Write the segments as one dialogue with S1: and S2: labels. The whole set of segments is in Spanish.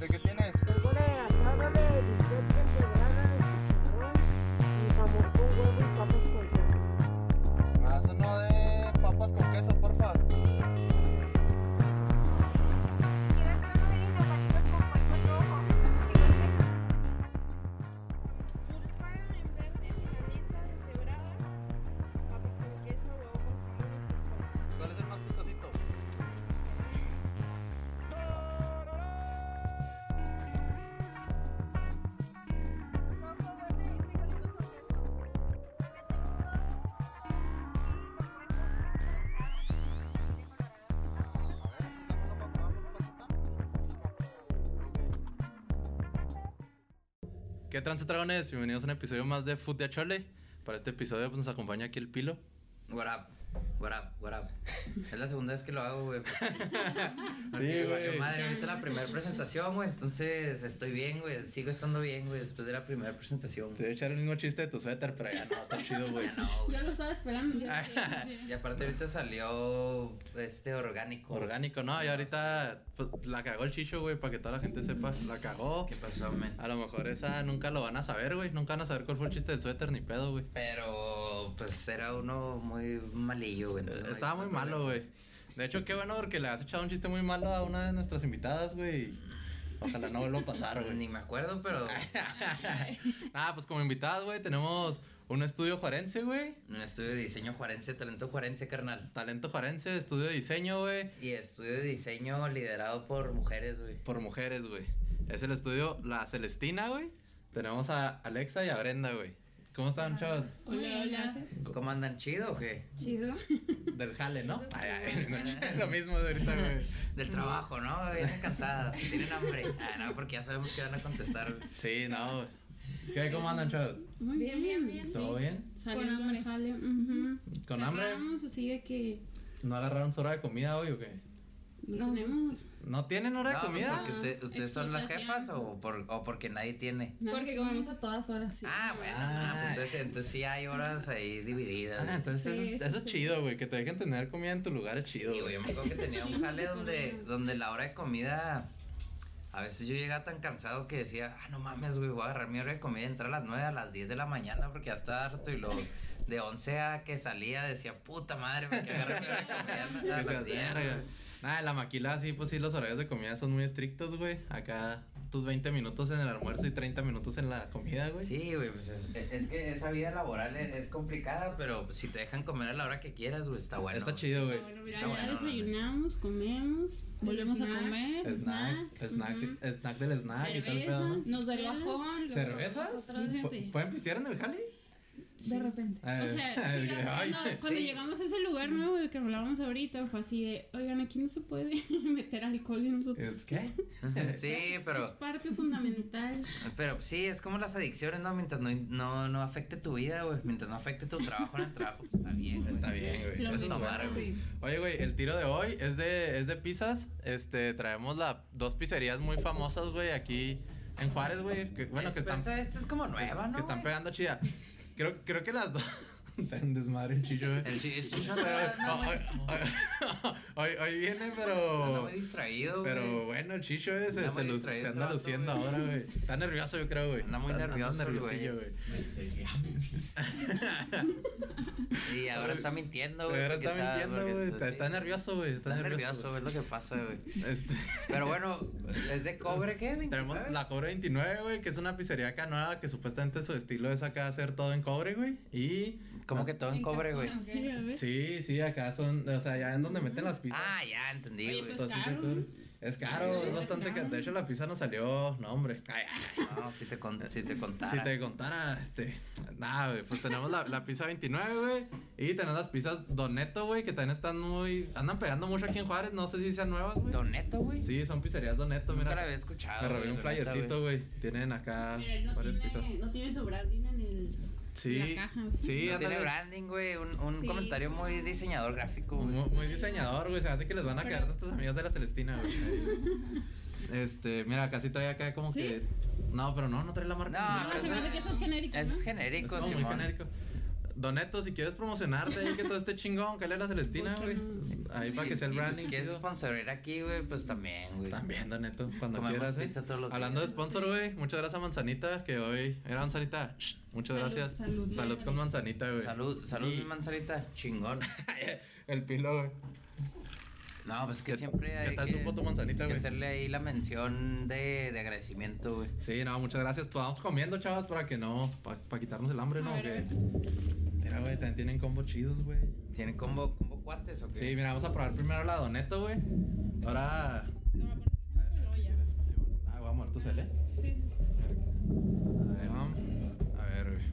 S1: ¿De qué tienes? ¿Qué trance dragones? Bienvenidos a un episodio más de Food de Achole. Para este episodio pues, nos acompaña aquí el Pilo.
S2: What what up, what up. Es la segunda vez que lo hago, güey. Porque
S1: Sí,
S2: valió
S1: güey.
S2: madre, ahorita la primera presentación, güey. Entonces estoy bien, güey. Sigo estando bien, güey, después de la primera presentación.
S1: Te voy a echar el mismo chiste de tu suéter, pero ya no, está chido, güey.
S2: Ya no, güey.
S3: Yo lo estaba esperando.
S2: Y aparte ahorita salió este orgánico.
S1: Orgánico, ¿no? Y ahorita pues, la cagó el chicho, güey, para que toda la gente sepa. La cagó.
S2: ¿Qué pasó, men?
S1: A lo mejor esa nunca lo van a saber, güey. Nunca van a saber cuál fue el chiste del suéter ni pedo, güey.
S2: Pero, pues era uno muy malillo, güey. entonces no
S1: Estaba muy malo, güey. De hecho, qué bueno porque le has echado un chiste muy malo a una de nuestras invitadas, güey. Ojalá no vuelva a pasar, güey.
S2: Ni me acuerdo, pero
S1: Ah, pues como invitadas, güey, tenemos un estudio juarense, güey.
S2: un estudio de diseño juarense, talento juarense, carnal.
S1: Talento juarense, estudio de diseño, güey.
S2: Y estudio de diseño liderado por mujeres, güey.
S1: Por mujeres, güey. Es el estudio La Celestina, güey. Tenemos a Alexa y a Brenda, güey. ¿Cómo están, chavos?
S3: Hola, hola.
S2: ¿Cómo andan? ¿Chido o qué?
S3: Chido.
S1: Del jale, ¿no? Ay, ay, no, es lo mismo de ahorita, güey.
S2: Del trabajo, ¿no? Vienen cansadas, tienen hambre. Ah, no, porque ya sabemos que van a contestar.
S1: Sí, no. ¿Qué? ¿Cómo andan, chavos?
S3: Muy bien, bien, bien.
S1: ¿Todo bien?
S4: Con hambre.
S3: jale.
S1: ¿Con hambre?
S3: Vamos así de que
S1: ¿No agarraron su hora de comida hoy o qué?
S3: No tenemos.
S1: ¿No tienen hora de
S2: No, pues
S1: comida?
S2: porque usted- ¿Ustedes son las jefas o, por, o porque nadie tiene?
S3: Porque comemos a todas horas. Sí.
S2: Ah, bueno,
S1: Ah.
S2: ah, pues entonces, entonces sí hay horas ahí divididas.
S1: Ah, entonces
S3: Sí,
S1: eso, es-
S3: sí,
S1: eso es chido, güey. Que te dejen tener comida en tu lugar es chido,
S2: Sí,
S1: güey.
S2: güey, yo me acuerdo que tenía un jale donde, donde la hora de comida, a veces yo llegaba tan cansado que decía, ah, no mames, güey, voy a agarrar mi hora de comida y entrar a las 9, a las 10 de la mañana porque ya estaba harto y lo de 11 a que salía decía, puta madre, me que agarrar mi hora de comida a
S1: Que
S2: las
S1: seas
S2: 10,
S1: verga.
S2: güey".
S1: Nada, en la maquila sí, pues sí, los horarios de comida son muy estrictos, güey. Acá tus 20 minutos en el almuerzo y 30 minutos en la comida, güey.
S2: Sí, güey, pues es, es que esa vida laboral es, es complicada, pero si te dejan comer a la hora que quieras, güey, está bueno.
S1: Está chido, güey.
S3: Bueno, mira,
S2: Está
S3: ya desayunamos, comemos, volvemos a comer.
S1: Snack, snack, snack del snack y tal pedo, ¿no?
S4: Nos del bajón. luego
S1: ¿Cervezas?
S4: nosotros-
S3: Sí,
S1: ¿Pu-
S3: gente.
S1: ¿Pueden pistear en el jale?
S4: De repente.
S3: O sea,
S1: Ay,
S3: cuando, cuando
S2: sí.
S3: llegamos a ese lugar nuevo del que hablábamos ahorita, fue así de, oigan, aquí no se puede meter alcohol y nosotros.
S1: ¿Es qué?
S2: sí,
S3: Es
S2: pero,
S3: parte fundamental.
S2: pero sí, es como las adicciones, ¿no? Mientras no, no, no afecte tu vida, güey, mientras no afecte tu trabajo en el trabajo, pues está bien, güey.
S1: Está bien, güey.
S3: Lo
S1: es
S2: tomar, güey.
S1: Oye, güey, el tiro de hoy es de, es de pizzas. Este, traemos la, dos pizzerías muy famosas, güey, aquí en Juárez, güey. Que, bueno, que
S2: Esta-
S1: están,
S2: Esta, esta es como nueva, ¿no?
S1: que están pegando chida. Creo, creo que las dos... Está en desmadre el chillo, güey.
S2: El, chi- el chicho
S1: Hoy,
S2: anda muy,
S1: hoy- hoy viene, pero...
S2: muy distraido, güey.
S1: Pero bueno, el chicho ese
S2: Anda
S1: se,
S2: distraído
S1: se
S2: este
S1: anda luciendo ahora, güey. Está nervioso, yo creo, güey.
S2: Anda muy
S1: Está-
S2: nervioso
S1: nerviosillo,
S2: güey. Y ahora está mintiendo, güey.
S1: Ahora está mintiendo, güey. Está, está nervioso, güey. Está,
S2: Está
S1: nervioso, güey.
S2: es lo que pasa, güey.
S1: Este...
S2: Pero bueno, ¿es de cobre qué?
S1: Tenemos
S2: ¿29?
S1: la Cobre 29, güey, que es una pizzería acá nueva que supuestamente su estilo es acá hacer todo en cobre, güey. Y.
S2: ¿Cómo que todo en cobre, güey?
S3: Sí.
S1: Sí, sí, acá son. O sea, ya en donde meten las pizzas.
S2: Ah, ya entendí,
S3: Oye,
S2: güey.
S3: eso
S1: Entonces,
S3: caro,
S1: sí. Es caro,
S3: Sí,
S1: es bastante
S3: es
S1: caro. De hecho, la pizza nos salió. No, hombre. Ay, ay.
S2: No, si te, con, si te contara.
S1: Si te contara, este. Nada, güey. Pues tenemos la, la pizza 29, güey. Y tenemos las pizzas Doneto, güey, que también están muy. Andan pegando mucho aquí en Juárez. No sé si sean nuevas, güey.
S2: ¿Doneto, güey?
S1: Sí, son pizzerías Doneto,
S2: Nunca
S1: mira.
S2: la había escuchado.
S1: Me robé un flyercito, güey. Tienen acá
S3: Mira, no
S1: varias pizzas.
S3: no tiene su branding en el...
S1: Sí,
S3: la caja,
S1: sí.
S2: No tiene branding, güey. Un, un
S3: Sí.
S2: comentario muy diseñador gráfico.
S1: Muy, muy diseñador, güey. Se hace que les van a
S3: Pero-
S1: quedar nuestros amigos de la Celestina, güey. Este, mira, casi trae acá como
S3: ¿Sí?
S1: que. No, pero no, no trae la marca.
S2: No,
S3: No,
S2: pero
S3: se me
S2: eso-
S3: hace que esto es genérico,
S2: Eso
S3: ¿no?
S2: es
S1: Es
S2: genérico,
S1: como muy
S2: Simón.
S1: genérico. Doneto, si quieres promocionarte ahí que todo esté chingón, que le la Celestina, güey. Ahí para que sea el
S2: Y, pues,
S1: branding.
S2: si quieres
S1: chido.
S2: sponsorar aquí, güey, pues también, güey.
S1: También, Doneto, cuando
S2: Comemos
S1: quieras, eh.
S2: pizza todos los
S1: Hablando de sponsor, güey, muchas gracias a Manzanita, que hoy era Manzanita. Shh, muchas
S4: Salud,
S1: gracias.
S4: salud,
S1: Salud con Manzanita, güey.
S2: Salud, salud,
S1: Y-
S2: manzanita. Chingón.
S1: El pilo, güey.
S2: No, pues que
S1: ¿Qué-
S2: siempre
S1: qué
S2: hay
S1: tal
S2: que,
S1: tu manzanita,
S2: que hacerle ahí la mención de, de agradecimiento, güey.
S1: Sí, no, muchas gracias. Pues vamos comiendo, chavas, para que no, para quitarnos el hambre, ¿no?
S4: A ver, a
S1: Que-
S4: ver.
S1: Mira, güey, también tienen combos chidos, güey.
S2: ¿Tienen combo, combo cuates o qué?
S1: Sí, mira, vamos a probar primero la Doneto, güey. Ahora.
S4: No, me acuerdo que siempre lo oía.
S1: Ah, voy a mover tu cele.
S4: Sí, sí.
S1: A ver, vamos. A ver, güey.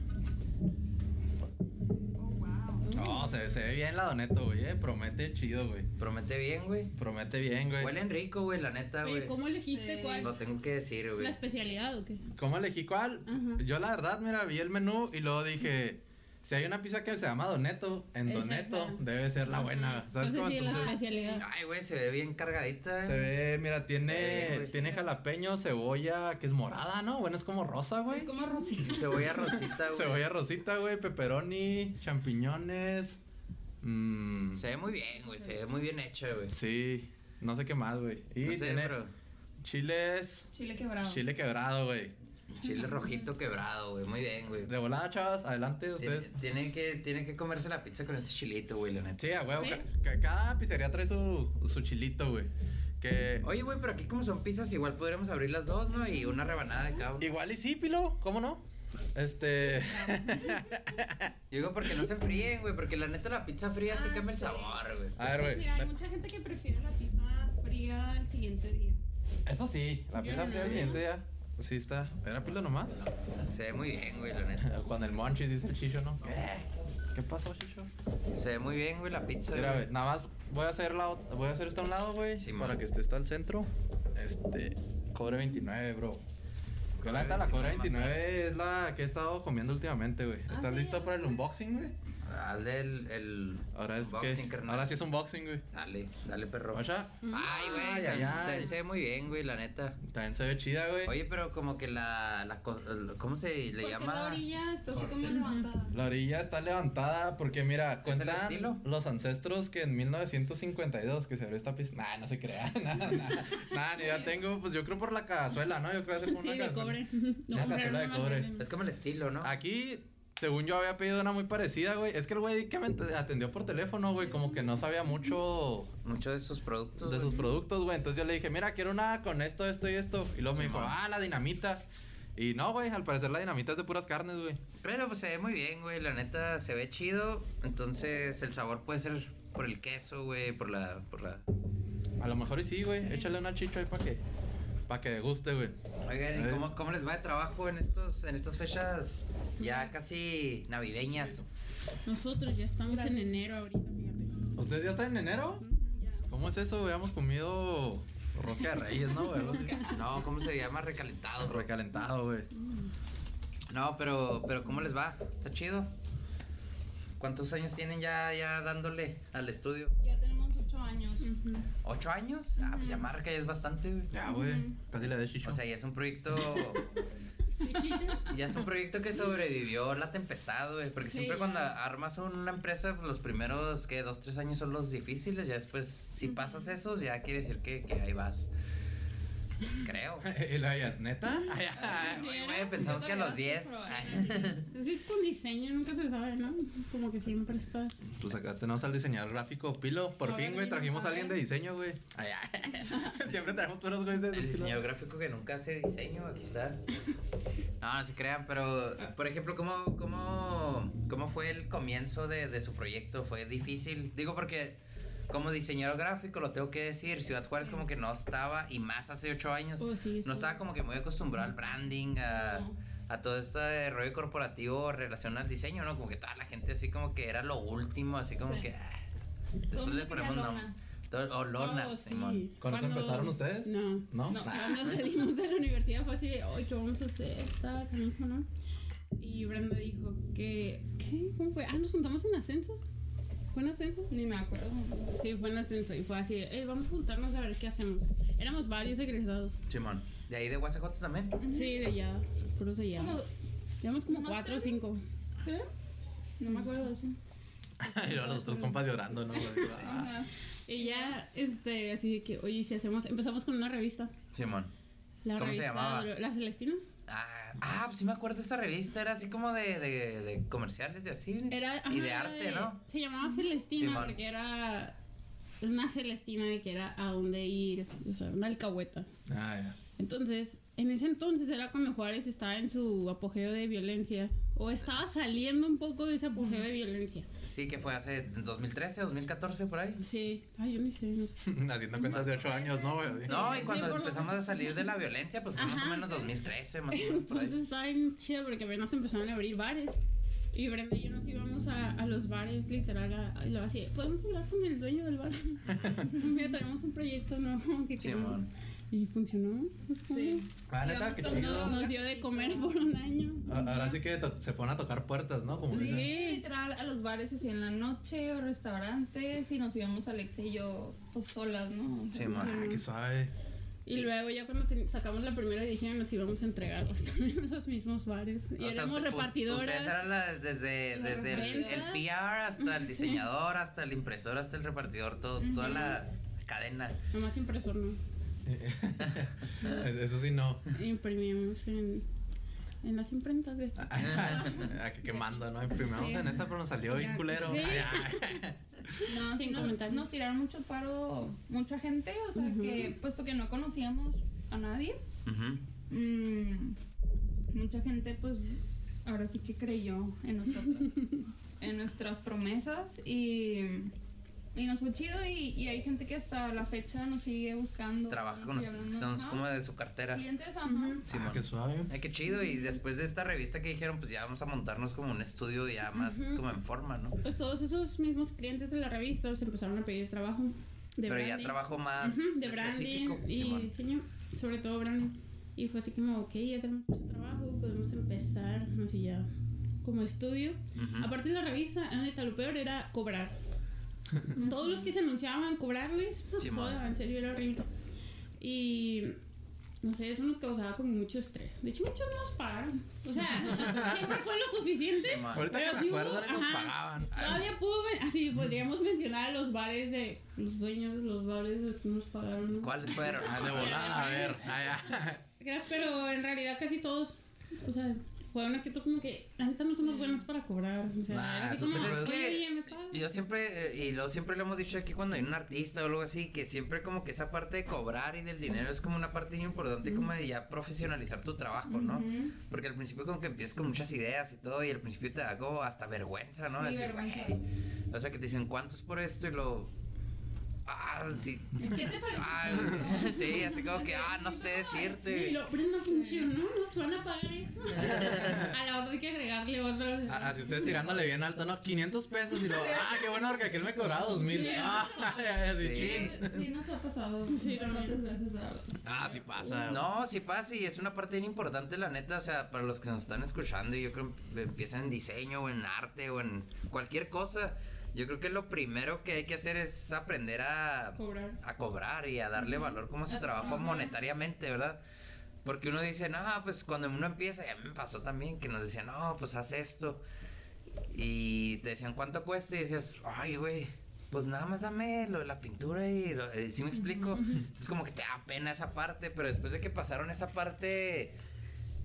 S4: Oh, wow.
S1: No, se, se ve bien la Doneto, güey, eh. Promete chido, güey.
S2: Promete bien, güey.
S1: Promete bien, güey.
S2: Huelen rico, güey, la neta,
S5: Oye,
S2: güey.
S5: ¿cómo elegiste
S4: Sí.
S5: cuál?
S2: Lo tengo que decir, güey.
S5: ¿La especialidad o qué?
S1: ¿Cómo elegí cuál?
S5: Ajá.
S1: Yo la verdad, mira, vi el menú y luego dije, si hay una pizza que se llama Doneto, en Doneto debe ser la buena. ¿Sabes
S5: Entonces
S1: cómo?
S5: sí, la
S1: Entonces,
S5: especialidad.
S2: Ay, güey, se ve bien cargadita,
S1: se ve, mira,
S2: ve
S1: tiene, tiene jalapeño, cebolla, que es morada, ¿no? Bueno, es como rosa, güey.
S4: Es como rosita.
S2: Cebolla rosita, güey.
S1: Cebolla rosita, güey, pepperoni, champiñones. mm,
S2: Se ve muy bien, güey. Se ve muy bien hecha, güey.
S1: sí, no sé qué más, güey. Y
S2: No sé,
S1: tiene
S2: pero
S1: chiles,
S4: Chile quebrado.
S1: chile quebrado, güey.
S2: Chile rojito quebrado, güey. Muy bien, güey.
S1: De volada, chavas, adelante
S2: Tiene,
S1: ustedes.
S2: tiene que, tiene que comerse la pizza con ese chilito, güey, la neta.
S1: Sí, a huevo.
S4: ¿Sí?
S1: ca- ca- cada pizzería trae su, su chilito, güey. Que.
S2: Oye, güey, pero aquí como son pizzas, igual podríamos abrir las dos, ¿no? Y una rebanada de cada uno.
S1: Igual y sí, Pilo, ¿cómo no? Este.
S2: Yo digo porque no se fríen, güey, porque la neta la pizza fría sí
S4: Ah,
S2: cambia el sabor, güey.
S1: A ver,
S4: Pues
S1: güey.
S4: mira, hay mucha gente que prefiere la pizza fría al siguiente día.
S1: Eso sí, la
S5: Yo
S1: pizza
S5: no.
S1: fría el siguiente día. Sí está. ¿Era Pilo nomás?
S2: Se ve muy bien, güey, la neta.
S1: Cuando el Monchis dice el chicho, ¿no? ¿Qué pasó, chicho?
S2: Se ve muy bien, güey, la pizza.
S1: Mira,
S2: güey.
S1: nada más voy a hacer la voy a hacer esta a un lado, güey,
S2: Sí,
S1: para
S2: man.
S1: que esté hasta el centro. Este, cobre 29, bro. Yo la neta, la cobre
S2: 29 más
S1: 29 es la que he estado comiendo últimamente, güey.
S4: Ah,
S1: ¿Estás
S4: sí,
S1: listo
S4: ah,
S1: para el unboxing, güey?
S2: Dale el, el
S1: Ahora es
S2: unboxing,
S1: que
S2: carnal.
S1: ahora sí es unboxing, güey.
S2: Dale, dale, perro.
S1: Vaya.
S2: Ay, güey,
S1: Ay, ay,
S2: también,
S1: ay.
S2: se ve muy bien, güey, la neta.
S1: También se ve chida, güey.
S2: Oye, pero como que la, la ¿cómo se le
S4: Porque
S2: llama?
S4: la orilla está así como levantada.
S1: La orilla está levantada porque mira,
S2: ¿Es el
S1: cuentan
S2: estilo?
S1: los ancestros que en 1952 que se abrió esta pista. Nah, no se crea. Nada, nada. Nada, ni idea tengo. Pues yo creo por la cazuela, ¿no? Yo creo que hacer como
S5: Sí,
S1: una
S5: de
S1: cazuela.
S5: cobre.
S1: Una
S5: No,
S1: cazuela de cobre.
S2: Es como el estilo, ¿no?
S1: Aquí, según yo había pedido una muy parecida, güey. Es que el güey que me atendió por teléfono, güey, como que no sabía mucho
S2: Muchos de sus productos.
S1: de
S2: güey.
S1: sus productos, güey. Entonces yo le dije, mira, quiero una con esto, esto y esto. Y luego me dijo, ah, la dinamita. Y no, güey, al parecer la dinamita es de puras carnes, güey.
S2: Pero pues se ve muy bien, güey. La neta se ve chido. Entonces el sabor puede ser por el queso, güey, por la, por la.
S1: A lo mejor y sí, güey. Échale una chicha ahí para que, para que guste, güey.
S2: Oigan, ¿y cómo, cómo les va de trabajo en estos, en estas fechas ya casi navideñas?
S5: Nosotros ya estamos en enero ahorita, fíjate.
S1: ¿Ustedes ya están en enero?
S4: Ya.
S1: ¿Cómo es eso? Habíamos comido rosca de reyes, ¿no?
S2: No, ¿cómo se llama? Recalentado.
S1: Recalentado, güey.
S2: No, pero, pero ¿cómo les va? ¿Está chido? ¿Cuántos años tienen ya, ya dándole al estudio?
S4: Ya tenemos ocho años.
S2: ¿Ocho años? Ah, pues ya marca, ya es bastante, güey.
S1: Ya, güey. Casi le de chicho.
S2: O sea, ya es un proyecto... Ya es un proyecto que sobrevivió la tempestad, güey. Porque
S5: Sí,
S2: siempre
S5: ya.
S2: cuando armas una empresa, pues, los primeros, ¿qué? Dos, tres años son los difíciles. Ya después, si pasas esos, ya quiere decir que, que ahí vas. Creo.
S1: y la veías, ¿neta?
S2: Güey, pensamos que a los 10.
S5: Es que con diseño nunca se sabe, ¿no? Como que siempre estás.
S1: Pues acá tenemos al diseñador gráfico Pilo. Por fin, güey, trajimos a alguien de diseño, güey. Ay, ay. Siempre traemos puros güeyes de
S2: El diseñador gráfico que nunca hace diseño, aquí está. No, no se crean, pero, por ejemplo, ¿cómo, cómo, cómo fue el comienzo de, de su proyecto? ¿Fue difícil? Digo porque como diseñador gráfico, lo tengo que decir, Ciudad Juárez como que no estaba, y más hace ocho años,
S5: Oh, sí,
S2: no estaba como que muy acostumbrado al branding, a,
S4: No.
S2: a todo este rollo corporativo relacionado al diseño, ¿no? Como que toda la gente así como que era lo último, así como
S4: Sí.
S2: que... ah, Después le ponemos nombre. O lonas,
S5: Oh, sí.
S2: Simón.
S1: ¿Con eso
S5: Cuando-
S1: empezaron ustedes?
S5: No.
S1: ¿No?
S4: No.
S5: Cuando salimos de la universidad fue así de, ay, ¿qué vamos a hacer? Está canijo, ¿no? Y Brenda dijo que, ¿qué? ¿Cómo fue? Ah, nos juntamos en ascenso. ¿Fue en ascenso?
S4: Ni me acuerdo.
S5: Sí, fue en ascenso y fue así de, "Ey, vamos a juntarnos a ver qué hacemos. Éramos varios egresados.
S2: Simón. De ahí de UACJ también.
S5: Sí, de allá, puros de allá. Llevamos como
S4: ¿Más
S5: cuatro o cinco.
S4: ¿Qué? No me acuerdo de eso.
S1: y luego los otros compas llorando, ¿no? Ah.
S4: Ajá.
S5: Y ya, este, así de que, oye, si hacemos, empezamos con una revista.
S2: Simón.
S5: La
S2: ¿Cómo se
S5: revista
S2: llamaba?
S5: Dro- La Celestina.
S2: Ah, ah, pues sí me acuerdo de esa revista, era así como de, de, de comerciales y así.
S5: Era,
S2: y de
S5: ajá,
S2: arte, ¿no?
S5: Se llamaba Celestina
S2: Simón.
S5: porque era una Celestina de que era a dónde ir, o sea, una alcahueta.
S1: Ah, ya.
S5: Entonces, en ese entonces era cuando Juárez estaba en su apogeo de violencia. O estaba saliendo un poco de ese apogeo de violencia.
S2: Sí, que fue hace 2013, 2014, por ahí.
S5: Sí. Ay, yo ni sé, no sé.
S1: Haciendo cuentas de 8 años, ¿no, güey?
S2: No, y
S5: sí,
S2: cuando
S5: lo-
S2: empezamos a salir de la violencia, pues fue más o
S5: Ajá,
S2: menos
S5: sí.
S2: 2013, más o menos por
S5: Entonces estaba bien chido porque apenas empezaron a abrir bares. Y Brenda y yo nos íbamos a, a los bares, literal, a, y luego así, ¿podemos hablar con el dueño del bar? Mira, tenemos un proyecto nuevo que queremos.
S2: Simón.
S5: Y funcionó. pues,
S4: Sí.
S1: Ah, neta, qué
S5: Nos,
S1: chido.
S5: nos dio de comer por un año.
S1: A- Ahora sí que se fueron a tocar puertas, ¿no? Como
S4: Sí,
S1: dicen.
S4: literal, a los bares así en la noche o restaurantes y nos íbamos Alex y yo pues solas, ¿no? O sea,
S2: Simón.
S1: Ah, qué suave.
S5: Y luego ya cuando te- sacamos la primera edición nos íbamos a entregarlos también a los mismos bares. Y
S2: O
S5: éramos repartidoras.
S2: Ustedes eran la- desde,
S5: La
S2: desde el, el PR hasta el diseñador, hasta el impresor, hasta el repartidor, todo, toda la cadena.
S5: Nomás impresor no.
S1: Es- Eso sí, no.
S5: Imprimimos en, en las imprentas de aquí.
S1: Aquí quemando, ¿no? Imprimimos
S5: Sí.
S1: en esta, pero nos salió bien culero.
S5: sí.
S4: No, sí
S5: Sin
S4: nos,
S5: comentarios.
S4: nos tiraron mucho paro mucha gente, o sea que puesto que no conocíamos a nadie, mm, mucha gente pues ahora sí que creyó en nosotros, en nuestras promesas y, y nos fue chido y, y hay gente que hasta la fecha nos sigue buscando.
S2: Trabaja con nosotros, somos
S4: Ajá.
S2: como de su cartera.
S4: clientes, ajá.
S2: Simón.
S1: Ah, qué suave.
S2: Ay, qué chido. Y después de esta revista que dijeron, pues ya vamos a montarnos como un estudio ya más como en forma, ¿no?
S5: Pues todos esos mismos clientes de la revista nos empezaron a pedir trabajo. De
S2: Pero ya
S5: branding.
S2: trabajo más
S5: de branding
S2: específico.
S5: y
S2: Simón.
S5: diseño, sobre todo branding. Y fue así como, ok, ya tenemos mucho trabajo, podemos empezar así ya como estudio.
S2: Ujú.
S5: Aparte de la revista, neta, lo peor era cobrar. Todos los que se anunciaban cobrarles, no
S2: Simón.
S5: joda, en serio era horrible. Y no sé, eso nos causaba como mucho estrés. De hecho, muchos no nos pagaron. O sea, siempre fue lo suficiente.
S1: Ahorita
S5: Pero
S1: que
S5: sí
S1: me
S5: hubo,
S1: nos
S5: ajá.
S1: pagaban.
S5: Todavía pudo, men- así podríamos mencionar a los bares de los dueños de los bares de que nos pagaron.
S2: ¿Cuáles fueron?
S1: Ah, de volada, a ver. Ah, ya.
S5: Gracias, pero en realidad casi todos, o sea, fue una actitud como que, la neta no somos buenos para cobrar. O sea,
S1: Nah,
S5: era así como,
S2: es
S5: oye,
S2: que
S5: me
S2: yo siempre, eh, y lo siempre lo hemos dicho aquí cuando hay un artista o algo así, que siempre como que esa parte de cobrar y del dinero es como una parte importante como de ya profesionalizar tu trabajo, ¿no? Porque al principio como que empiezas con muchas ideas y todo y al principio te da como hasta vergüenza, ¿no?
S4: Sí,
S2: Decir,
S4: vergüenza.
S2: O sea, que te dicen, ¿cuántos por esto? Y lo... Ah, sí.
S4: ¿Qué te parece?
S2: Ah, sí, así como que, ah, no sé
S5: Sí,
S2: decirte.
S5: lo, pero no funcionó, nos van a pagar eso. a la otra hay que agregarle otro. o sea,
S1: Ah, Así ustedes tirándole bien alto, ¿no? 500 pesos y luego, ah, qué bueno porque aquel me cobraba 2000.
S5: Sí.
S1: Ah, ya, ya, sí,
S2: Sí.
S4: Sí, nos ha pasado
S5: Sí, también.
S4: veces.
S1: Ah, sí pasa.
S2: No, sí pasa y es una parte bien importante, la neta, o sea, para los que nos están escuchando y yo creo que empiezan en diseño o en arte o en cualquier cosa, yo creo que lo primero que hay que hacer es aprender a
S5: Cobrar.
S2: a cobrar y a darle valor como a su trabajo monetariamente, ¿verdad? Porque uno dice, no, pues cuando uno empieza, ya me pasó también, que nos decían, no, pues haz esto. Y te decían, ¿cuánto cuesta? Y decías, ay, güey, pues nada más dame lo de la pintura y lo, eh, ¿sí me explico? Entonces como que te da pena esa parte, pero después de que pasaron esa parte,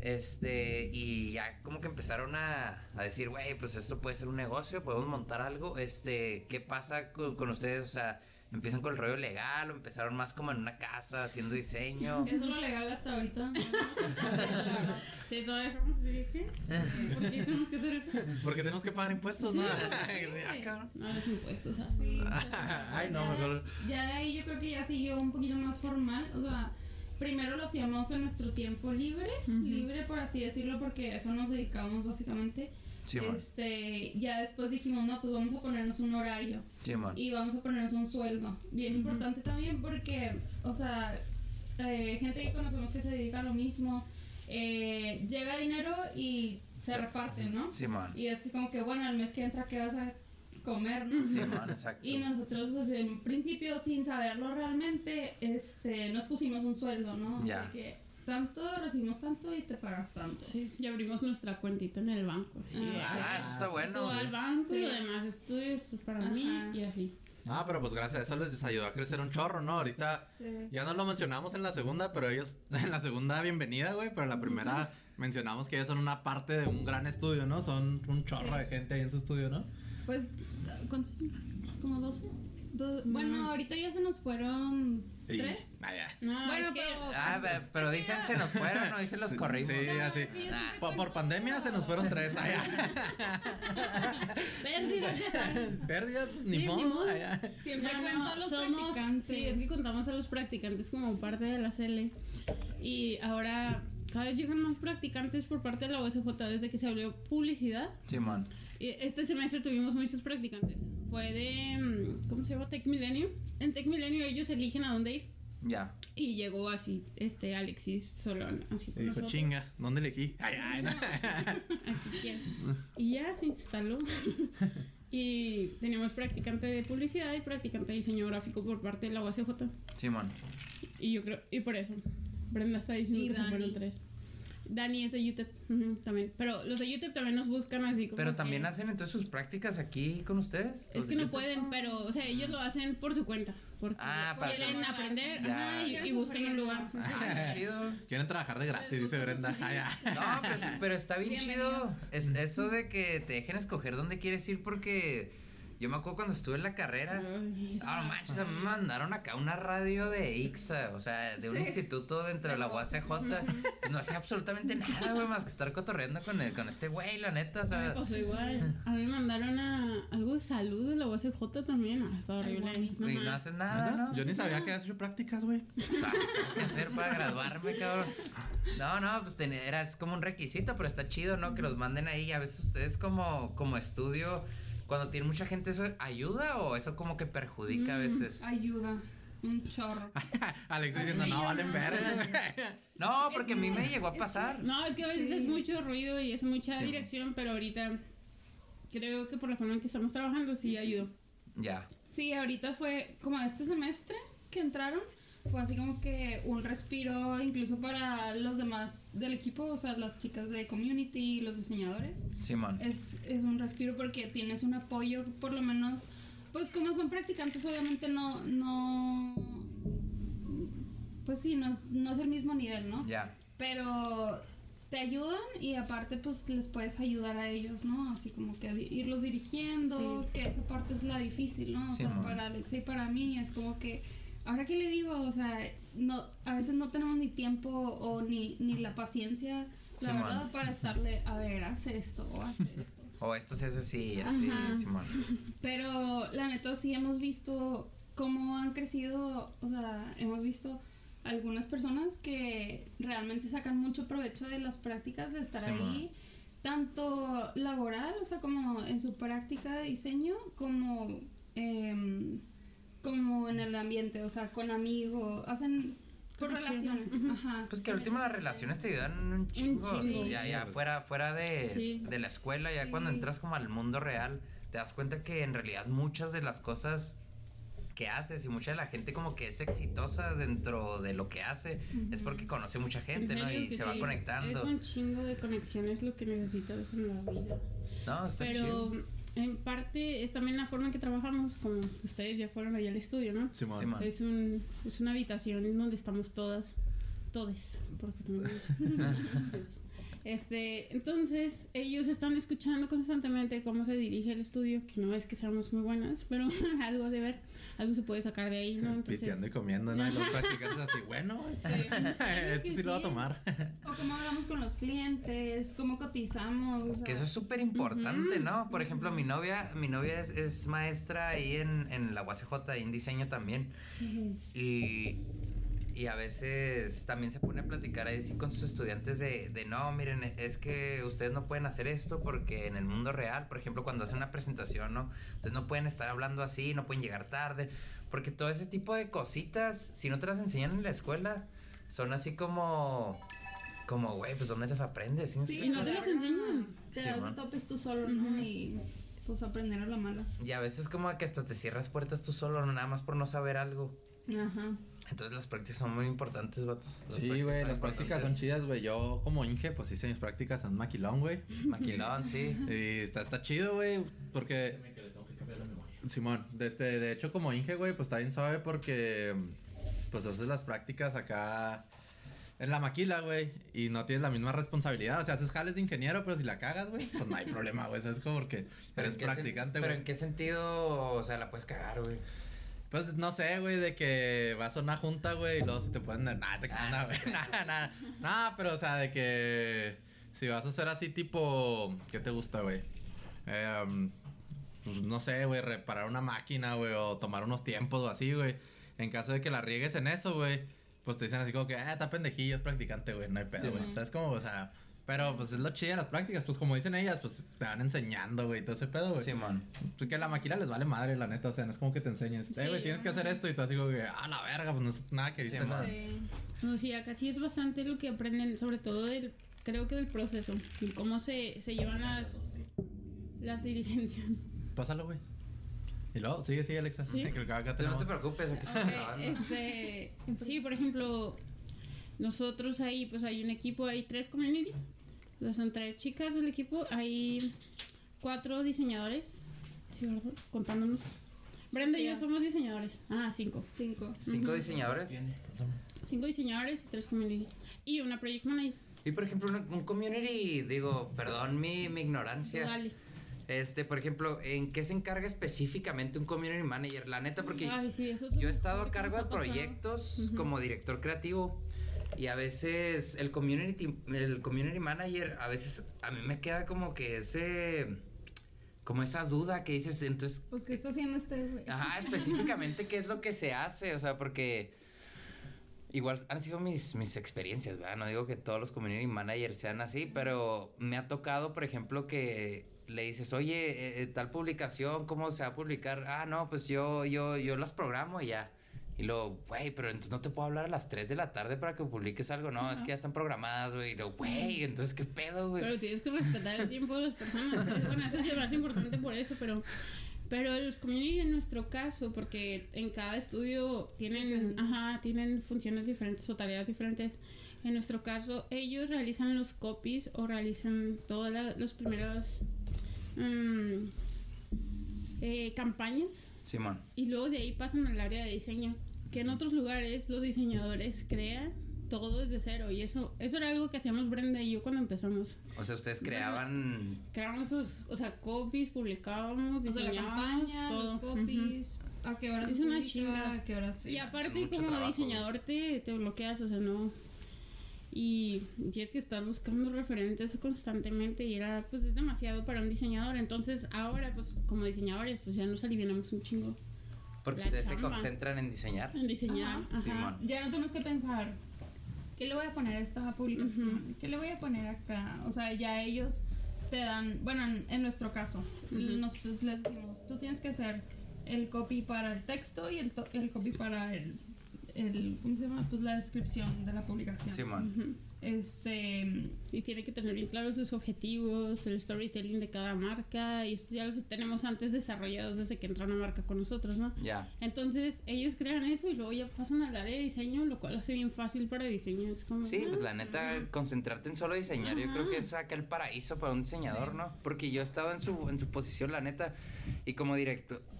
S2: este, y ya como que empezaron a, a decir, güey, pues esto puede ser un negocio, podemos montar algo, este, ¿qué pasa con, con ustedes? O sea, empiezan con el rollo legal o empezaron más como en una casa haciendo diseño.
S4: Eso es lo legal hasta ahorita.
S5: Sí, todavía estamos así de qué. ¿Por qué tenemos que hacer eso?
S1: Porque tenemos que pagar impuestos, ¿no?
S5: Sí,
S1: Sí, ah, cabrón.
S5: No, los impuestos, ah.
S4: Sí,
S1: Ay, no,
S4: ya-
S1: mejor.
S4: Ya de ahí yo creo que ya siguió un poquito más formal. O sea, primero lo hacíamos en nuestro tiempo libre, libre por así decirlo, porque a eso nos dedicamos básicamente. Este, ya después dijimos, no, pues vamos a ponernos un horario
S2: Simón.
S4: y vamos a ponernos un sueldo. Bien importante también porque, o sea, eh, gente que conocemos que se dedica a lo mismo, eh, llega dinero y se
S2: Sí.
S4: reparte, ¿no?
S2: Simón.
S4: Y es como que, bueno, al mes que entra, ¿qué vas a comer? no?
S2: Simón, exacto.
S4: Y nosotros desde un principio, sin saberlo realmente, este, nos pusimos un sueldo, ¿no? O
S2: Ya.
S4: sea que tanto, recibimos tanto y te pagas tanto.
S5: Sí, y abrimos nuestra cuentita en el banco. Sí.
S2: Ah, eso está bueno.
S5: Todo al banco,
S4: Sí.
S5: lo demás estudios pues, para mí
S4: Ajá.
S5: y así.
S1: Ah, pero pues gracias a eso les ayudó a crecer un chorro, ¿no? Ahorita
S4: Sí.
S1: ya no lo mencionamos en la segunda, pero ellos en la segunda bienvenida, güey, pero en la primera mencionamos que ellos son una parte de un gran estudio, ¿no? Son un chorro
S4: Sí.
S1: de gente ahí en su estudio, ¿no?
S4: Pues, ¿cuántos? ¿Como 12? Do- Bueno, ahorita ya se nos fueron tres.
S1: Ah, ya.
S5: No,
S4: Bueno,
S5: es que
S4: pero-
S2: Ah, pe- pero dicen se nos fueron, no dicen los
S1: Sí,
S2: corrimos.
S1: Sí, así. Po- Por, pandemia se nos fueron tres. Ah, ya.
S5: pérdidas, ya sabes.
S1: Pérdidas, pues ni
S5: Sí, ni
S1: modo. ah, ya.
S4: Siempre
S5: No,
S4: cuento a los
S5: somos,
S4: practicantes.
S5: sí, es que contamos a los practicantes como parte de la CL. Y ahora cada vez llegan más practicantes por parte de la USJ desde que se abrió publicidad.
S2: Simón.
S5: Y Este semestre tuvimos muchos practicantes. Fue de, mm, ¿cómo se llama? Tech Milenio. En Tech Milenio ellos eligen a dónde ir.
S2: Ya.
S5: Y llegó así, este, Alexis Solón, así
S1: Y dijo,
S5: nosotros.
S1: chinga, ¿dónde le elegí? Ay, ay, no.
S5: Aquí quién. Y ya se instaló. y teníamos practicante de publicidad y practicante de diseño gráfico por parte de la UACJ.
S2: Simón.
S5: Y yo creo, y por eso. Brenda está diciendo
S4: Y
S5: que se
S4: Dani.
S5: fueron tres. Dani es de YouTube ujú, también. Pero los de YouTube también nos buscan así como.
S2: Pero
S5: que-
S2: también hacen entonces sus prácticas aquí con ustedes.
S5: Es que no
S2: YouTube?
S5: pueden, pero, o sea, ellos lo hacen por su cuenta. Porque
S2: Ah, para
S5: quieren aprender
S2: Ya.
S5: ajá, y, y buscan un lugar.
S2: Ah, qué chido.
S1: Quieren trabajar de gratis, dice Brenda.
S2: No, pero, sí- pero está bien chido. Es, eso de que te dejen escoger dónde quieres ir porque yo me acuerdo cuando estuve en la carrera. Ah, no manches, a mí me mandaron acá una radio de IXA, o sea, de un
S4: Sí.
S2: instituto dentro de la UACJ. No hacía absolutamente nada, güey, más que estar cotorreando con, el- con este güey, la neta, o
S5: A mí me
S2: sea.
S5: pasó igual. A mí me mandaron a algo de salud de la UACJ también. Ah, está horrible.
S4: Ay,
S5: No
S2: Y no haces nada, ¿no?
S1: Yo ni sabía que habías hecho prácticas, güey.
S2: Ah, tengo que hacer para graduarme, cabrón? No, no, pues ten- era, es como un requisito, pero está chido, ¿no? Que los manden ahí. A veces ustedes como, como estudio, cuando tiene mucha gente, ¿eso ayuda o eso como que perjudica a veces?
S4: Ayuda. Un chorro.
S1: Alex diciendo, no, valen verga.
S2: No, porque a mí me llegó a pasar.
S5: No, es que a veces
S4: Sí.
S5: es mucho ruido y es mucha
S2: Sí.
S5: dirección, pero ahorita creo que por la forma en que estamos trabajando sí ayudó.
S2: Ya.
S4: Sí, ahorita fue como este semestre que entraron. Fue así como que un respiro incluso para los demás del equipo, o sea, las chicas de community los diseñadores.
S2: Simón.
S4: Es, es un respiro porque tienes un apoyo, por lo menos, pues como son practicantes, obviamente no, no, pues sí, no, es- no es el mismo nivel, ¿no?
S2: Ya.
S4: Pero te ayudan y aparte pues les puedes ayudar a ellos, ¿no? Así como que irlos dirigiendo,
S5: Sí.
S4: que esa parte es la difícil, ¿no? O
S2: Sí,
S4: sea, para Alexa y para mí es como que, ahora que le digo, o sea, no, a veces no tenemos ni tiempo o ni, ni la paciencia, la verdad, para estarle, a ver, haz esto o haz esto.
S2: O esto se hace así, así,
S5: Ajá.
S2: Simón.
S4: Pero la neta sí hemos visto cómo han crecido, o sea, hemos visto algunas personas que realmente sacan mucho provecho de las prácticas de estar ahí, tanto laboral, o sea, como en su práctica de diseño, como, em, como en el ambiente, o sea, con amigos, hacen por relaciones. Ajá.
S2: Pues que al último las relaciones te ayudan un chingo.
S5: chingo.
S2: Ya, ya, fuera, fuera de,
S5: Sí.
S2: de la escuela, ya cuando entras como al mundo real, te das cuenta que en realidad muchas de las cosas que haces y mucha de la gente como que es exitosa dentro de lo que hace es porque conoce mucha gente,
S5: En
S2: ¿no? Y se va
S5: sí.
S2: conectando.
S5: Es un chingo de conexiones lo que necesitas en la vida.
S2: No, está
S5: Pero
S2: chido.
S5: En parte es también la forma en que trabajamos, como ustedes ya fueron allá al estudio, ¿no?
S1: Simón.
S2: Simón.
S5: Es, un, es una habitación en donde estamos todas, todes, porque también Este, entonces ellos están escuchando constantemente cómo se dirige el estudio, que no es que seamos muy buenas, pero algo de ver, algo se puede sacar de ahí, ¿no? Entonces,
S1: Pisteando y comiendo, ¿no? Y los practicantes así, bueno, este
S5: que
S1: sí lo va a
S5: sí.
S1: tomar.
S4: O cómo hablamos con los clientes, cómo cotizamos. o sea,
S2: Que eso es súper importante, ¿no? Por ejemplo, mi novia, mi novia es, es maestra ahí en, en la UACJ, ahí en diseño también. Y, y a veces también se pone a platicar ahí sí con sus estudiantes de, de no, miren, es que ustedes no pueden hacer esto porque en el mundo real, por ejemplo, cuando hacen una presentación, ¿no? Ustedes no pueden estar hablando así, no pueden llegar tarde, porque todo ese tipo de cositas, si no te las enseñan en la escuela, son así como, como, güey, pues ¿dónde las aprendes? ¿Sí
S4: Sí,
S5: Y no te las enseñan.
S4: Te
S2: Sí, man.
S4: topes tú solo, ¿no? Y pues aprender a la mala.
S2: Y a veces como que hasta te cierras puertas tú solo, no nada más por no saber algo.
S4: Ajá.
S2: Entonces las prácticas son muy importantes, vatos. Las
S1: Sí, güey, las prácticas son chidas, güey. Yo como Inge, pues hice mis prácticas en Maquilón, güey.
S2: Maquilón, sí.
S1: Y está, está chido, güey, porque... Simón, de, este, de hecho como Inge, güey, pues está bien suave porque pues haces las prácticas acá en la maquila, güey, y no tienes la misma responsabilidad. O sea, haces jales de ingeniero, pero si la cagas, güey, pues no hay problema, güey. Eso es como porque
S2: Pero
S1: eres practicante,
S2: Pero
S1: güey.
S2: en qué sentido, o sea, la puedes cagar, güey.
S1: Pues no sé, güey, de que vas a una junta, güey, y luego se te pueden... Nada, te
S2: Ah,
S1: nada, güey. Nada, nada. Nada, pero o sea, de que... Si vas a hacer así tipo... ¿Qué te gusta, güey? Eh, um, pues no sé, güey, reparar una máquina, güey, o tomar unos tiempos o así, güey. En caso de que la riegues en eso, güey, pues te dicen así como que, ah, está pendejillo, es practicante, güey, no hay pedo, güey.
S5: man.
S1: o sea, es como, o sea... Pero pues es lo chido de las prácticas, pues como dicen ellas, pues te van enseñando, güey, todo ese pedo, güey.
S2: Simón.
S1: Pues que a la maquila les vale madre, la neta. O sea, no es como que te enseñes. Eh,
S5: Sí,
S1: güey, tienes que hacer esto. Y tú así como que, ah, la verga, pues no es nada que
S2: Sí,
S1: viste.
S2: man.
S1: nada.
S4: Sí.
S5: No, sí, acá sí es bastante lo que aprenden, sobre todo del, creo que del proceso, y cómo se, se llevan las, las diligencias.
S1: Pásalo, güey. Y luego, sigue, sigue, Alexa.
S5: Sí.
S1: Que acá
S2: no te preocupes, aquí estamos
S5: Ok,
S2: grabando.
S5: este, sí, por ejemplo, nosotros ahí, pues hay un equipo, hay tres community, son tres chicas del equipo, hay cuatro diseñadores, sí, ¿verdad? Contándonos. Brenda y yo somos diseñadores. Ah, cinco.
S4: Cinco.
S2: Cinco
S5: Ujú.
S2: diseñadores.
S5: Cinco diseñadores y tres community. Y una project manager.
S2: Y por ejemplo, un, un community, digo, perdón mi, mi ignorancia.
S5: Dale.
S2: Este, por ejemplo, ¿en qué se encarga específicamente un community manager? La neta, porque
S5: Ay, sí,
S2: yo he estado a cargo de proyectos
S5: Ujú.
S2: como director creativo y a veces el community, el community manager, a veces a mí me queda como que ese, como esa duda que dices, entonces,
S4: Pues, ¿qué está haciendo este, güey?
S2: ajá, específicamente qué es lo que se hace, o sea, porque igual han sido mis, mis experiencias, ¿verdad? No digo que todos los community managers sean así, pero me ha tocado, por ejemplo, que le dices, oye, eh, eh, tal publicación, ¿cómo se va a publicar? Ah, no, pues yo, yo, yo las programo y ya. Y luego, güey, pero entonces no te puedo hablar a las 3 de la tarde para que publiques algo. No, es que ya están programadas, güey. Y luego, güey, entonces, ¿qué pedo, güey?
S5: Pero tienes que respetar el tiempo de las personas. Bueno, eso es lo más importante por eso, pero... Pero los community en nuestro caso, porque en cada estudio tienen, ajá, tienen funciones diferentes o tareas diferentes. En nuestro caso, ellos realizan los copies o realizan todas la- las primeras mm, eh, campañas
S2: Simón.
S5: y luego de ahí pasan al área de diseño. Que en otros lugares los diseñadores crean todo desde cero. Y eso, eso era algo que hacíamos Brenda y yo cuando empezamos.
S2: O sea, ustedes creaban.
S5: Creábamos los, o sea, copies, publicábamos,
S4: O sea, la
S5: diseñábamos
S4: campaña,
S5: todo.
S4: los copies, a qué hora
S5: Es una chinga.
S4: a qué se...
S5: Y aparte como
S2: trabajo.
S5: diseñador te, te bloqueas, o sea, no... Y tienes que estar buscando referentes constantemente y era, pues es demasiado para un diseñador. Entonces ahora, pues como diseñadores, pues ya nos alivianamos un chingo
S2: Porque
S5: La
S2: ustedes se concentran en diseñar.
S5: en diseñar.
S4: Ajá. Ya no tenemos que pensar, ¿qué le voy a poner a esta publicación? ¿Qué le voy a poner acá? O sea, ya ellos te dan, bueno, en, en nuestro caso, nosotros les decimos, tú tienes que hacer el copy para el texto y el, el copy para el, el, ¿cómo se llama? Pues la descripción de la publicación.
S2: Simón.
S5: Ujú.
S4: Este,
S5: Y tiene que tener bien claros sus objetivos, el storytelling de cada marca, y esto ya los tenemos antes desarrollados desde que entra una marca con nosotros, ¿no?
S2: Ya.
S5: Entonces ellos crean eso y luego ya pasan al área de diseño, lo cual hace bien fácil para diseño. Es como,
S2: Sí, pues la
S5: ah,
S2: neta, concentrarte en solo diseñar, yo creo que es acá el paraíso para un diseñador,
S4: Sí.
S2: ¿no? Porque yo estaba en su, en su posición, la neta, y como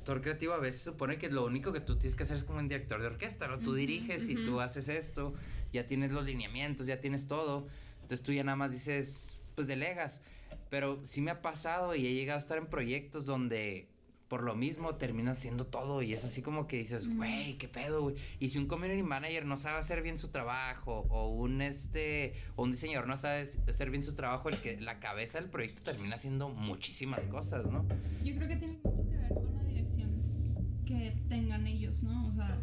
S2: director creativo a veces supone que lo único que tú tienes que hacer es como un director de orquesta, ¿no? Tú diriges y tú haces esto, ya tienes los lineamientos, ya tienes todo, entonces tú ya nada más dices, pues delegas. Pero sí me ha pasado y he llegado a estar en proyectos donde por lo mismo terminas haciendo todo y es así como que dices, güey, qué pedo, güey. Y si un community manager no sabe hacer bien su trabajo o un este o un diseñador no sabe hacer bien su trabajo, el que la cabeza del proyecto termina haciendo muchísimas cosas, ¿no?
S4: Yo creo que tiene mucho que ver con la dirección que tengan ellos, ¿no? O sea,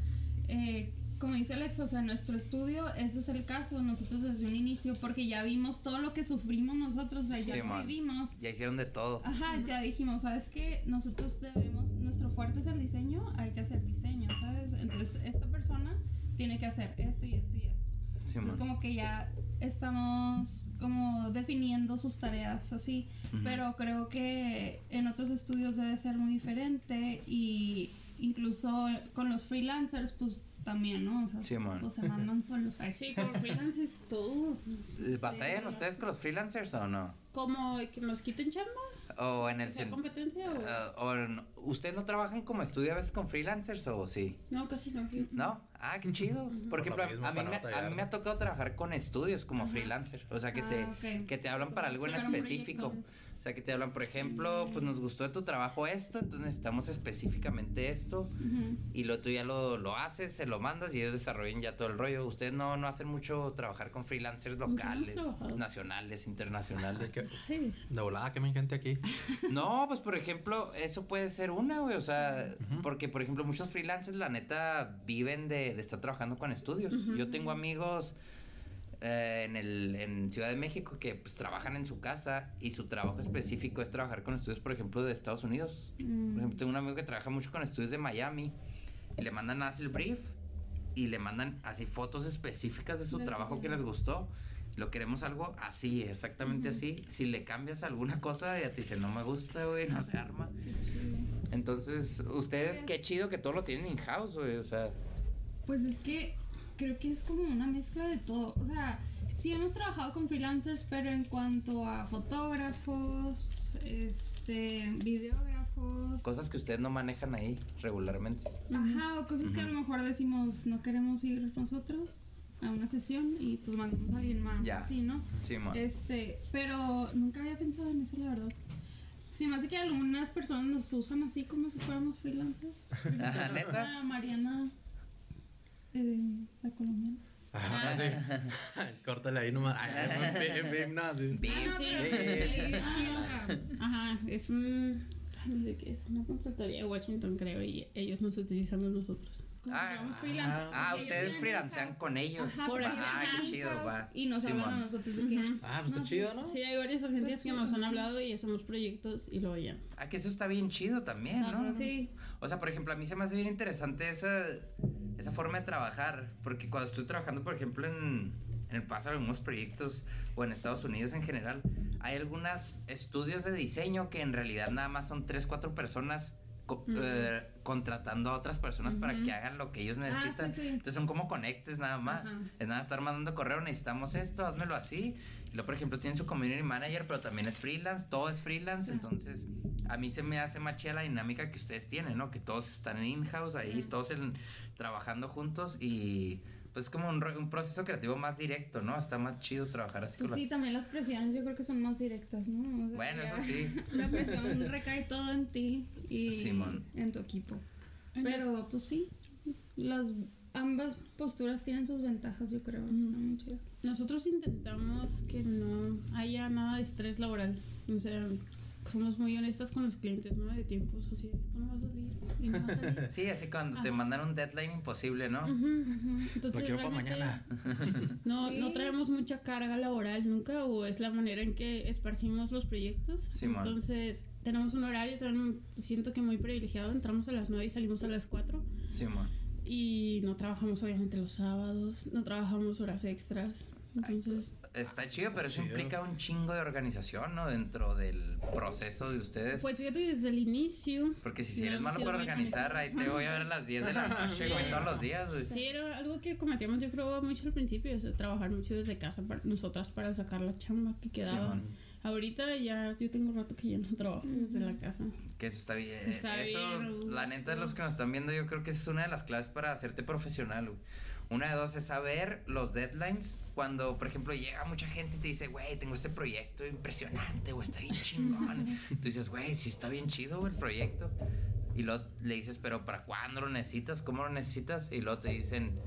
S4: eh, como dice Alex, o sea, nuestro estudio, este es el caso, nosotros desde un inicio, porque ya vimos todo lo que sufrimos nosotros, o sea, ya
S2: Sí,
S4: lo vivimos.
S2: Ya hicieron de todo.
S4: Ajá, ya dijimos, ¿sabes qué? Nosotros debemos, nuestro fuerte es el diseño, hay que hacer diseño, ¿sabes? Entonces, esta persona tiene que hacer esto y esto y esto.
S2: Sí,
S4: Entonces,
S2: man.
S4: como que ya estamos como definiendo sus tareas así,
S2: Ujú.
S4: pero creo que en otros estudios debe ser muy diferente y incluso con los freelancers, pues también, ¿no? O sea,
S2: Sí, man.
S4: o se mandan solos.
S5: Sí, como freelance es todo.
S2: ¿Batallan ustedes con los freelancers o no?
S5: Como que nos quiten chamba,
S2: ¿O en el sen-
S5: competencia o...
S2: ah, o en- ¿Ustedes no trabajan como estudio a veces con freelancers o sí?
S5: No, casi no.
S2: ¿No? Ah, qué chido. Por
S1: Por
S2: ejemplo, a, mí me, a mí me ha tocado trabajar con estudios como freelancer. O sea, que,
S4: Ah,
S2: te,
S4: ok.
S2: que te hablan para algo en específico.
S5: proyecto.
S2: O sea, que te hablan, por ejemplo, pues nos gustó de tu trabajo esto, entonces necesitamos específicamente esto. Y lo tú ya lo, lo haces, se lo mandas y ellos desarrollan ya todo el rollo. Ustedes no, no hacen mucho trabajar con freelancers locales, nacionales, internacionales.
S5: Sí.
S1: De volada, que me gente aquí.
S2: No, pues por ejemplo, eso puede ser una, güey. O sea, porque por ejemplo, muchos freelancers, la neta, viven de, de estar trabajando con estudios. Yo tengo amigos eh, en, el, en Ciudad de México que pues trabajan en su casa y su trabajo específico es trabajar con estudios, por ejemplo, de Estados Unidos. Por ejemplo, tengo un amigo que trabaja mucho con estudios de Miami y le mandan así el brief y le mandan así fotos específicas de su
S4: De
S2: trabajo
S4: acuerdo.
S2: que les gustó. Lo queremos algo así, exactamente así. Si le cambias alguna cosa, ya te dicen, no me gusta, güey, no se arma. Entonces, ustedes, qué chido que todo lo tienen in-house, güey, o sea...
S4: Pues es que creo que es como una mezcla de todo. O sea, sí hemos trabajado con freelancers, pero en cuanto a fotógrafos, este, videógrafos,
S2: Cosas que ustedes no manejan ahí regularmente.
S4: ajá, o cosas que a lo mejor decimos no queremos ir nosotros a una sesión y pues mandamos a alguien más,
S2: Ya.
S4: así, ¿no?
S2: Sí, man.
S4: Este, pero nunca había pensado en eso, la verdad. Sí, hace que algunas personas nos usan así como si fuéramos freelancers.
S2: Ajá, ¿neta?
S4: Ah, Mariana, eh, la colombiana.
S1: Ajá, sí. Córtale ahí nomás. Ay, en Bim, no, sí.
S4: Ah,
S5: Sí. Ajá, es un... No sé qué es, una consultoría de Washington, creo, y ellos nos utilizan a nosotros.
S4: como
S2: Ah, Ah,
S4: ellos
S2: ustedes freelancean con ellos.
S4: Ajá,
S5: Por.
S2: Ah, qué chido, va.
S4: Y nos hablan a
S2: Simón.
S4: nosotros de que,
S1: Ah, pues está
S4: No,
S1: chido, ¿no?
S5: Sí, hay varias agencias que nos han hablado y hacemos proyectos y luego ya.
S2: Ah, que eso está bien chido también,
S5: Está
S2: ¿no?
S5: raro.
S4: Sí,
S2: O sea, por ejemplo, a mí se me hace bien interesante esa, esa forma de trabajar, porque cuando estoy trabajando, por ejemplo, en, el paso de algunos proyectos o en Estados Unidos en general, hay algunos estudios de diseño que en realidad nada más son tres, cuatro personas co- eh, contratando a otras personas para que hagan lo que ellos necesitan.
S4: sí, sí.
S2: Entonces son como conectes nada más.
S4: Ajá.
S2: Es nada estar mandando correo, necesitamos esto, házmelo así. Y luego, por ejemplo, tiene su community manager, pero también es freelance, todo es freelance.
S4: Sí.
S2: Entonces, a mí se me hace más chida la dinámica que ustedes tienen, ¿no? Que todos están en in-house ahí, todos en- trabajando juntos y pues es como un, un proceso creativo más directo, ¿no? Está más chido trabajar así
S4: pues
S2: con
S4: sí,
S2: la...
S4: también las presiones yo creo que son más directas, ¿no? O sea,
S2: Bueno, eso sí.
S4: La presión recae todo en ti y
S2: Simón.
S4: en tu equipo. Pero pues sí, las ambas posturas tienen sus ventajas, yo creo. Está muy chido.
S5: Nosotros intentamos que no haya nada de estrés laboral. O sea, somos muy honestas con los clientes, ¿no? De tiempos, así, esto no va a salir y no va a salir.
S2: Sí, así cuando te mandan un deadline imposible, ¿no?
S5: Ujú, ujú. Entonces,
S1: Lo quiero para mañana.
S5: No,
S4: Sí.
S5: no traemos mucha carga laboral nunca, o es la manera en que esparcimos los proyectos.
S2: Simón.
S5: Entonces, tenemos un horario, también siento que muy privilegiado. Entramos a las 9 y salimos a las 4.
S2: Sí, man.
S5: Y no trabajamos, obviamente, los sábados, no trabajamos horas extras. Entonces,
S2: Está chido, pero eso
S1: chido.
S2: implica un chingo de organización, ¿no? Dentro del proceso de ustedes.
S5: pues fíjate desde el inicio.
S2: Porque si, si eres malo para organizar, ahí te voy a ver a las 10 de la noche, güey, todos los días, güey.
S5: Sí, era algo que cometíamos, yo creo, mucho al principio, o sea, trabajar mucho desde casa para nosotras para sacar la chamba que quedaba.
S2: Simón.
S5: Ahorita ya, yo tengo un rato que ya no trabajo desde la casa.
S2: Que eso está bien.
S5: Está
S2: eso,
S5: bien,
S2: la neta, los que nos están viendo, yo creo que esa es una de las claves para hacerte profesional, güey. Una de dos es saber los deadlines. Cuando, por ejemplo, llega mucha gente y te dice, güey, tengo este proyecto impresionante, o está bien chingón. Tú dices, güey, sí está bien chido el proyecto. Y luego le dices, pero ¿para cuándo lo necesitas? ¿Cómo lo necesitas? Y luego te dicen,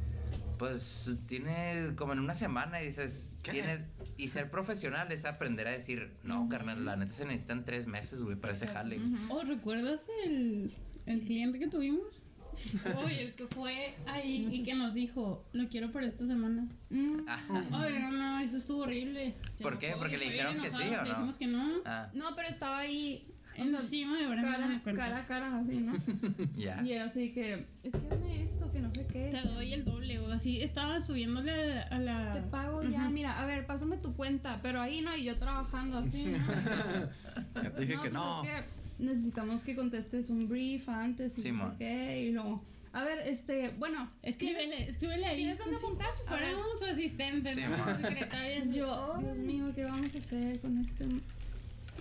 S2: pues tiene como en una semana y dices,
S1: ¿Qué?
S2: tiene. Y ser profesional es aprender a decir, no, carnal, la neta se necesitan tres meses, güey, para ese jale.
S5: Oh, ¿recuerdas el, el cliente que tuvimos? Oye, el que fue ahí y que nos dijo, lo quiero para esta semana.
S4: Mm.
S5: Ay, no, no, eso estuvo horrible. Se
S2: ¿Por qué? ¿Porque le dijeron que sí o
S5: Le
S2: no?
S5: dijimos que no.
S2: Ah,
S4: No, pero estaba ahí
S5: Encima de Brenda
S4: cara, cara a cara, así, ¿no?
S2: ya.
S4: Y era así que, es que dame esto, que no sé qué.
S5: Te doy el doble, o así estaba subiéndole a la...
S4: Te pago ya,
S5: Ujú.
S4: mira, a ver, pásame tu cuenta, pero ahí no, y yo trabajando así, ¿no?
S1: Ya te dije que
S4: pues
S1: no.
S4: es que necesitamos que contestes un brief antes y
S2: Sí,
S4: no
S2: ma.
S4: sé qué, y luego, A ver, este, bueno.
S5: Escríbele, escríbele ahí.
S4: ¿Tienes dónde apuntar?
S5: si
S4: A
S5: fuéramos
S4: ver.
S5: su asistente,
S2: Sí,
S5: ¿no?
S2: ma.
S5: Secretaria.
S4: Yo, Dios mío, ¿qué vamos a hacer con este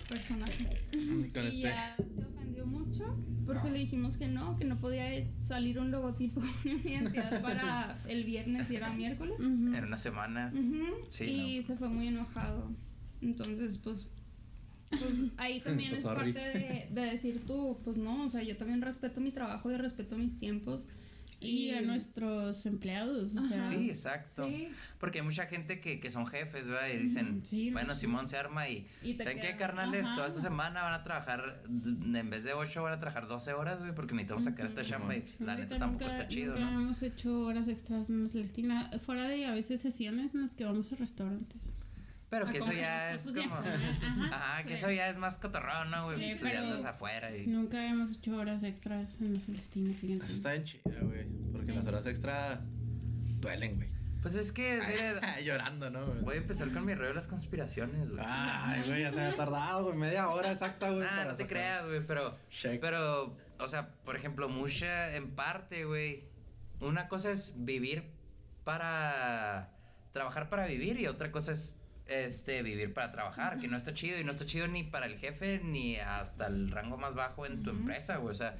S4: personaje?
S1: Con
S4: y
S1: este.
S4: ya se ofendió mucho porque le dijimos que no, que no podía salir un logotipo de mi identidad para el viernes y era miércoles.
S5: Ujú.
S2: En una semana.
S4: Ujú,
S2: Sí,
S4: y
S2: no.
S4: se fue muy enojado. Entonces, pues, pues ahí también
S1: Pues,
S4: es
S1: sorry.
S4: parte de, de decir tú, pues no, o sea, yo también respeto mi trabajo y respeto mis tiempos.
S5: Y a nuestros empleados, o sea.
S4: Ajá.
S2: Sí, exacto.
S4: Sí.
S2: Porque hay mucha gente que, que son jefes, ¿verdad? Y dicen,
S5: no,
S2: bueno,
S5: sí.
S2: Simón se arma y...
S4: Y te
S2: ¿Saben qué, carnales?
S5: Ajá.
S2: Toda esta semana van a trabajar, en vez de 8 van a trabajar 12 horas, güey, porque necesitamos sacar esta chamba y pues, la neta tampoco
S5: nunca-
S2: está chido,
S5: nunca
S2: ¿no?
S5: hemos hecho horas extras en Celestina, fuera de a veces sesiones en las que vamos a restaurantes.
S2: Pero
S5: a
S2: que eso ya
S5: pues,
S2: es
S5: ya
S2: como...
S5: ajá,
S2: Ajá, que eso ya es más cotorrón, ¿no, güey?
S5: Sí,
S2: Pues ya
S5: pero-
S2: andas afuera y...
S5: Nunca hemos hecho horas extras en la Celestina, fíjense.
S1: Eso está bien chida, güey. Porque las horas extra duelen, güey.
S2: Pues es que, mire,
S1: Llorando, ¿no, güey?
S2: voy a empezar con mi rollo de las conspiraciones, güey.
S1: Ay, güey, ya se me ha tardado, güey. Media hora exacta, güey.
S2: Ah,
S1: para
S2: no te
S1: sacar-
S2: creas, güey, pero...
S1: Shake.
S2: Pero, o sea, por ejemplo, mucha, en parte, güey, una cosa es vivir para trabajar para vivir y otra cosa es este vivir para trabajar, que no está chido y no está chido ni para el jefe ni hasta el rango más bajo en tu empresa, güey, o sea,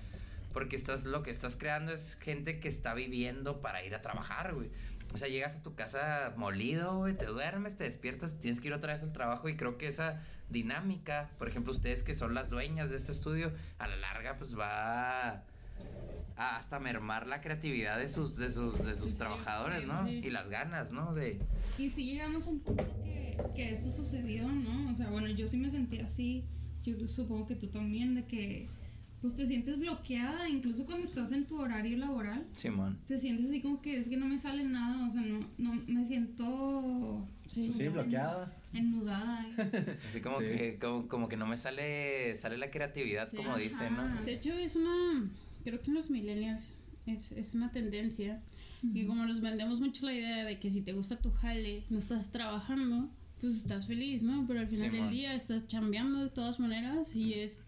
S2: porque estás lo que estás creando es gente que está viviendo para ir a trabajar, güey. O sea, llegas a tu casa molido, güey, te duermes, te despiertas, tienes que ir otra vez al trabajo y creo que esa dinámica, por ejemplo, ustedes que son las dueñas de este estudio, a la larga pues va a hasta mermar la creatividad de sus de sus de sus
S5: Sí,
S2: trabajadores,
S5: sí,
S2: ¿no?
S5: sí.
S2: Y las ganas, ¿no? De
S4: Y sí llegamos a un punto que, que eso sucedió, ¿no? O sea, bueno, yo sí me sentí así, yo supongo que tú también, de que pues te sientes bloqueada, incluso cuando estás en tu horario laboral,
S2: Simón.
S4: te sientes así como que es que no me sale nada, o sea, no, no me siento
S5: Sí,
S1: Sí, bloqueada.
S4: ennudada. ¿eh?
S2: Así como
S1: Sí.
S2: que como, como que no me sale sale la creatividad
S5: Sí,
S2: como
S5: ajá.
S2: dicen, ¿no?
S5: De hecho, es una. Creo que en los millennials es, es una tendencia. Y como nos vendemos mucho la idea de que si te gusta tu jale, no estás trabajando, pues estás feliz, ¿no? Pero al final
S2: Simón.
S5: del día estás chambeando de todas maneras y es,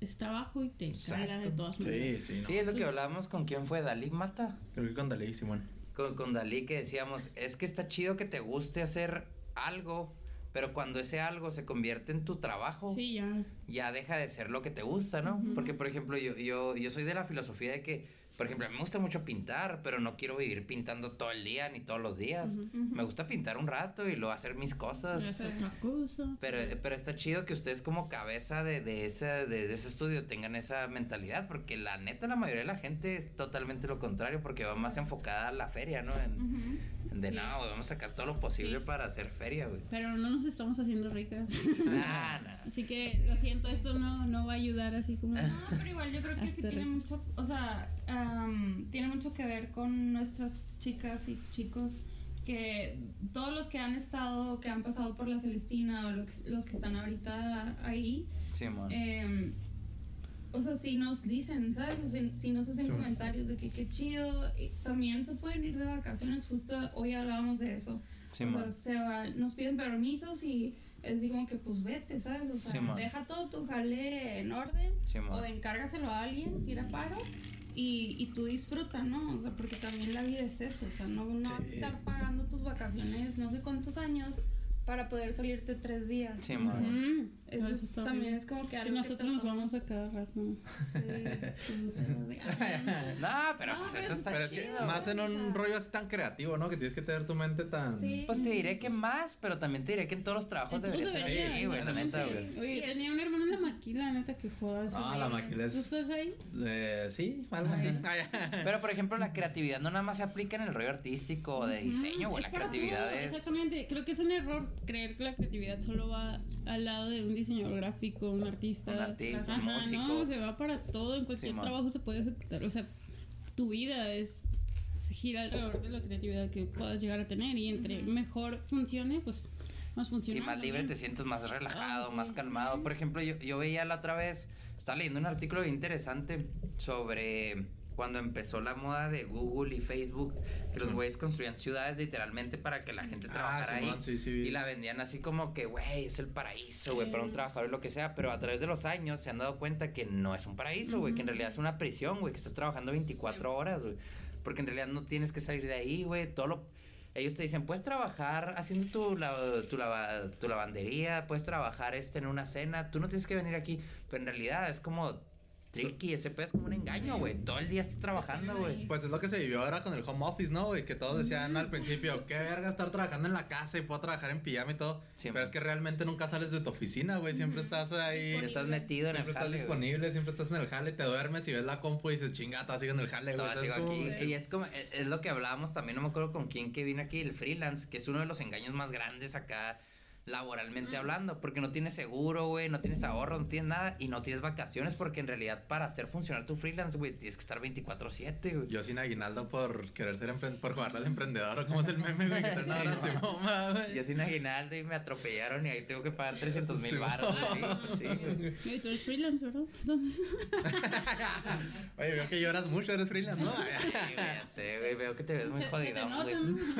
S5: es trabajo y te carga de todas maneras.
S1: Sí, sí, no.
S2: Sí, es lo que hablábamos con quién fue Dalí Mata.
S1: Creo que con Dalí, Simón.
S2: Con, con Dalí que decíamos, es que está chido que te guste hacer algo, pero cuando ese algo se convierte en tu trabajo,
S5: Sí, ya.
S2: ya deja de ser lo que te gusta, ¿no? Porque, por ejemplo, yo, yo, yo soy de la filosofía de que, por ejemplo, a mí me gusta mucho pintar, pero no quiero vivir pintando todo el día ni todos los días. Me gusta pintar un rato y luego hacer mis cosas.
S5: Otra cosa.
S2: Pero, pero está chido que ustedes como cabeza de, de, ese, de, de ese estudio tengan esa mentalidad, porque la neta la mayoría de la gente es totalmente lo contrario, porque va más enfocada a la feria, ¿no? En, de
S5: Sí.
S2: no, vamos a sacar todo lo posible
S5: Sí.
S2: para hacer feria, güey.
S5: Pero no nos estamos haciendo ricas.
S2: Nah, nah.
S5: Así que lo siento, esto no, no va a ayudar así como.
S4: No, pero igual yo creo que sí tiene mucho, o sea, tiene mucho que ver con nuestras chicas y chicos que todos los que han estado, que han pasado por la Celestina o los, los que están ahorita ahí,
S2: Simón.
S4: em, o sea, sí nos dicen, ¿sabes? O sea, sí nos hacen
S1: Sí.
S4: comentarios de que qué chido. Y también se pueden ir de vacaciones, justo hoy hablábamos de eso.
S2: Simón.
S4: O sea, se va, nos piden permisos y es como que pues vete, ¿sabes? O sea, deja todo tu jale en orden o encárgaselo a alguien, tira paro y, y tú disfruta, ¿no? O sea, porque también la vida es eso, o sea, no, no vas a estar pagando tus vacaciones no sé cuántos años para poder salirte tres días.
S2: Simón.
S5: Mm,
S4: Eso,
S5: eso está
S4: también es como que algo
S5: nosotros
S4: que
S5: nos vamos a cada rato.
S4: Sí, Ah,
S2: No, pero
S4: No,
S2: pues
S4: pero
S2: eso
S4: es-
S2: está
S1: Pero es que
S2: chido.
S1: más en un rollo así tan creativo, ¿no? Que tienes que tener tu mente tan.
S4: Sí.
S2: Pues te diré que más, pero también te diré que en todos los trabajos debería ser así, güey, la
S5: ¿no?
S2: neta,
S5: Sí.
S2: güey.
S5: Oye, tenía un hermano en la maquila, neta, que joda. eso,
S1: Ah, la maquila es-
S5: ¿Tú estás ahí?
S1: Eh, sí, algo así.
S2: Pero por ejemplo, la creatividad no nada más se aplica en el rollo artístico o de diseño, güey. La creatividad es.
S5: Exactamente, creo que es un error creer que la creatividad solo va al lado de un diseñador gráfico, un artista.
S2: Un artista,
S5: Ajá,
S2: músico.
S5: No, se va para todo, en cualquier
S2: Simón.
S5: trabajo se puede ejecutar. O sea, tu vida es se gira alrededor de la creatividad que puedas llegar a tener y entre mejor funcione, pues más funciona.
S2: Y más libre te sientes más relajado,
S5: Ah, sí.
S2: más calmado. Por ejemplo, yo, yo veía la otra vez, estaba leyendo un artículo bien interesante sobre cuando empezó la moda de Google y Facebook, que los güeyes construían ciudades literalmente para que la gente
S1: Ah,
S2: trabajara ahí.
S1: Sí, sí.
S2: Y la vendían así como que, güey, es el paraíso, güey, para un trabajador y lo que sea. Pero a través de los años se han dado cuenta que no es un paraíso, güey, que en realidad es una prisión, güey, que estás trabajando 24 horas, güey. Porque en realidad no tienes que salir de ahí, güey. Todo lo... Ellos te dicen, puedes trabajar haciendo tu, la- tu, lava- tu lavandería, puedes trabajar este en una cena, tú no tienes que venir aquí. Pero en realidad es como tricky, ese pedo es como un engaño, güey. Todo el día estás trabajando, güey.
S1: Pues es lo que se vivió ahora con el home office, ¿no? güey? que todos decían al principio, qué verga estar trabajando en la casa y puedo trabajar en pijama y todo. Pero es que realmente nunca sales de tu oficina, güey. Siempre estás ahí.
S2: Estás metido en el
S1: Siempre estás
S2: jale,
S1: disponible, siempre estás en el jale, te duermes y ves la compu y dices, chinga, todavía sigo en el jale, güey. ¿sabes
S2: sigo aquí. Y es como, es, es lo que hablábamos también, no me acuerdo con quién que vino aquí, el freelance, que es uno de los engaños más grandes acá laboralmente hablando, porque no tienes seguro, güey, no tienes ahorro, no tienes nada y no tienes vacaciones, porque en realidad para hacer funcionar tu freelance, güey, tienes que estar 24/7, güey.
S1: Yo sin aguinaldo por querer ser por jugarle al emprendedor, o como es el meme, güey, que
S2: Sí,
S1: ahora
S2: no.
S1: se mama, güey.
S2: Yo sin aguinaldo y me atropellaron y ahí tengo que pagar 300 mil
S1: Sí,
S2: baros, güey. Sí, pues sí, güey.
S5: Y tú eres freelance, ¿verdad?
S1: Oye, veo que lloras mucho, eres freelance, ¿no?
S2: Sí, güey, ya sé, güey. Veo que te ves muy jodido, güey.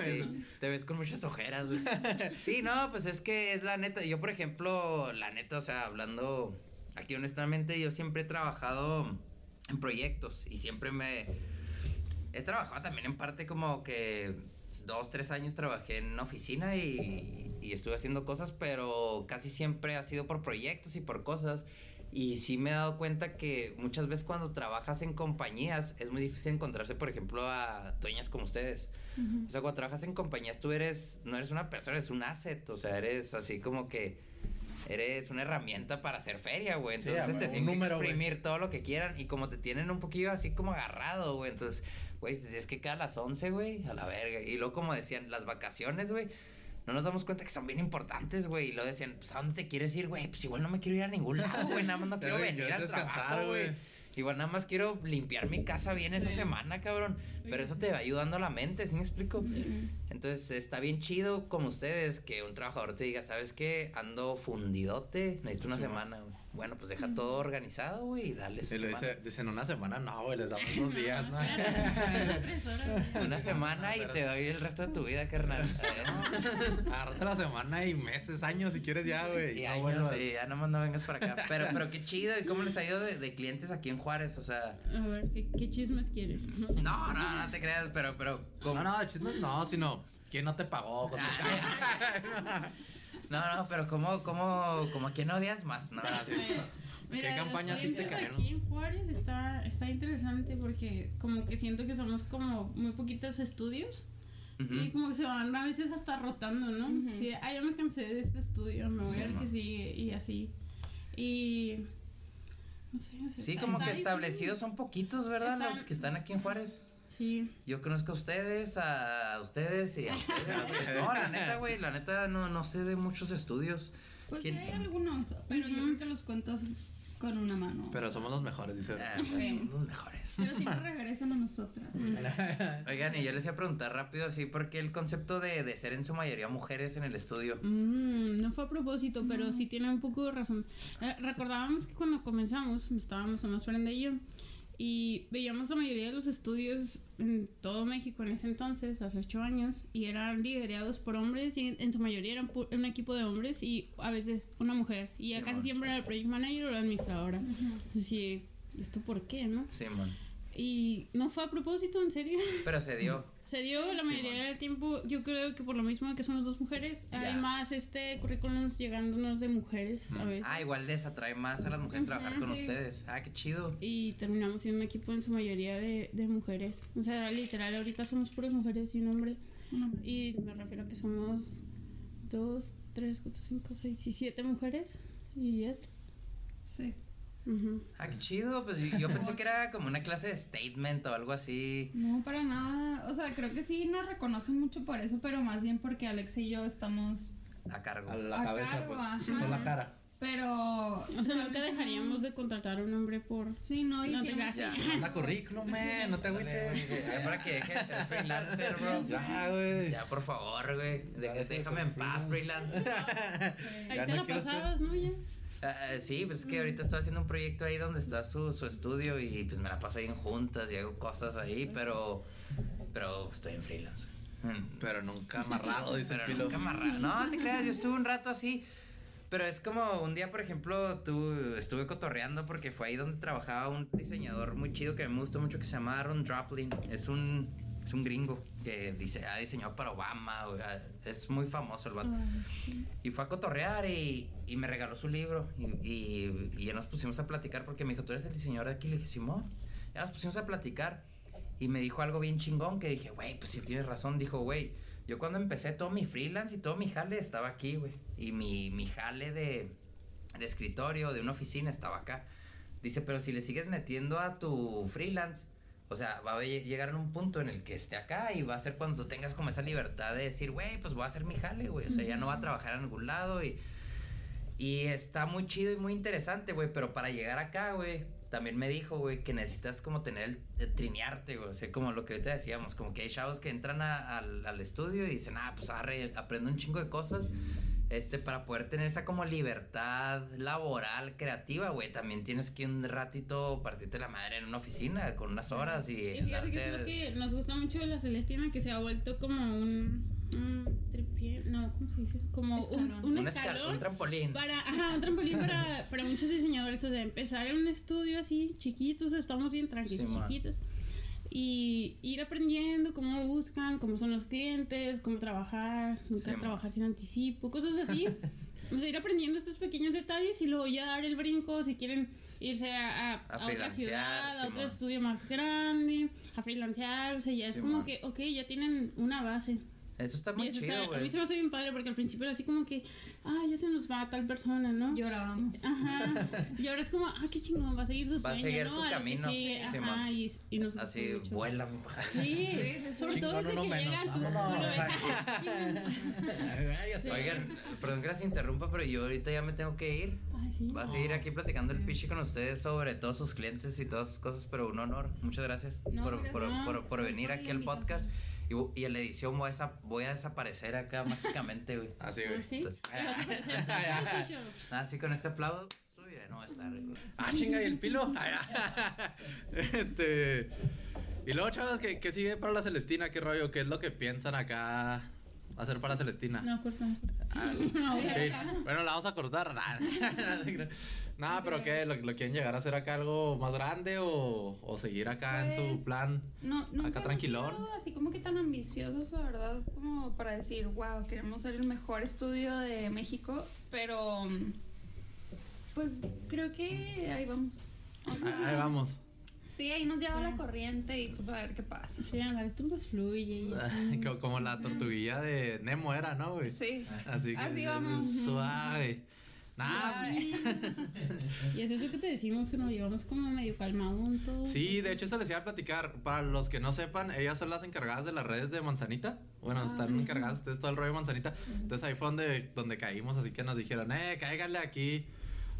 S2: Sí, te ves con muchas ojeras, güey. Sí, no, pues es que es la neta. Yo, por ejemplo, la neta, o sea, hablando aquí honestamente, yo siempre he trabajado en proyectos y siempre me. He trabajado también en parte como que dos, tres años trabajé en una oficina y, y estuve haciendo cosas, pero casi siempre ha sido por proyectos y por cosas. Y sí me he dado cuenta que muchas veces cuando trabajas en compañías es muy difícil encontrarse, por ejemplo, a dueñas como ustedes. O sea, cuando trabajas en compañías tú eres, no eres una persona, eres un asset. O sea, eres así como que eres una herramienta para hacer feria, güey.
S1: Sí,
S2: Entonces
S1: a
S2: te tienen
S1: número,
S2: que exprimir todo lo que quieran. Y como te tienen un poquillo así como agarrado, güey. Entonces, güey, tienes que quedar a las 11, güey, a la verga. Y luego, como decían, las vacaciones, güey. No nos damos cuenta que son bien importantes, güey. Y luego decían, pues, ¿a dónde te quieres ir, güey? Pues igual no me quiero ir a ningún lado, güey. Nada más no
S1: Sí,
S2: quiero venir
S1: quieres
S2: al
S1: descansar,
S2: trabajo, güey. Igual nada más quiero limpiar mi casa bien esa semana, cabrón. Pero eso te va ayudando a la mente, ¿sí me explico? Entonces está bien chido como ustedes que un trabajador te diga, ¿sabes qué? Ando fundidote, necesito una semana, güey. Bueno, pues deja todo organizado, güey, y dale
S1: Y lo dice, dicen una semana, no, güey, les damos dos días, ¿no?
S5: espérate, tres horas.
S2: Una semana y te doy el resto de tu vida, carnal.
S1: Agárrate la semana y meses, años, si quieres ya, güey.
S2: Y
S1: No
S2: años, sí, ya nomás no vengas para acá. Pero, pero qué chido, ¿y cómo les ha ido de, de clientes aquí en Juárez? O sea,
S5: A ver, ¿qué, qué chismes quieres?
S2: no, no, no te creas, pero, pero, ¿cómo?
S1: No, no, chismes no, sino, ¿quién no te pagó? con tus-
S2: No, no, pero ¿cómo, cómo, cómo a quién odias más? No,
S1: Ah, sí.
S5: Mira,
S1: campaña
S5: los
S1: sí te cayeron?
S5: aquí en Juárez está, está interesante porque como que siento que somos como muy poquitos estudios
S2: Ujú.
S5: y como que se van a veces hasta rotando, ¿no? Sí, ah, ya me cansé de este estudio, me voy
S2: Sí,
S5: al
S2: ma.
S5: que sigue y así. Y... No sé, o sea,
S2: Sí,
S5: está-
S2: como
S5: está
S2: que establecidos son poquitos, ¿verdad?
S5: Está-
S2: Los que están aquí en Juárez.
S5: Sí.
S2: Yo conozco a ustedes, a ustedes y a ustedes. a ustedes. No, la neta, güey, la neta no, no sé de muchos estudios.
S4: Pues
S2: ¿Quién-
S4: hay algunos, pero yo creo que los cuentas con una mano.
S1: Pero somos los mejores, dice.
S2: Ah, pues, son los mejores.
S4: Pero siempre regresan a nosotras.
S2: Oigan, y yo les iba a preguntar rápido así, porque el concepto de, de ser en su mayoría mujeres en el estudio.
S5: Mm, no fue a propósito, pero sí tiene un poco de razón. Eh, recordábamos que cuando comenzamos, estábamos una Brenda y yo, y veíamos la mayoría de los estudios en todo México en ese entonces, hace ocho años, y eran liderados por hombres, y en su mayoría eran pu- un equipo de hombres y a veces una mujer, y ya
S2: Sí,
S5: casi
S2: man.
S5: siempre era el project manager o la administradora. Así, ¿esto por qué, no?
S2: Simón.
S5: Y no fue a propósito, en serio.
S2: Pero se dio.
S5: Se dio la mayoría del tiempo, yo creo que por lo mismo que somos dos mujeres,
S2: Ya.
S5: hay más este currículums llegándonos de mujeres a veces.
S2: Ah, igual les atrae más a las mujeres trabajar con
S5: sí.
S2: ustedes. Ah, qué chido.
S5: Y terminamos siendo un equipo en su mayoría de, de mujeres. O sea, literal, ahorita somos puras mujeres y un hombre. Y me refiero a que somos dos, tres, cuatro, cinco, seis y siete mujeres. Y otros.
S4: Sí.
S5: Ujú.
S2: Ah, qué chido. Pues yo, yo pensé que era como una clase de statement o algo así.
S4: No, para nada. O sea, creo que sí nos reconocen mucho por eso, pero más bien porque Alex y yo estamos.
S2: A cargo.
S1: A la
S4: A
S1: cabeza,
S4: cargo,
S1: pues.
S4: ajá.
S1: Son la cara.
S4: Pero.
S5: O sea, nunca dejaríamos de contratar a un hombre por...
S4: Sí, no, y
S5: No te.
S1: Manda currículum, man, no te agüites.
S2: Ya para que deje de ser freelancer, bro.
S1: Ya, güey.
S2: Ya, por favor, güey. Déjame en paz, freelance.
S5: Ahí te la pasabas, ¿no? Ya.
S2: Ah, sí, pues es que ahorita estoy haciendo un proyecto ahí donde está su, su estudio y pues me la paso ahí en juntas y hago cosas ahí, pero, pero estoy en freelance.
S1: Pero nunca amarrado, dice
S2: Pero nunca amarrado. No, te creas, yo estuve un rato así. Pero es como un día, por ejemplo, tú estuve cotorreando porque fue ahí donde trabajaba un diseñador muy chido que me gustó mucho que se llama Aaron Droplin. Es un, es un gringo que dice, ha diseñado para Obama. o sea, es muy famoso el vato. Y fue a cotorrear y, y me regaló su libro. Y, y, y ya nos pusimos a platicar porque me dijo, ¿tú eres el diseñador de aquí? Le dije, Simón. Ya nos pusimos a platicar. Y me dijo algo bien chingón que dije, güey, pues sí tienes razón. Dijo, güey, yo cuando empecé todo mi freelance y todo mi jale estaba aquí, güey. Y mi, mi jale de, de escritorio, de una oficina, estaba acá. Dice, pero si le sigues metiendo a tu freelance, o sea, va a lle- llegar en un punto en el que esté acá y va a ser cuando tú tengas como esa libertad de decir, güey, pues voy a hacer mi jale, güey. O sea, ya no va a trabajar en ningún lado y... Y está muy chido y muy interesante, güey, pero para llegar acá, güey, también me dijo, güey, que necesitas como tener el, el trinearte, güey, o sea, como lo que ahorita decíamos, como que hay chavos que entran a- al, al estudio y dicen, ah, pues arre, aprendo un chingo de cosas, este, para poder tener esa como libertad laboral, creativa, güey, también tienes que un ratito partirte la madre en una oficina con unas horas y...
S5: Y fíjate que es lo que nos gusta mucho de la Celestina, que se ha vuelto como un, un tripié, no, ¿cómo se dice? Como un,
S4: Escalón.
S5: un
S2: un, escal-
S5: escalón
S2: un trampolín.
S5: para, ajá, un trampolín para, para muchos diseñadores, o sea, empezar en un estudio así, chiquitos, estamos bien tranquilos,
S2: Sí, man.
S5: Y ir aprendiendo cómo buscan, cómo son los clientes, cómo trabajar, nunca
S2: Sí, man.
S5: trabajar sin anticipo, cosas así. O sea, ir aprendiendo estos pequeños detalles y luego ya dar el brinco si quieren irse a, a- a otra
S2: freelancear,
S5: ciudad, a otro
S2: Simón.
S5: estudio más grande, a freelancear, o sea, ya es como
S2: Simón.
S5: que, ok, ya tienen una base.
S2: Eso está
S5: Y
S2: muy
S5: eso
S2: chido,
S5: está- a
S2: güey.
S5: mí se me hace bien padre porque al principio era así como que, ah, ya se nos va tal persona, ¿no?
S4: Llorábamos.
S5: Ajá. Y ahora es como, ah, qué chingón, va a seguir su
S2: Va a
S5: sueño,
S2: seguir
S5: ¿no?
S2: su
S5: A
S2: camino,
S5: sigue,
S2: Simón.
S5: Ajá, y, y nos
S2: Así,
S5: mucho.
S2: vuela, mi paja.
S5: Sí, sobre todo desde
S1: uno
S5: que
S1: menos.
S5: llegan, tú, tú lo ves.
S2: Oigan, perdón que las interrumpa, pero yo ahorita ya me tengo que ir.
S5: Ay, sí.
S2: Va a seguir aquí platicando el pichi con ustedes sobre todos sus clientes y todas sus cosas, pero un honor. Muchas gracias,
S4: No,
S2: por,
S4: gracias.
S2: por- por- por venir aquí al podcast. Y, y en la edición voy a, desa- voy a desaparecer acá mágicamente, güey.
S1: Así,
S5: Ah,
S1: güey.
S5: sí.
S2: Entonces-
S5: Y vas a aparecer todo, Chicho.
S2: Así con este aplauso, suyo, no va a estar. güey.
S1: Ah, chinga, y el pilo. Ah. este. Y luego, chavos, ¿qué, qué sigue para la Celestina? ¿Qué rollo? ¿Qué es lo que piensan acá hacer para Celestina?
S5: No, corta, no, corta.
S1: Ah, sí. Bueno, la vamos a cortar. Nada, pero ¿qué? ¿Lo, lo quieren llegar a hacer acá algo más grande o, o seguir acá en su
S4: Pues,
S1: plan?
S4: No, nunca
S1: Acá tranquilón.
S4: sido así como que tan ambiciosos, la verdad, como para decir, wow, queremos ser el mejor estudio de México, pero pues creo que ahí vamos. O sea,
S1: Ah, Ahí vamos.
S4: Sí, ahí nos lleva
S5: Sí.
S4: la corriente y pues a ver qué pasa.
S5: Sí, andar, esto pues fluye y así.
S1: Co- Como la tortuguilla de Nemo era, ¿no, güey?
S4: Sí.
S1: Así que
S4: Así vamos. suave.
S5: Y es eso que te decimos que nos llevamos como medio calmado un todo.
S1: Sí, de hecho se les iba a platicar. Para los que no sepan, ellas son las encargadas de las redes de Manzanita. Bueno, están encargadas ustedes todo el rollo de Manzanita. Entonces ahí fue donde, donde caímos, así que nos dijeron, eh, cáiganle aquí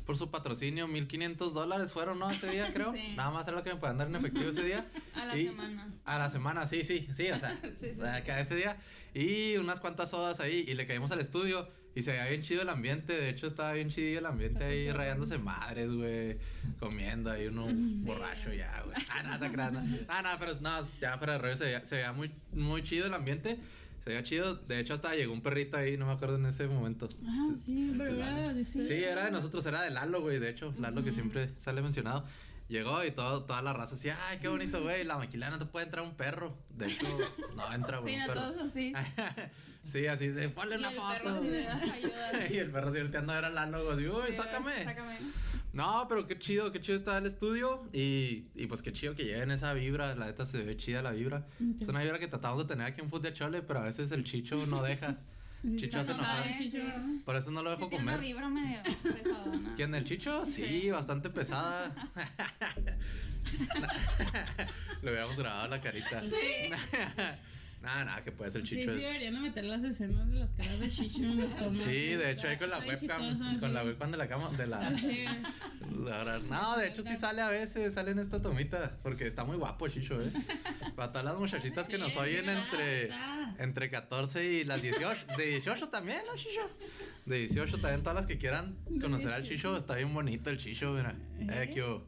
S1: por su patrocinio. 1500 dólares fueron, ¿no? Ese día, creo.
S4: Sí.
S1: Nada más es lo que me pueden dar en efectivo ese día.
S4: A la
S1: Y-
S4: semana.
S1: A la semana, sí, sí, sí, o sea,
S4: Sí, sí.
S1: o sea, que ese día. Y unas cuantas sodas ahí, y le caímos al estudio, y se veía bien chido el ambiente, de hecho estaba bien chido el ambiente ahí,
S5: Está
S1: rayándose madres, güey, comiendo ahí uno borracho ya, güey. Ah, nada, te creas, no. Ah, nada, pero no, ya fuera de rollo, se veía, se veía muy, muy chido el ambiente, se veía chido, de hecho hasta llegó un perrito ahí, no me acuerdo en ese momento.
S5: Ah, sí, era de
S1: Sí, era de nosotros, era de Lalo, güey, de hecho, Lalo que siempre sale mencionado. Llegó y todo, toda la raza así, ay, qué bonito, güey, la maquila no te puede entrar un perro. De hecho, no entra, güey,
S4: Sí, no
S1: perro.
S4: todos así.
S1: sí, así de, ponle una foto.
S4: así
S1: y el perro volteando era Lalo, güey, uy,
S4: Sí,
S1: sácame.
S4: Sácame.
S1: No, pero qué chido, qué chido está el estudio. Y, y pues qué chido que lleven esa vibra. La neta se ve chida la vibra. Es una vibra que tratamos de tener aquí en Food de Chole, pero a veces el chicho no deja. Chicho hace enojar. Por eso no lo
S4: Sí,
S1: dejo
S4: tiene una
S1: comer.
S4: vibra medio pesadona.
S1: ¿Quién, el Chicho? Sí,
S4: Sí.
S1: bastante pesada. Le hubiéramos grabado la carita.
S4: Sí.
S1: Nada, nada, que puede ser
S5: Sí,
S1: chicho.
S5: sí,
S1: es-
S5: deberían de meter las escenas de las caras de Shishu en los tomas.
S1: Sí, de hecho ahí con la webcam, con
S5: sí.
S1: la webcam de la cama, de la...
S5: Sí.
S1: la verdad- no, de hecho sí sale a veces, sale en esta tomita, porque está muy guapo Chicho, eh. Para todas las muchachitas que nos
S5: Sí,
S1: oyen entre, entre 14 y las 18, de 18 también, ¿no, Chicho? De 18 también, todas las que quieran conocer al Chicho, está bien bonito el Chicho, mira. Eh, qué hubo.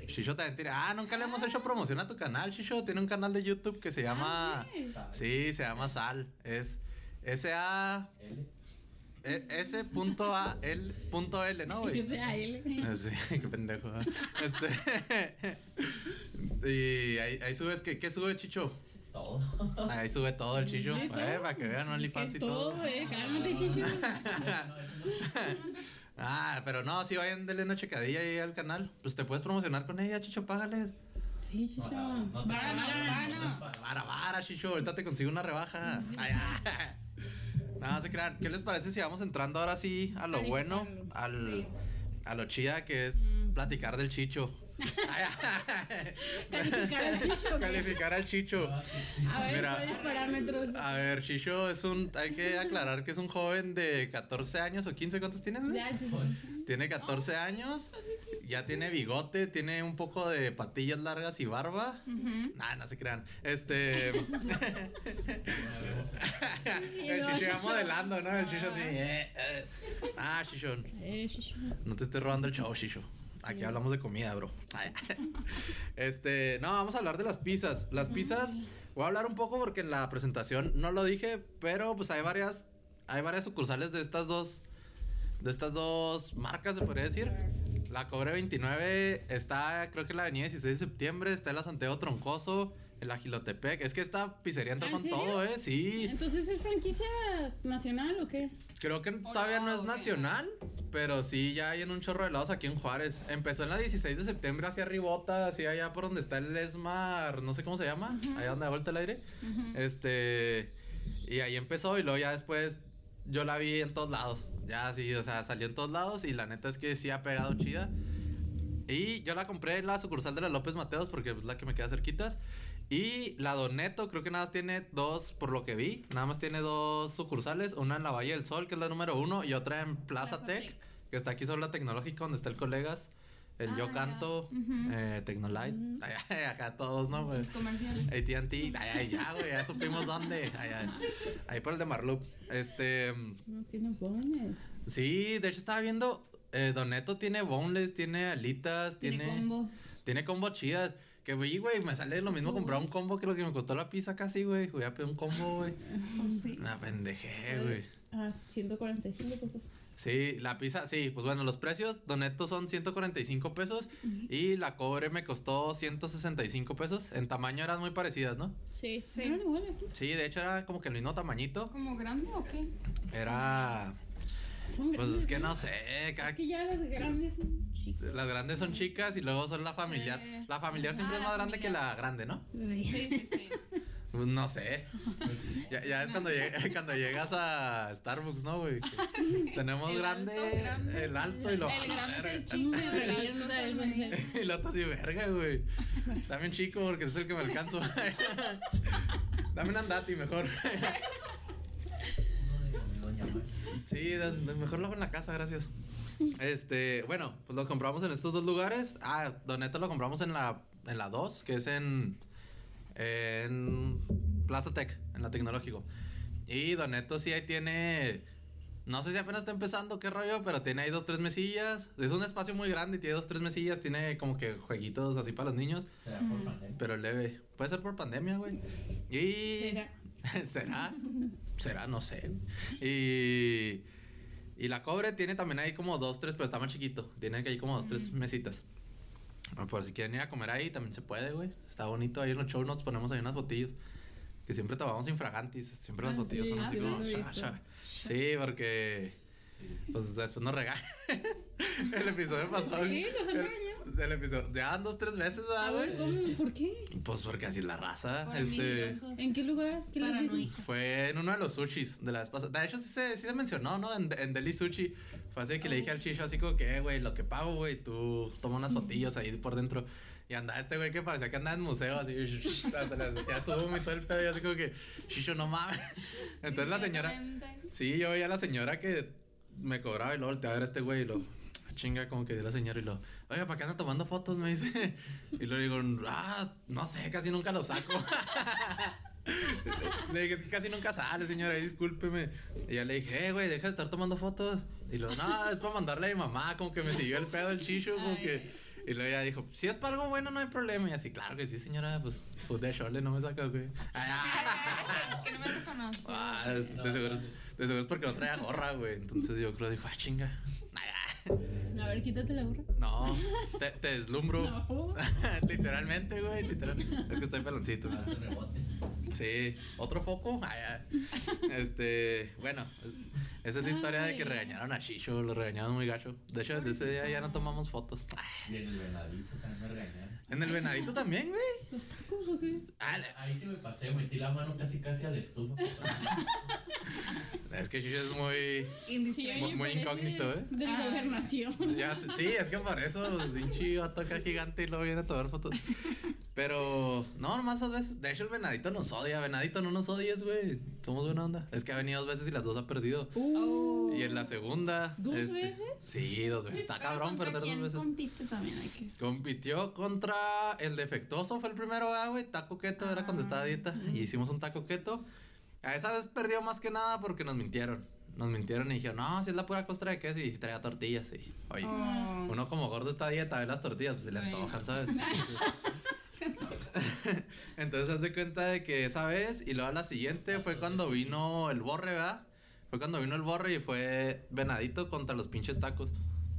S4: Sí.
S1: Chicho también tiene. Ah, nunca le hemos hecho promoción a tu canal, Chicho. Tiene un canal de YouTube que se llama.
S5: sí.
S1: Sí, se llama Sal. Es S-A. e- S punto A L punto L, ¿no, güey? Ah, Sí, qué pendejo. ¿eh? Este. y ahí, ahí subes, ¿qué, ¿qué sube Chicho?
S6: Todo.
S1: Ahí sube todo el Chicho.
S5: ¿Sí,
S1: Eh, para que vean OnlyFans y todo.
S5: todo, eh. Cálmate, Shishu.
S1: Ah, pero no, si vayan, denle una checadilla ahí al canal. Pues te puedes promocionar con ella, Chicho, págales.
S5: Sí.
S6: No te
S4: Vara, vara.
S6: no es para-
S1: Vara, vara, Chicho, ahorita te consigo una rebaja. Ay, ay. No, no se crean. ¿Qué les parece si vamos entrando ahora sí a lo bueno? Al,
S4: Sí.
S1: A lo chida que es platicar del Chicho.
S5: Calificar al güey.
S1: Calificar al Chicho.
S6: Ah, sí, sí.
S5: A ver,
S1: Mira.
S5: ¿cuáles parámetros?
S1: A ver, Chicho es un. Hay que aclarar que es un joven de 14 años o 15. ¿Cuántos tienes?
S5: Ya.
S1: Tiene 14 años, ya tiene bigote, tiene un poco de patillas largas y barba. Nah, no se crean. Este. el chicho ya
S5: Chicho.
S1: modelando, ¿no? El chicho así. eh, eh. Ah, chicho.
S5: Eh, Shishu.
S1: No te estés robando el show, chicho. Aquí hablamos de comida, bro. Este, no, vamos a hablar de las pizzas. Las pizzas, voy a hablar un poco porque en la presentación no lo dije, pero pues hay varias, hay varias sucursales de estas dos, de estas dos marcas, se podría decir. La Cobre 29 está, creo que en la avenida 16 de septiembre, está en la Santiago Troncoso, en la Gilotepec. Es que esta pizzería entra
S5: ¿Ah, en
S1: con
S5: serio?
S1: todo, ¿eh? Sí.
S5: Entonces, ¿es franquicia nacional o qué?
S1: Creo que todavía no es nacional, pero sí ya hay en un chorro de lados aquí en Juárez. Empezó en la 16 de septiembre hacia Ribota, hacia allá por donde está el Esmar, no sé cómo se llama, allá donde da vuelta el aire. Este, y ahí empezó y luego ya después yo la vi en todos lados. Ya sí, o sea, salió en todos lados y la neta es que sí ha pegado chida. Y yo la compré en la sucursal de la López Mateos porque es la que me queda cerquitas. Y la Doneto creo que nada más tiene dos, por lo que vi, nada más tiene dos sucursales. Una en la Valle del Sol, que es la número uno, y otra en Plaza,
S4: Plaza
S1: Tech,
S4: Tech.
S1: que está aquí sobre la tecnológica, donde está el colegas. El
S4: Ah,
S1: Yo. Canto, eh, Tecnolite. Ay, ay, acá todos, ¿no? Pues. ATT. Ya, güey, ya supimos dónde. Ay. Ahí por el de Marloop. Este.
S5: No tiene bones.
S1: Sí, de hecho estaba viendo. Eh, Doneto tiene boneless, tiene alitas,
S5: Tiene,
S1: tiene.
S5: combos.
S1: Tiene combos chidas. Que, güey, güey, me sale lo mismo comprar un combo que lo que me costó la pizza casi, güey. Voy a pedir un combo, güey.
S4: Sí.
S1: Una pendejé, güey.
S5: Ah, 145 pesos.
S1: Sí, la pizza, sí, pues bueno, los precios, Doneto son 145 pesos y la cobre me costó 165 pesos. En tamaño eran muy parecidas, ¿no?
S5: Sí,
S4: Sí.
S5: Eran iguales, ¿no?
S1: Sí, de hecho era como que el mismo tamañito.
S4: ¿Como grande o qué?
S1: Era.
S5: Son
S1: Pues
S5: grandes.
S1: es que
S5: ¿no?
S1: sé, cada
S5: Es que ya las grandes son chicas.
S1: Las grandes son chicas y luego son la familiar.
S5: Sí.
S1: La familiar siempre
S4: Ah,
S1: es
S4: la
S1: más grande que la grande, ¿no?
S5: Sí.
S4: Sí, sí, sí.
S1: Pues No sé. Ya, ya es cuando, lleg- cuando llegas a Starbucks, ¿no, güey? Tenemos
S4: El
S1: grande,
S4: alto, grande.
S1: el alto y lo
S4: El grande es el
S1: verga.
S4: chingo.
S1: Y lo otro así, verga, güey. Dame un chico porque es el que me alcanzo. Dame un andati mejor. Sí, mejor lo hago en la casa, gracias. Este, bueno, pues lo compramos en estos dos lugares. Ah, Doneto lo compramos en la en la 2, que es en en Plaza Tech, en la Tecnológico. Y Doneto sí ahí tiene no sé si apenas está empezando, qué rollo, pero tiene ahí dos, tres mesillas. Es un espacio muy grande y tiene dos, tres mesillas. Tiene como que jueguitos así para los niños,
S6: Será por pandemia.
S1: pero leve. Puede ser por pandemia, güey. Y...
S5: Será.
S1: ¿Será? ¿Será? No sé. Y... Y la cobre tiene también ahí como dos, tres, pero está más chiquito. Tiene que ahí como dos, tres mesitas. Por si quieren ir a comer ahí, también se puede, güey. Está bonito. Ahí en los show notes ponemos ahí unas botillas. Que siempre tomamos infragantis. Siempre las
S5: Ah,
S1: botillas
S5: sí,
S1: son así
S5: sí,
S1: como... sha, sha. Sí, porque... Pues después nos regañan. el episodio pasado...
S5: Sí, nos han
S1: el-
S5: regañado.
S1: El episodio... Ya dos, tres veces,
S5: A
S1: ¿verdad,
S5: ver,
S1: güey?
S5: ¿cómo? ¿Por qué?
S1: Pues porque así es la raza.
S4: Por
S1: este...
S5: ¿En qué lugar? ¿Qué les.
S1: Fue en uno de los sushis de la vez pasada. De hecho, sí se, sí se mencionó, ¿no? En, en Deli Sushi. Fue así que le dije al chicho así como que, "Eh, güey, lo que pago, güey, tú toma unas fotillos ahí por dentro. Y andaba este güey que parecía que andaba en museo, así. Hasta les decía zoom y todo el pedo. Y así como que, Shisho, no mames. Entonces la señora. Sí, yo veía a la señora que me cobraba y luego volteaba a ver a este güey y lo. Chinga, como que de la señora y lo. Oiga, ¿para qué anda tomando fotos? Me dice. Y le digo, ah, no sé, casi nunca lo saco. Le dije, es que casi nunca sale, señora, discúlpeme. Y ya le dije, eh, güey, deja de estar tomando fotos. Y luego, no, es para mandarle a mi mamá, como que me siguió el pedo el chicho, como
S4: Ay,
S1: que.
S4: ay.
S1: Y luego ella dijo, si es para algo bueno, no hay problema. Y así, claro que sí, señora, pues, pues de no me saca, güey.
S4: que no me reconoce.
S1: Ah, de seguro, de seguro es porque no traía gorra, güey. Entonces yo creo, dijo, ah, chinga.
S5: A ver, quítate la gorra.
S1: No, te, te deslumbro.
S5: No.
S1: Literalmente, güey, literal. Es que estoy peloncito.
S6: Hace rebote.
S1: Sí, otro foco. Este, bueno, esa es la historia de que regañaron a Shisho, lo regañaron muy gacho. De hecho, desde ese día ya no tomamos fotos.
S6: Y en el venadito también me regañaron.
S1: En el venadito también, güey.
S5: ¿Los tacos o qué?
S1: Ah,
S6: Ahí sí me pasé, metí la mano casi casi al estufa.
S1: es que Shisho es muy.
S5: Sí,
S1: Muy- incógnito, ¿eh?
S5: De la
S4: Ah.
S5: gobernación.
S1: Ya, sé- sí, es que por eso, Sinchi va a tocar gigante y luego viene a tomar fotos. Pero, no, nomás dos veces. De hecho, el venadito nos odia. Venadito, no nos odies, güey. Somos buena onda. Es que ha venido dos veces y las dos ha perdido.
S5: Uh.
S1: Y en la segunda.
S5: ¿Dos
S1: este,
S5: veces?
S1: Sí, dos veces. Está cabrón
S4: ¿contra
S1: perder dos veces.
S4: compite también.
S1: Compitió contra el defectuoso, fue el primero, ah, güey. Taco keto era cuando estaba a dieta. Y hicimos un taco keto. A esa vez perdió más que nada porque nos mintieron. Nos mintieron y dijeron, no, si es la pura costra de queso y si traía tortillas. Y, oye,
S4: Oh.
S1: uno como gordo está a dieta, ve las tortillas, pues se le antojan, ¿sabes? Entonces hace cuenta de que esa vez y luego la siguiente fue cuando vino el borre, ¿verdad? Fue cuando vino el borre y fue venadito contra los pinches tacos.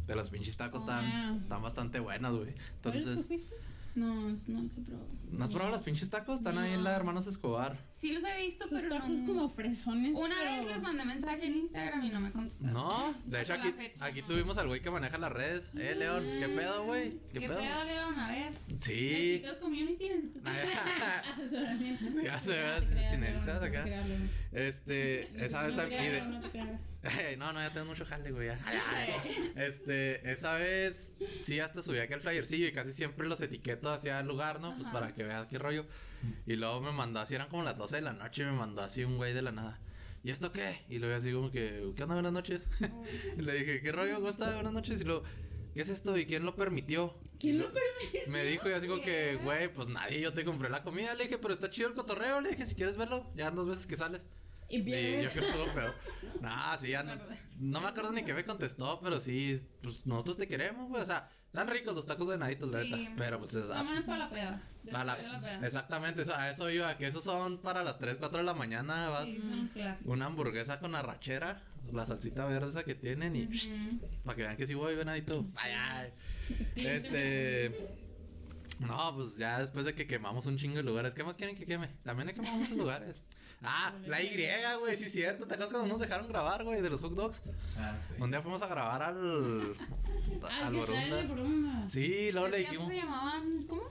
S1: De los pinches tacos están,
S5: Ah.
S1: están bastante buenos, güey.
S5: ¿Cuáles
S1: Entonces,
S5: fuiste? No, no los he probado.
S1: ¿no has probado los pinches tacos? Están ahí en la Hermanos Escobar.
S4: Sí los he visto,
S5: Los
S4: pero
S5: tacos
S4: no...
S5: como fresones.
S4: Una
S5: pero-
S4: vez les mandé mensaje en Instagram y no me contestaron.
S1: No, de hecho aquí,
S4: fecha,
S1: aquí
S4: no.
S1: tuvimos al güey que maneja las redes. Eh, León, ¿qué pedo, güey?
S4: ¿Qué, pedo? León? A ver.
S1: Sí.
S5: Necesitas community, necesitas asesoramiento.
S1: Ya se ve, si necesitas acá. Este, esa vez
S5: No te
S1: también.
S5: no
S1: no, ya tengo mucho jale, güey. Este, esa vez sí hasta subí aquí el flyercillo y casi siempre los etiqueto hacia el lugar, ¿no? Pues
S4: Ajá.
S1: para que vean qué rollo. Y luego me mandó así, eran como las 12 de la noche y me mandó así un güey de la nada. ¿Y esto qué? Y luego así como que, ¿qué onda? Buenas noches. y le dije, ¿qué rollo? ¿Cómo está? Buenas noches. Y luego, ¿qué es esto? ¿Y quién lo permitió?
S5: ¿Quién
S1: Y
S5: lo permitió?
S1: Me dijo y así como que, güey, pues nadie, yo te compré la comida. Le dije, pero está chido el cotorreo. Le dije, si quieres verlo, ya dos veces que sales.
S5: Y
S1: Y yo
S5: pierdes.
S1: creo que estuvo peor. Nah, sí, ya no, no me acuerdo ni qué me contestó, pero sí, pues nosotros te queremos, güey. O sea, están ricos los tacos de naditos, la
S4: Sí.
S1: neta. Pero pues es.
S4: Vámonos para la peda.
S1: para la-
S4: la peda.
S1: exactamente, eso, a eso iba, que esos son para las 3, 4 de la mañana, vas.
S4: Sí, son clásicos.
S1: Una hamburguesa con arrachera, la salsita verde esa que tienen y
S4: Ujú.
S1: para que vean que sí voy venadito. Ay, ay. Este. No, pues ya después de que quemamos un chingo de lugares, ¿qué más quieren que queme? También he quemado muchos lugares. Ah, la Y, güey, sí es cierto. ¿Te acuerdas cuando nos dejaron grabar, güey, de los hot dogs?
S6: Ah, sí.
S1: Un día fuimos a grabar al.
S5: Ah,
S1: al
S5: que está en el.
S1: Sí, luego le dijimos.
S4: se llamaban... ¿Cómo?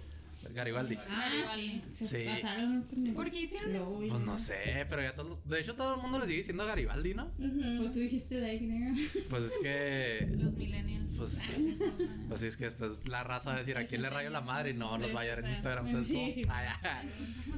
S1: Garibaldi.
S5: Ah, sí. Se
S1: Sí.
S5: pasaron con el-
S4: ¿Por qué hicieron
S5: Luego,
S1: Pues no sé, pero ya todos. De hecho, todo el mundo le sigue diciendo Garibaldi, ¿no?
S5: Pues tú dijiste de ahí,
S1: Pues es que.
S4: Los millennials.
S1: Pues-
S4: son.
S1: Pues sí, es que después la raza va a decir a quién le rayo la madre y no
S5: Sí,
S1: nos va a hallar en
S5: sí.
S1: Instagram.
S5: Sí, sí.
S1: Ay, ay.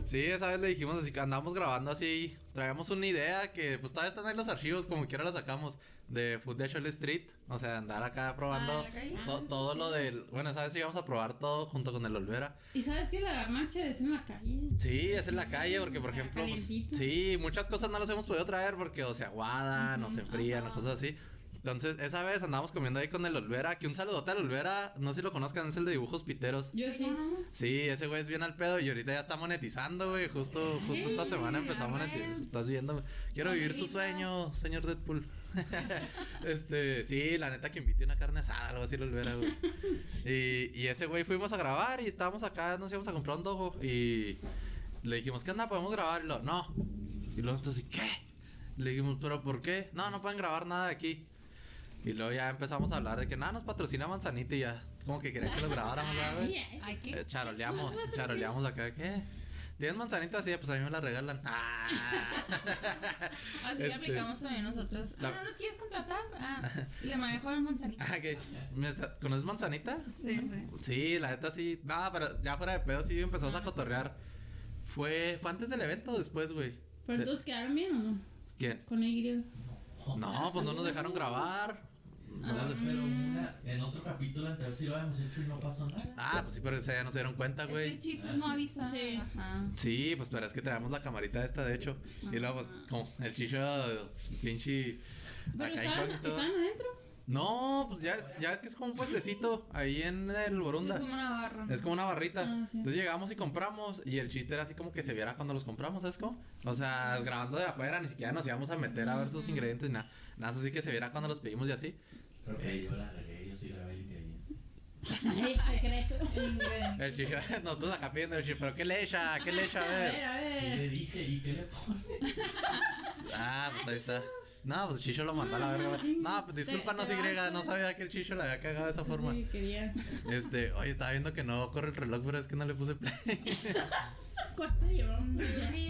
S1: Sí, esa vez le dijimos así que andamos grabando así. Traíamos una idea que pues todavía están ahí los archivos, como quiera la sacamos. De Food de Chole Street. O sea, andar acá probando
S4: Ah,
S1: to-
S5: Ah,
S1: todo
S5: sí.
S1: lo del. Bueno, esa vez íbamos a probar todo junto con el Olvera.
S5: Y sabes que la garnacha es en la calle.
S1: Sí, es en la calle porque, por ejemplo, pues, sí, muchas cosas no las hemos podido traer porque o se aguadan o se enfrían o cosas así. Entonces, esa vez andamos comiendo ahí con el Olvera, que un saludote al Olvera, no sé si lo conozcan, es el de dibujos piteros.
S5: Yo sí.
S1: Sí, ese güey es bien al pedo y ahorita ya está monetizando, güey. Justo, justo esta semana empezó a monetizar. Estás viendo, güey. Quiero vivir su sueño, señor Deadpool. este, sí, la neta que invite una carne asada, algo así lo güey. Y, y ese güey fuimos a grabar y estábamos acá, nos íbamos a comprar un dogo y le dijimos, ¿qué onda? ¿Podemos grabar? Y lo, no. Y luego entonces, ¿qué? Le dijimos, ¿pero por qué? No, no pueden grabar nada de aquí. Y luego ya empezamos a hablar de que nada, nos patrocina Manzanita y ya. Como que querían que los grabáramos, ¿verdad?
S5: Ay.
S1: Eh, charoleamos, charoleamos acá, ¿qué? ¿Tienes manzanitas? Sí, pues a mí me las regalan. Ah.
S4: Así
S1: Este,
S4: aplicamos también nosotros.
S1: la-
S4: Ah, ¿no nos quieres contratar? Ah, y le manejo el manzanita.
S1: Ah, que- ¿me sa- ¿Conoces manzanita?
S4: Sí, sí.
S1: Sí, la neta sí. No, pero ya fuera de pedo sí empezamos a cotorrear. Fue, fue antes del evento o después, güey.
S5: ¿Pero
S1: De-
S5: todos quedaron bien o no?
S1: ¿Quién?
S5: Con Y.
S1: No, pues no nos dejaron grabar. No nos-
S6: Pero una, en otro capítulo anterior sí lo habíamos hecho y no pasó nada.
S1: Ah, pues sí, pero ya no se dieron cuenta,
S4: Es que
S1: güey.
S4: el chiste es no avisar.
S5: Sí.
S4: Ajá.
S1: Sí, pues pero es que traemos la camarita esta, de hecho. Y luego, pues, como el chicho, pinche.
S5: ¿Pero
S1: acá
S5: estaban, adentro?
S1: No, pues ya, ya es que es como un puestecito ahí en el
S4: Es
S1: Borunda.
S4: como una barra.
S1: Es como una barrita.
S5: Ah, sí.
S1: Entonces llegamos y compramos. Y el chiste era así como que se viera cuando los compramos, ¿sabes cómo? O sea, grabando de afuera, ni siquiera nos íbamos a meter a ver sus ingredientes, nada. Nada, así que se viera cuando los pedimos y así.
S6: Creo que yo la regué, yo sí grabé el
S5: secreto.
S1: El chicho, nosotros acá pidiendo el chicho, pero ¿qué le echa? ¿Qué le echa? A
S5: A ver, a
S6: Sí
S5: ver.
S6: le dije, ¿y qué le pone?
S1: Ah, pues ahí está. No, pues el chicho lo mandó a la verga. No, pues discúlpanos, Y. No sabía que el chicho le había cagado de esa forma.
S5: Sí, quería.
S1: Este, oye, estaba viendo que no corre el reloj, pero es que no le puse play.
S5: ¿Cuánto llevamos?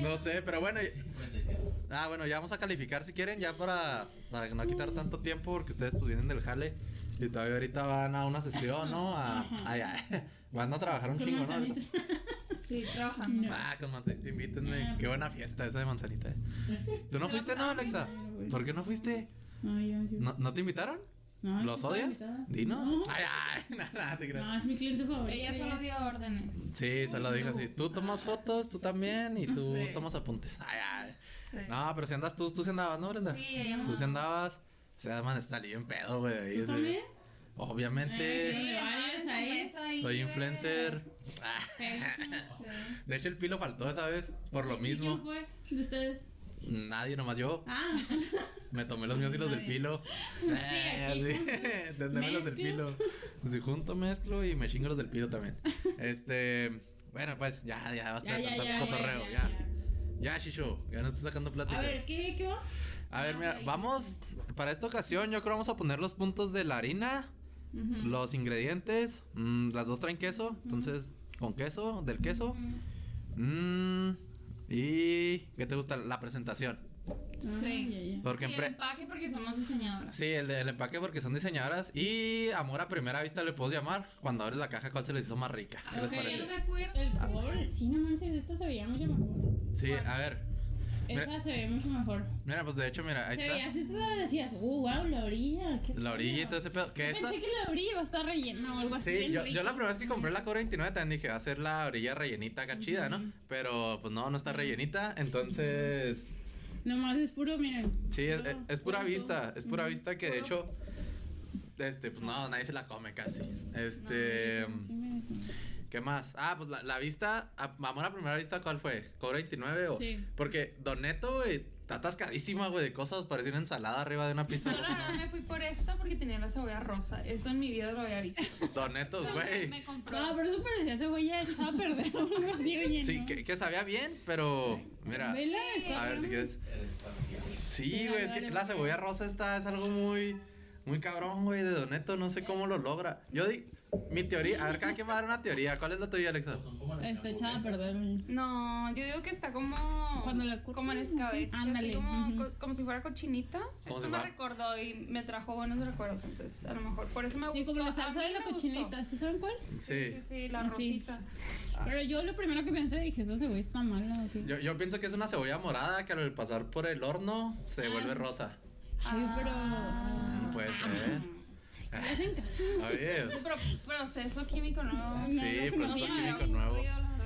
S1: No sé, pero bueno.
S6: 57.
S1: Ah, bueno, ya vamos a calificar si quieren, ya para, para no quitar tanto tiempo, porque ustedes pues vienen del jale y todavía ahorita van a una sesión, ¿no? A, ay, ay, van a trabajar un chingo, ¿no?
S4: Sí, trabajando.
S5: No.
S1: Ah, con manzanita, invítenme. Qué buena fiesta esa de manzanita. eh. ¿Tú no fuiste, no, Alexa? ¿Por qué no fuiste?
S5: No, yo, yo.
S1: ¿No, ¿no te invitaron?
S5: No,
S1: ¿Los odias? ¿Dino?
S5: No.
S1: Ay, ay, nada, te creo.
S5: No, es mi cliente favorito.
S4: Ella solo dio órdenes.
S1: Sí, se lo dijo así. Tú tomas fotos, tú también, y tú
S4: Sí.
S1: tomas apuntes. Ay, ay.
S4: Sí.
S1: No, pero si andas tú, tú sí andabas, ¿no, Brenda?
S4: Sí, ella
S1: Tú sí
S4: no.
S1: andabas. O sea, man, está bien pedo, güey.
S5: ¿Tú
S1: ese-
S5: también?
S1: Obviamente.
S5: Eh, ahí.
S1: Soy influencer.
S4: Sí.
S1: De hecho, el pilo faltó esa vez. Por lo
S5: ¿Y quién
S1: mismo.
S5: fue de ustedes?
S1: Nadie, nomás yo.
S5: Ah,
S1: Me tomé los míos y los del pilo. Eh, así. Tendré los del pilo. Si junto mezclo y me chingo los del pilo también. Este. Bueno, pues ya, ya, basta
S5: ya,
S1: de
S5: ya,
S1: tanto
S5: ya,
S1: cotorreo.
S5: ya,
S1: Ya,
S5: ya,
S1: ya, Shisho. Ya no estoy sacando plática.
S5: A ver, ¿qué, qué va?
S1: A ver, mira, vamos. Para esta ocasión, yo creo vamos a poner los puntos de la harina, los ingredientes. mm, las dos traen queso, entonces, con queso, del queso. Mm, y. ¿Qué te gusta? La presentación.
S4: Sí.
S1: Porque
S4: Sí, el empaque porque somos diseñadoras.
S1: Sí, el, el empaque porque son diseñadoras. Y amor a primera vista le puedo llamar. Cuando abres la caja, ¿cuál se les hizo más rica? ¿Qué les parece?
S5: El color, sí, no manches, esta se veía mucho mejor.
S1: Sí, a ver. Mira,
S5: se veía mucho mejor.
S1: mira, pues de hecho, mira, ahí
S5: se veía
S1: está.
S5: así, tú decías, uh, wow, la orilla. qué
S1: La orilla y
S5: pedo".
S1: todo ese pedo. Que
S5: Yo
S1: esta.
S5: Pensé que la orilla iba a estar rellena o algo así.
S1: Sí, yo, yo la primera vez que compré la Cobra 29 también dije, va a ser la orilla rellenita acá chida, ¿no? Pero pues no, no está rellenita, entonces...
S5: Nomás es puro, miren.
S1: Sí, es,
S5: puro-
S1: es- es pura
S5: puro
S1: vista, es pura vista que de hecho... Este, pues no, nadie se la come casi. Este...
S5: Sí, me-
S1: ¿Qué más? Ah, pues la, la vista, a- amor a primera vista, ¿cuál fue? ¿Cobra 29 o...?
S5: Sí.
S1: Porque Doneto, güey, está atascadísima, güey, de cosas, parecía una ensalada arriba de una pizza.
S4: Yo la verdad me fui por esta porque tenía la cebolla rosa. Eso en mi vida lo había visto.
S1: Donetos, güey.
S4: me compró.
S5: No, pero eso parecía cebolla echada a perder o algo así, oye.
S1: Sí,
S5: ¿no?
S1: que, que sabía bien, pero... Mira,
S5: Vela,
S1: a ver si quieres... Sí,
S5: Sí,
S1: güey, es que la
S5: porque-
S1: cebolla rosa está, es algo muy, muy cabrón, güey, de Doneto, no sé cómo lo logra. Yo di, mi teoría, a ver, cada quien va a dar una teoría. ¿Cuál es la tuya, Alexa?
S6: Pues
S5: Está echada a perder.
S4: No, yo digo que está como.
S5: Cuando la
S4: Como en escabeche.
S5: Ándale,
S4: Como,
S5: ujú.
S4: co- como si fuera cochinita. Esto
S1: si
S4: me recordó y me trajo buenos recuerdos. Entonces, a lo mejor por eso me
S5: Sí,
S4: gustó.
S5: como la salsa de la cochinita, ¿sí saben cuál?
S4: Sí,
S1: Sí.
S4: sí, sí, la
S5: Así.
S4: rosita.
S5: Pero yo lo primero que pensé, dije, esa cebolla está mala.
S1: Yo, yo pienso que es una cebolla morada que al pasar por el horno se
S5: Ah.
S1: vuelve rosa.
S5: Ay, pero...
S1: Mm, Puede ser. Oye, pues,
S4: Pero proceso químico no.
S1: Sí,
S5: que
S1: proceso químico nuevo.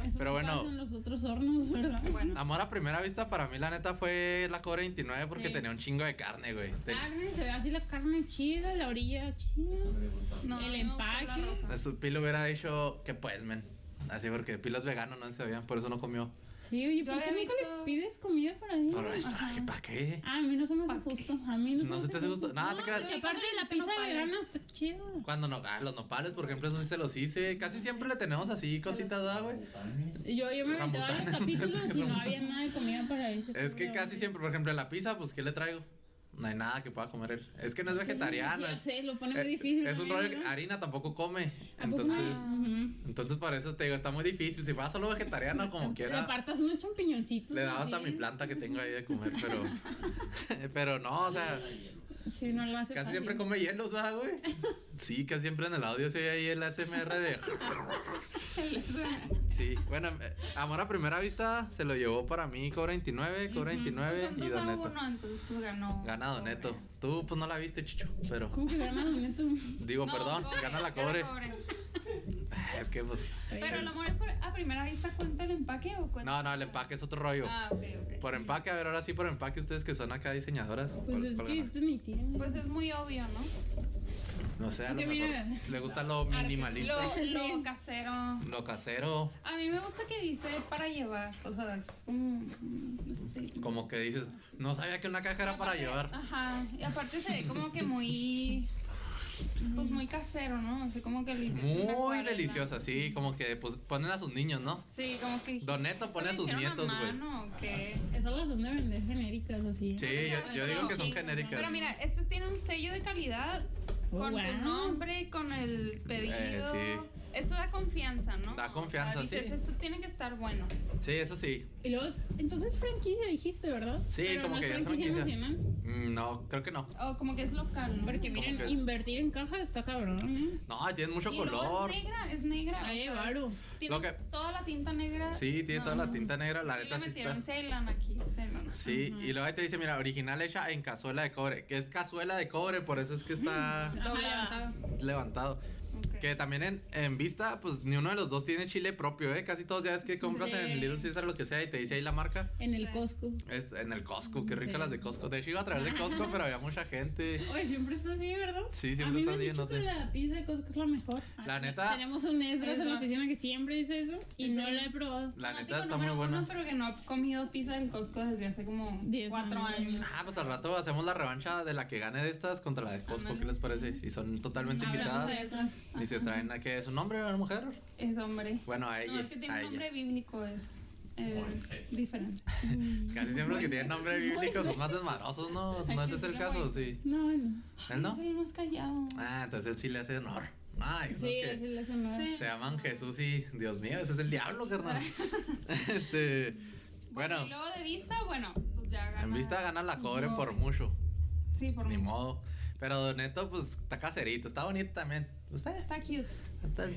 S5: Eso
S1: Pero
S5: no
S1: bueno.
S5: en los otros hornos, ¿verdad?
S4: Bueno,
S1: amor a primera vista para mí la neta fue la Cobra 29 porque
S5: Sí.
S1: tenía un chingo de carne, güey.
S5: Carne, se ve así la carne chida, la orilla chida.
S6: Eso no me gusta.
S4: no,
S5: el empaque.
S1: Su Pilo hubiera dicho que pues, men. Así porque Pilo es vegano, no se sabía, por eso no comió.
S5: Sí, oye, ¿por qué nunca
S4: visto-
S5: le pides comida para ella?
S1: Pero es para ¿para qué?
S5: Ah, a mí no se me hace justo. A mí no,
S1: No se te hace justo. Nada, te creas.
S5: aparte la pizza
S4: nopales.
S5: vegana está chida.
S1: Cuando no, ah, los nopales, por ejemplo, eso sí se los hice. Casi siempre le tenemos así cositas, ¿verdad, güey?
S5: Yo, yo me los
S1: Rambutanes.
S5: capítulos y no había nada de comida para ese.
S1: Es que casi siempre, por ejemplo, la pizza, pues, ¿qué le traigo? No hay nada que pueda comer él. Es que no es vegetariano.
S5: Sé, lo pone muy
S1: es-
S5: difícil.
S1: Es un rollo que harina tampoco come.
S5: ¿A poco
S1: Entonces?
S5: Ujú.
S1: entonces por eso te digo, está muy difícil. Si fuera solo vegetariano, como
S5: Le
S1: quiera.
S5: apartas unos champiñoncitos.
S1: Le daba hasta mi planta que tengo ahí de comer, pero. pero no, o sea,
S5: Sí, no lo hace
S1: casi
S5: fácil.
S1: siempre come hielos, ¿verdad, güey? Sí, casi siempre en el audio se oye ahí el ASMR de. Sí, bueno, eh, Amor a primera vista se lo llevó para mí, cobra 29, cobra 29
S4: Pues
S1: y
S4: dos a
S1: Doneto.
S4: uno, entonces pues ganó.
S1: Gana Doneto. Tú, pues no la viste, Chicho, pero.
S5: ¿Cómo que gana Doneto?
S1: Digo,
S4: No,
S1: perdón,
S4: cobre,
S1: gana la cobre.
S4: cobre.
S1: Es que, pues.
S4: Pero el amor a primera vista cuenta el empaque o cuenta.
S1: No, no, el empaque es otro rollo.
S4: Ah, ok, ok.
S1: Por empaque, a ver, ahora sí por empaque, ustedes que son acá diseñadoras.
S5: Pues
S1: ¿cuál-
S5: es que
S1: gana?
S5: este ni tiene.
S4: Pues es muy obvio, ¿no?
S1: No sé, a lo mejor
S5: mira,
S1: le gusta lo minimalista,
S4: Lo, lo casero.
S1: lo casero,
S4: A mí me gusta que dice para llevar. O sea, es como. este,
S1: como que dices, no sabía que una caja era para llevar.
S4: Ajá. Y aparte se ve como que muy. Pues muy casero, ¿no? Así como que lo
S1: Muy deliciosa, sí, como que pues ponen a sus niños, ¿no?
S4: Sí, como que.
S1: Doneto pone a
S4: ¿Esto
S1: sus nietos, güey.
S4: qué?
S5: Esas las son de vender genéricas así.
S1: Sí, yo, yo digo que son genéricas.
S4: Pero mira, este tiene un sello de calidad Con tu
S5: wow.
S4: nombre, con el pedido.
S1: Eh, sí.
S4: Esto da confianza, ¿no?
S1: Da confianza,
S4: o sea, dices,
S1: sí.
S4: Esto tiene que estar bueno.
S1: Sí, eso sí.
S5: Y luego, entonces franquicia dijiste, ¿verdad?
S1: Sí,
S5: Pero
S1: como
S5: no
S1: que
S5: es franquicia
S1: franquicia.
S5: nacional.
S1: Mm, No, creo que no.
S4: O como que es local, ¿no?
S5: Porque miren, invertir en caja está cabrón, ¿eh?
S1: No, tienen mucho
S4: Y luego
S1: color.
S4: Es negra, es negra.
S5: Ay,
S4: o sea, es-. Tiene
S1: que-
S4: toda la tinta negra.
S1: Sí, tiene toda la tinta negra, la neta sí
S4: metieron
S1: está.
S4: Ceylon aquí, Ceylon.
S1: Sí, y luego ahí te dice, mira, original hecha en cazuela de cobre, que es cazuela de cobre, por eso es que está
S5: Ajá, levantado.
S1: levantado. Que también en, en vista, pues ni uno de los dos tiene chile propio, ¿eh? Casi todos ya es que compras
S5: Sí.
S1: en Little Caesar lo que sea y te dice ahí la marca.
S5: En el. Costco.
S1: Es- en el Costco, qué ricas
S5: Sí.
S1: las de Costco. De hecho iba a traer de Costco, pero había mucha gente.
S5: Oye, siempre está así, ¿verdad?
S1: Sí,
S5: A
S1: siempre
S5: mí me
S1: está
S5: han dicho que la pizza de Costco es la mejor.
S1: La
S5: Aquí
S1: neta-
S5: Tenemos un Esdras en la oficina que siempre dice eso y
S4: ¿En
S5: no la he probado.
S1: La neta está muy buena.
S4: uno, pero que no ha comido pizza del Costco desde hace como
S5: Diez
S4: cuatro
S5: años.
S4: años.
S1: Ah, pues al rato hacemos la revancha de la que gane de estas contra la de Costco, ¿qué les parece? Y son totalmente
S4: Hablamos esas.
S1: Y se traen a que es un hombre o una mujer.
S4: Es hombre.
S1: Bueno, a ella.
S4: No, es que tiene un nombre bíblico, es eh, diferente.
S1: Casi siempre los que tienen nombre bíblico son más desmadrosos, ¿no? ¿No ese es el caso? Sí.
S5: No, no.
S1: ¿Él no?
S4: Soy más callado.
S1: Ah, entonces él sí le hace honor. Ay,
S5: Sí,
S1: que
S5: así le sonó.
S4: Sí.
S1: se llaman Jesús y Dios mío, ese es el diablo, carnal. este, bueno,
S4: y luego de vista, bueno, pues ya gana.
S1: en vista gana la cobre
S4: No.
S1: por mucho,
S4: Sí, por
S1: ni
S4: mucho.
S1: modo. Pero Doneto, pues está caserito, está bonito también. Usted
S4: Está cute.
S1: está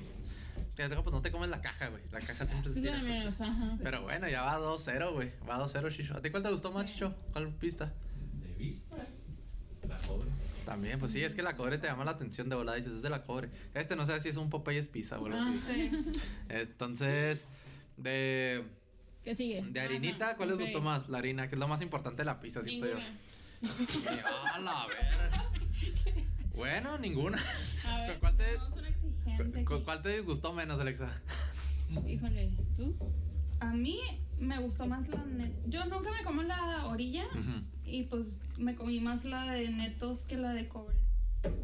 S1: Te digo, pues no te comes la caja, güey. La caja siempre se
S5: Sí,
S1: tira.
S5: menos, ajá.
S1: Pero bueno, ya va 2-0, güey. Va 2-0, Chicho. ¿A ti cuál te gustó más, Chicho? ¿Cuál pista?
S6: De vista. La cobre.
S1: También, pues sí, es que la cobre te llama la atención de volada. Dices, es de la cobre. Este no sé si es un Popeyes Pizza, güey.
S5: Ah,
S4: Sí.
S1: Entonces, de,
S5: ¿Qué sigue?
S1: de harinita, ¿cuál les gustó más? La harina, que es lo más importante de la pizza, siento yo. ¡A la verga! Bueno, ninguna.
S5: A ver.
S1: ¿Cuál te,
S4: No,
S1: cuál te disgustó menos, Alexa?
S5: Híjole, ¿tú?
S4: A mí me gustó más la net. Yo nunca me como la orilla y pues me comí más la de netos que la de cobre.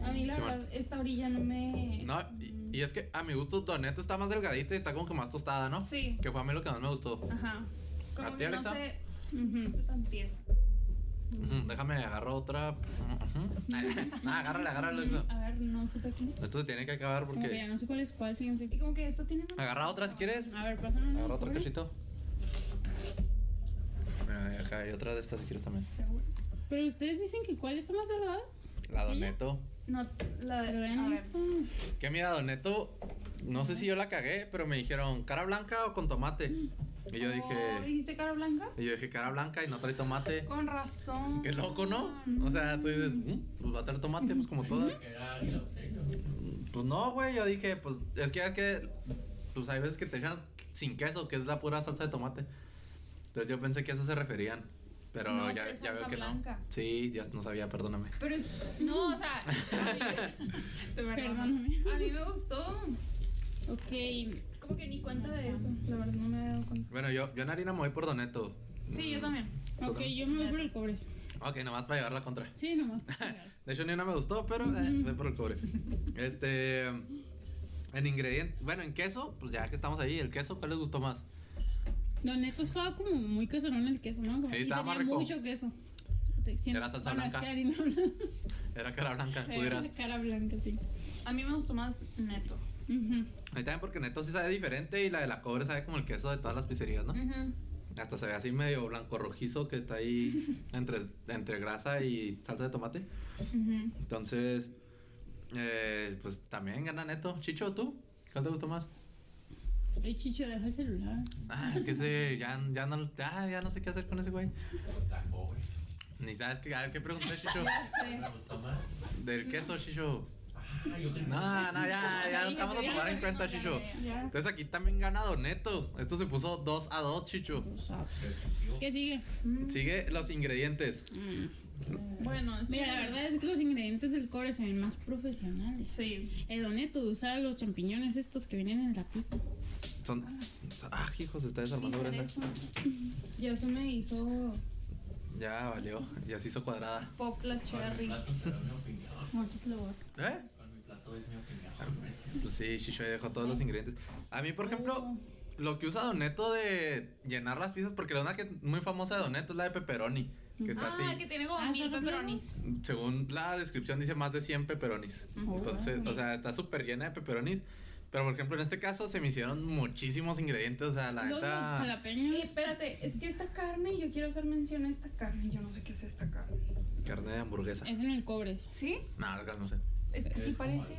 S4: A mí la
S1: Sí, bueno.
S4: verdad, esta orilla no me...
S1: No, y, y es que a mi gusto, Doneto está más delgadita y está como que más tostada, ¿no?
S4: Sí.
S1: Que fue a mí lo que más me gustó.
S4: Ajá. Como
S1: ¿A ti,
S4: no no
S5: Ujú.
S4: sé tan tiesa.
S1: Déjame agarro otra. Ujú. Nah, agárrale, agárrale. Alexa.
S4: A ver, no supe aquí.
S1: Esto se tiene que acabar
S5: Como que ya
S1: porque.
S5: no sé cuál es cuál, fíjense.
S4: Y como que esto tiene... más-
S1: Agarra otra si quieres.
S5: A ver, pásame.
S1: Agarra otro cachito. Mira, acá hay otra de estas si quieres también.
S4: Seguro.
S5: Pero ustedes dicen que cuál está más delgada.
S1: La Doneto.
S4: No, la de... Ver.
S5: esto.
S1: Que mira, Doneto, no sé si yo la cagué, pero me dijeron, ¿cara blanca o con tomate? Y yo
S4: Oh,
S1: dije,
S4: ¿Dijiste cara blanca?
S1: y yo dije, cara blanca y no trae tomate.
S4: Con razón.
S1: Qué loco, ¿no? O sea, tú dices, "Mm, pues va a traer tomate, pues como todas. Pues no, güey, yo dije, pues es que ya que, pues hay veces que te echan sin queso, que es la pura salsa de tomate. Entonces yo pensé que a eso se referían. Pero
S4: No,
S1: ya,
S4: es
S1: ya veo que
S4: blanca.
S1: no. Sí, ya no sabía, perdóname.
S4: Pero es... No, o sea...
S5: Perdóname.
S4: A mí me gustó.
S5: Ok.
S4: Como que ni cuenta de eso. La verdad no me he dado cuenta.
S1: Bueno, yo, yo en harina me voy por Doneto.
S4: Sí, yo también.
S5: Ok, yo me voy por el cobre.
S1: Ok, nomás para llevar la contra.
S5: Sí, nomás.
S1: De hecho, ni una me gustó, pero eh, voy por el cobre. Este. En ingredientes. Bueno, en queso, pues ya que estamos ahí, el queso, ¿cuál les gustó más?
S5: Don Neto estaba como muy caserón el queso, ¿no? Como-
S1: Sí,
S5: y
S1: estaba
S5: tenía
S1: más rico.
S5: mucho queso. protección.
S1: Era salsa blanca.
S5: que Ari no-
S1: Era cara blanca, tú
S5: Era cara blanca, sí.
S4: A mí me gustó más neto.
S5: Ujú.
S1: A mí también porque neto sí sabe diferente y la de la cobre sabe como el queso de todas las pizzerías, ¿no?
S4: Ujú.
S1: Hasta se ve así medio blanco rojizo que está ahí entre, entre grasa y salsa de tomate.
S4: Ujú.
S1: Entonces, eh, pues también gana neto. Chicho, ¿tú? ¿Cuál te gustó más?
S5: Ay, Chicho, deja el celular.
S1: Ah, que sé, ya, ya, no, ah, ya no sé qué hacer con ese güey. Ni sabes qué, a ver, ¿qué pregunté, Chicho?
S6: Me gustó más.
S1: Del queso, Chicho. No, no, ya, ya vamos a tomar en cuenta, Chicho. Entonces aquí también gana Doneto. Esto se puso 2 a 2, Chicho.
S5: ¿Qué sigue?
S1: Sigue los ingredientes.
S5: Mm.
S4: Bueno, es
S5: Mira, la verdad es que los ingredientes del cobre se ven más profesionales.
S4: Sí.
S5: El Doneto usa los champiñones estos que vienen en latito.
S1: Son. Ah, hijo, se está desarmando Brenda.
S4: Ya se me hizo
S1: Ya valió. Ya se hizo cuadrada.
S4: pop la cherry.
S1: ¿Eh?
S6: Plato es mi opinión.
S1: Pues sí, ahí dejó todos los ingredientes. A mí, por ejemplo, lo que usa Doneto de llenar las pizzas, porque la una que es muy famosa de Doneto es la de pepperoni. Que está
S4: Ah,
S1: así.
S4: que tiene como
S5: Ah,
S4: mil
S5: ¿está
S4: pepperonis.
S1: Según la descripción dice más de 100 pepperonis. Entonces, o sea, está súper llena de pepperonis. Pero, por ejemplo, en este caso se me hicieron muchísimos ingredientes. O sea, la neta...
S5: jalapeños.
S4: Eh, espérate, es que esta carne, yo quiero hacer mención a esta carne. Yo no sé qué es esta carne.
S1: Carne de hamburguesa.
S5: Es en el cobre.
S4: ¿Sí?
S1: No, no sé.
S4: Es que sí parece.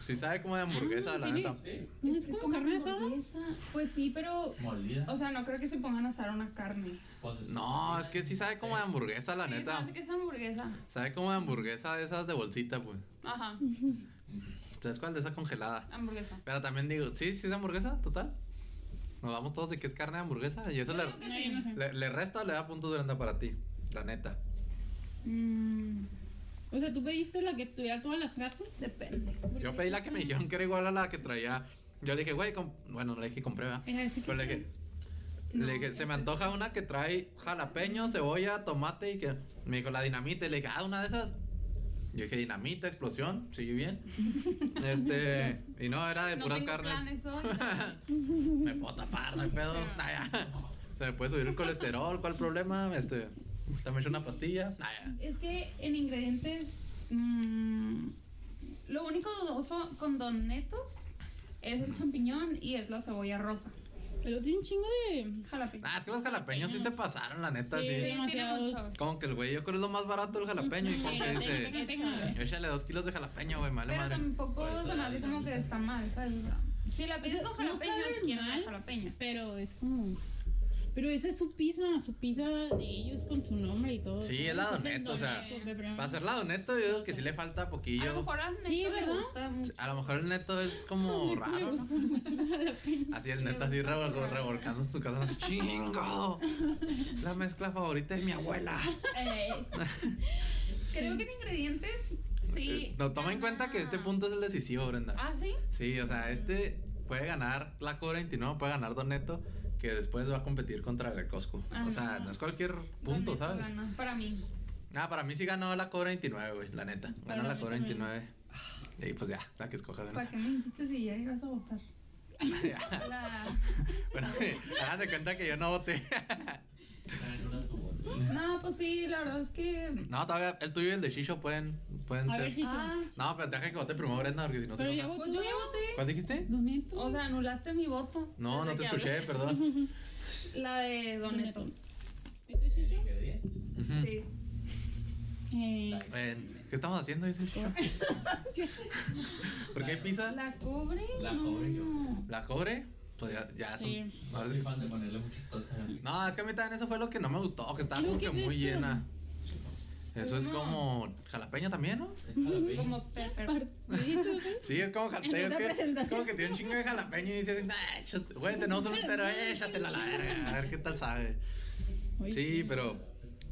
S1: Sí sabe como de hamburguesa,
S5: Ah,
S1: la
S5: tiene-
S1: neta.
S6: Sí,
S5: ¿No es como carne asada?
S4: hamburguesa. Pues sí, pero.
S6: molida.
S4: O sea, no creo que se pongan a asar una carne.
S6: Pues es
S1: No, es que sí sabe como de hamburguesa, la
S4: sí,
S1: neta.
S4: hace que es hamburguesa.
S1: Sabe como de hamburguesa de esas de bolsita, pues.
S4: Ajá,
S1: ¿Sabes cuál? De esa congelada.
S4: hamburguesa.
S1: Pero también digo, sí, sí es hamburguesa, total. Nos vamos todos de que es carne de hamburguesa. Y eso le,
S4: sí.
S5: no sé.
S1: le, le resta o le da puntos Brenda para ti. La neta.
S4: Mm,
S5: O sea, tú pediste la que tuviera todas las carnes.
S4: depende.
S1: Yo pedí la que me dijeron que era igual a la que traía. Yo le dije, güey, bueno, no le dije compré, ¿verdad?
S5: Este
S1: Pero le dije, le dije, se me antoja una que trae jalapeño, cebolla, tomate y que. Me dijo la dinamita. Y le dije, ah, una de esas. Yo dije, dinamita, explosión, sigue bien. este. Y no, era de
S4: no
S1: puras
S4: tengo
S1: carnes.
S4: hoy.
S1: me puedo tapar, no hay pedo.
S4: Sí.
S1: Ya. Se me puede subir el colesterol, ¿cuál problema? Este. También hecho una pastilla.
S4: Es que en ingredientes. mm, lo único dudoso con donetos es el champiñón y es la cebolla rosa.
S5: Pero tiene un chingo de.
S4: Jalapeño.
S1: Ah, es que los jalapeños sí se pasaron, la neta,
S5: Sí,
S1: sí.
S4: Mucho.
S1: Como que el güey, yo creo que es lo más barato el jalapeño. Y como que dice, échale dos kilos de jalapeño, güey, vale
S4: Pero
S1: madre.
S4: tampoco
S6: Por eso
S4: se me hace como que está mal, ¿sabes? O sea, si la pides con
S5: no
S4: jalapeños, quieren
S5: mal.
S4: jalapeño.
S5: Pero es como. Pero esa es su pizza, su pizza de ellos con su nombre y todo.
S1: Sí, es la
S5: Ese
S1: Doneto, o sea. Para ser lado neto, yo digo que sí le falta
S4: A lo
S1: poquillo.
S4: mejor a Neto
S5: Sí,
S4: le
S5: ¿verdad?
S4: gusta mucho.
S1: A lo mejor el neto es como raro, ¿no?
S5: gusta mucho el jalapeño.
S1: Así el neto así revol- revolcándose tu casa, así, chingo. La mezcla favorita de mi abuela.
S4: Eh, creo que en ingredientes, sí.
S1: Eh, No, toma en cuenta que este punto es el decisivo, Brenda.
S4: Ah, sí.
S1: Sí, o sea, este puede ganar la Cobra 29, puede ganar Doneto, que después va a competir contra el Costco. O sea, no es cualquier punto, ¿sabes?
S4: gana, Para mí.
S1: Ah, para mí sí ganó la Cobra 29, güey, la neta. Ganó
S5: Para
S1: la
S5: mí
S1: Cobra
S5: también.
S1: 29. Y pues ya, la que escojas.
S4: ¿Para qué me dijiste si ya ibas a votar?
S1: Ya.
S4: La-
S1: bueno, hagan de cuenta que yo no voté.
S4: No, pues sí, la verdad es que.
S1: no, todavía el tuyo y el de Shisho pueden, pueden
S5: A
S1: ser.
S5: ver si
S4: Ah,
S1: No, pero deja que vote primero Brenda, porque si no se
S5: Pero votó.
S4: pues yo ya voté.
S1: ¿Cuál dijiste?
S5: Doneto.
S4: O sea, anulaste mi voto.
S1: No, no te escuché,
S4: hablé.
S1: perdón.
S4: La de Doneto.
S5: ¿Y tú.
S1: Ujú.
S4: Sí.
S5: Eh,
S1: Eh, ¿Qué estamos haciendo? Dice el Shisho. ¿Por qué hay pizza?
S4: La cobre.
S6: La
S4: no.
S6: cobre yo.
S1: ¿La cobre? Pues ya, ya son.
S5: Sí.
S1: ahora
S6: No soy fan de ponerle muchas cosas
S1: No, es que a mí también eso fue lo que no me gustó, que estaba
S5: ¿Pero
S1: como que
S5: qué es
S1: muy
S5: esto?
S1: llena. Eso es
S4: No.
S1: como jalapeño también, ¿no?
S6: Es jalapeño.
S4: Como pepper.
S1: Sí, es como jalapeño. Es, que, es como que tiene un chingo de jalapeño y dices, "Nah, échate- güey, tenemos un entero, échasela a la verga, a ver qué tal sabe. Sí, pero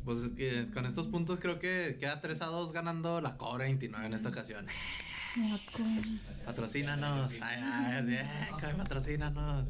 S1: pues es con estos puntos creo que queda 3 a 2 ganando la Cobra 29 en esta ocasión.
S5: La
S1: Patrocínanos. Ay, ay, sí, eh, que patrocínanos.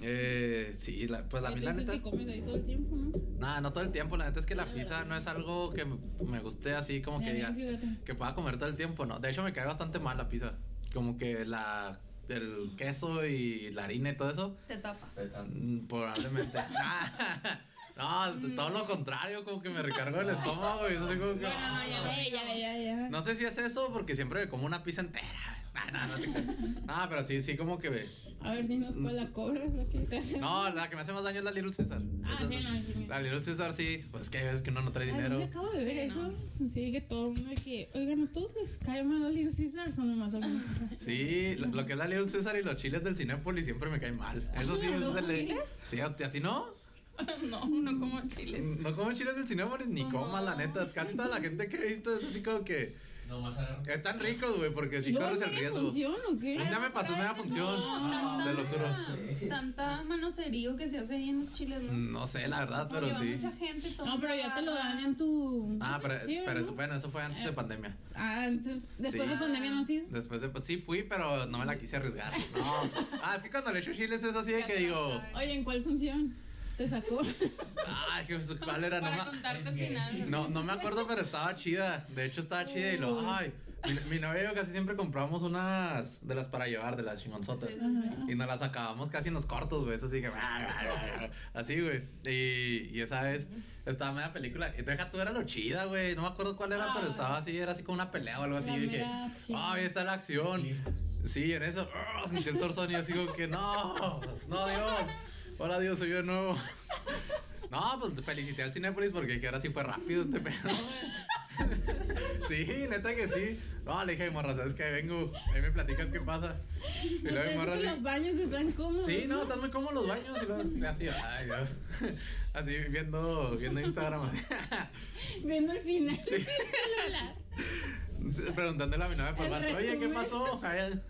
S1: Eh, sí, la- pues a mí la neta.
S5: que comes ahí todo el tiempo, ¿no?
S1: Nada, no todo el tiempo. La neta es que la pizza no es algo que me- guste así como que
S5: Ya,
S1: diga que pueda comer todo el tiempo, ¿no? De hecho, me cae bastante mal la pizza. Como que la el queso y la harina y todo eso,
S4: Te tapa.
S1: Mm, probablemente. No, todo lo contrario, como que me recargo el estómago y eso así como que.
S4: No, ya
S5: Ya, ya, ya, ya.
S1: No sé si es eso, porque siempre me como una pizza entera. No, no, pero sí, sí, como que me.
S5: A ver, dinos cuál la cobras, la que te hace.
S1: No, la que me hace más daño es la Little Caesar.
S5: Ah, sí, no, sí.
S1: La Little Caesar sí, pues que hay veces que uno no trae dinero.
S5: yo acabo de ver eso. Sí, que todo el mundo que, oigan, ¿a todos les cae mal la Little Caesar? Son nomás.
S1: Sí, lo, que es la Little Caesar y los chiles del Cinépolis siempre me caen mal. Eso sí, eso
S5: ¿Los
S1: es ley.
S5: chiles?
S1: Sí, ¿a, a ti no?
S4: No, no como chiles.
S1: No como chiles del Cinépolis ni comas, la neta. Casi toda la gente que he visto es así como que
S6: Nomás
S1: están ricos, güey, porque
S5: ¿Y
S1: sí
S5: luego
S1: corres el riesgo.
S5: función o qué?
S1: Día me pasó media función, te lo juro.
S4: Tanta manoserío que se hace ahí en los chiles, ¿no?
S1: No sé, la verdad, pero sí.
S4: mucha gente toma
S5: No, pero ya te lo dan en tu...
S1: Ah, pero, pero eso,
S5: ¿no?
S1: bueno, eso fue antes de pandemia.
S5: Ah, entonces, después
S1: Sí.
S5: de pandemia no ha sido.
S1: Después de, pues sí fui, pero no me la quise arriesgar. No. Ah, es que cuando le echo chiles es así de
S4: Ya
S1: que digo.
S5: Oye, ¿en cuál función te sacó?
S1: ay, Jesús, ¿cuál era? No
S4: Para
S1: me,
S4: contarte al final.
S1: no, no me acuerdo, pero estaba chida. De hecho, estaba chida y lo, ay. Mi, mi novia y yo casi siempre compramos unas de las para llevar, de las chingonzotas. Y nos las acabamos casi en los cortos, güey. Eso así que. Así, güey. Y, y esa vez estaba media película. Y deja tú, era lo chida, güey. No me acuerdo cuál era, pero estaba así, era así como una pelea o algo así. Y dije, ay, ahí está la acción. Sí, en eso. oh, sentí el torzón y yo así como que, no, no, Dios. Hola, Dios, soy yo de nuevo. No, pues felicité al Cinépolis porque dije, ahora sí fue rápido este pedo, güey. Sí, neta que sí. No, le dije, morra, ¿sabes qué? Vengo, ahí me platicas qué pasa. Y luego
S5: Parece
S1: morra
S5: que los baños están cómodos.
S1: Sí, no, están muy cómodos los baños. Y luego así, ay, Dios. Así viendo, viendo Instagram. así.
S5: Viendo el final del celular.
S1: Preguntándole a mi novia por
S5: El
S1: WhatsApp, oye, ¿qué pasó? Ay,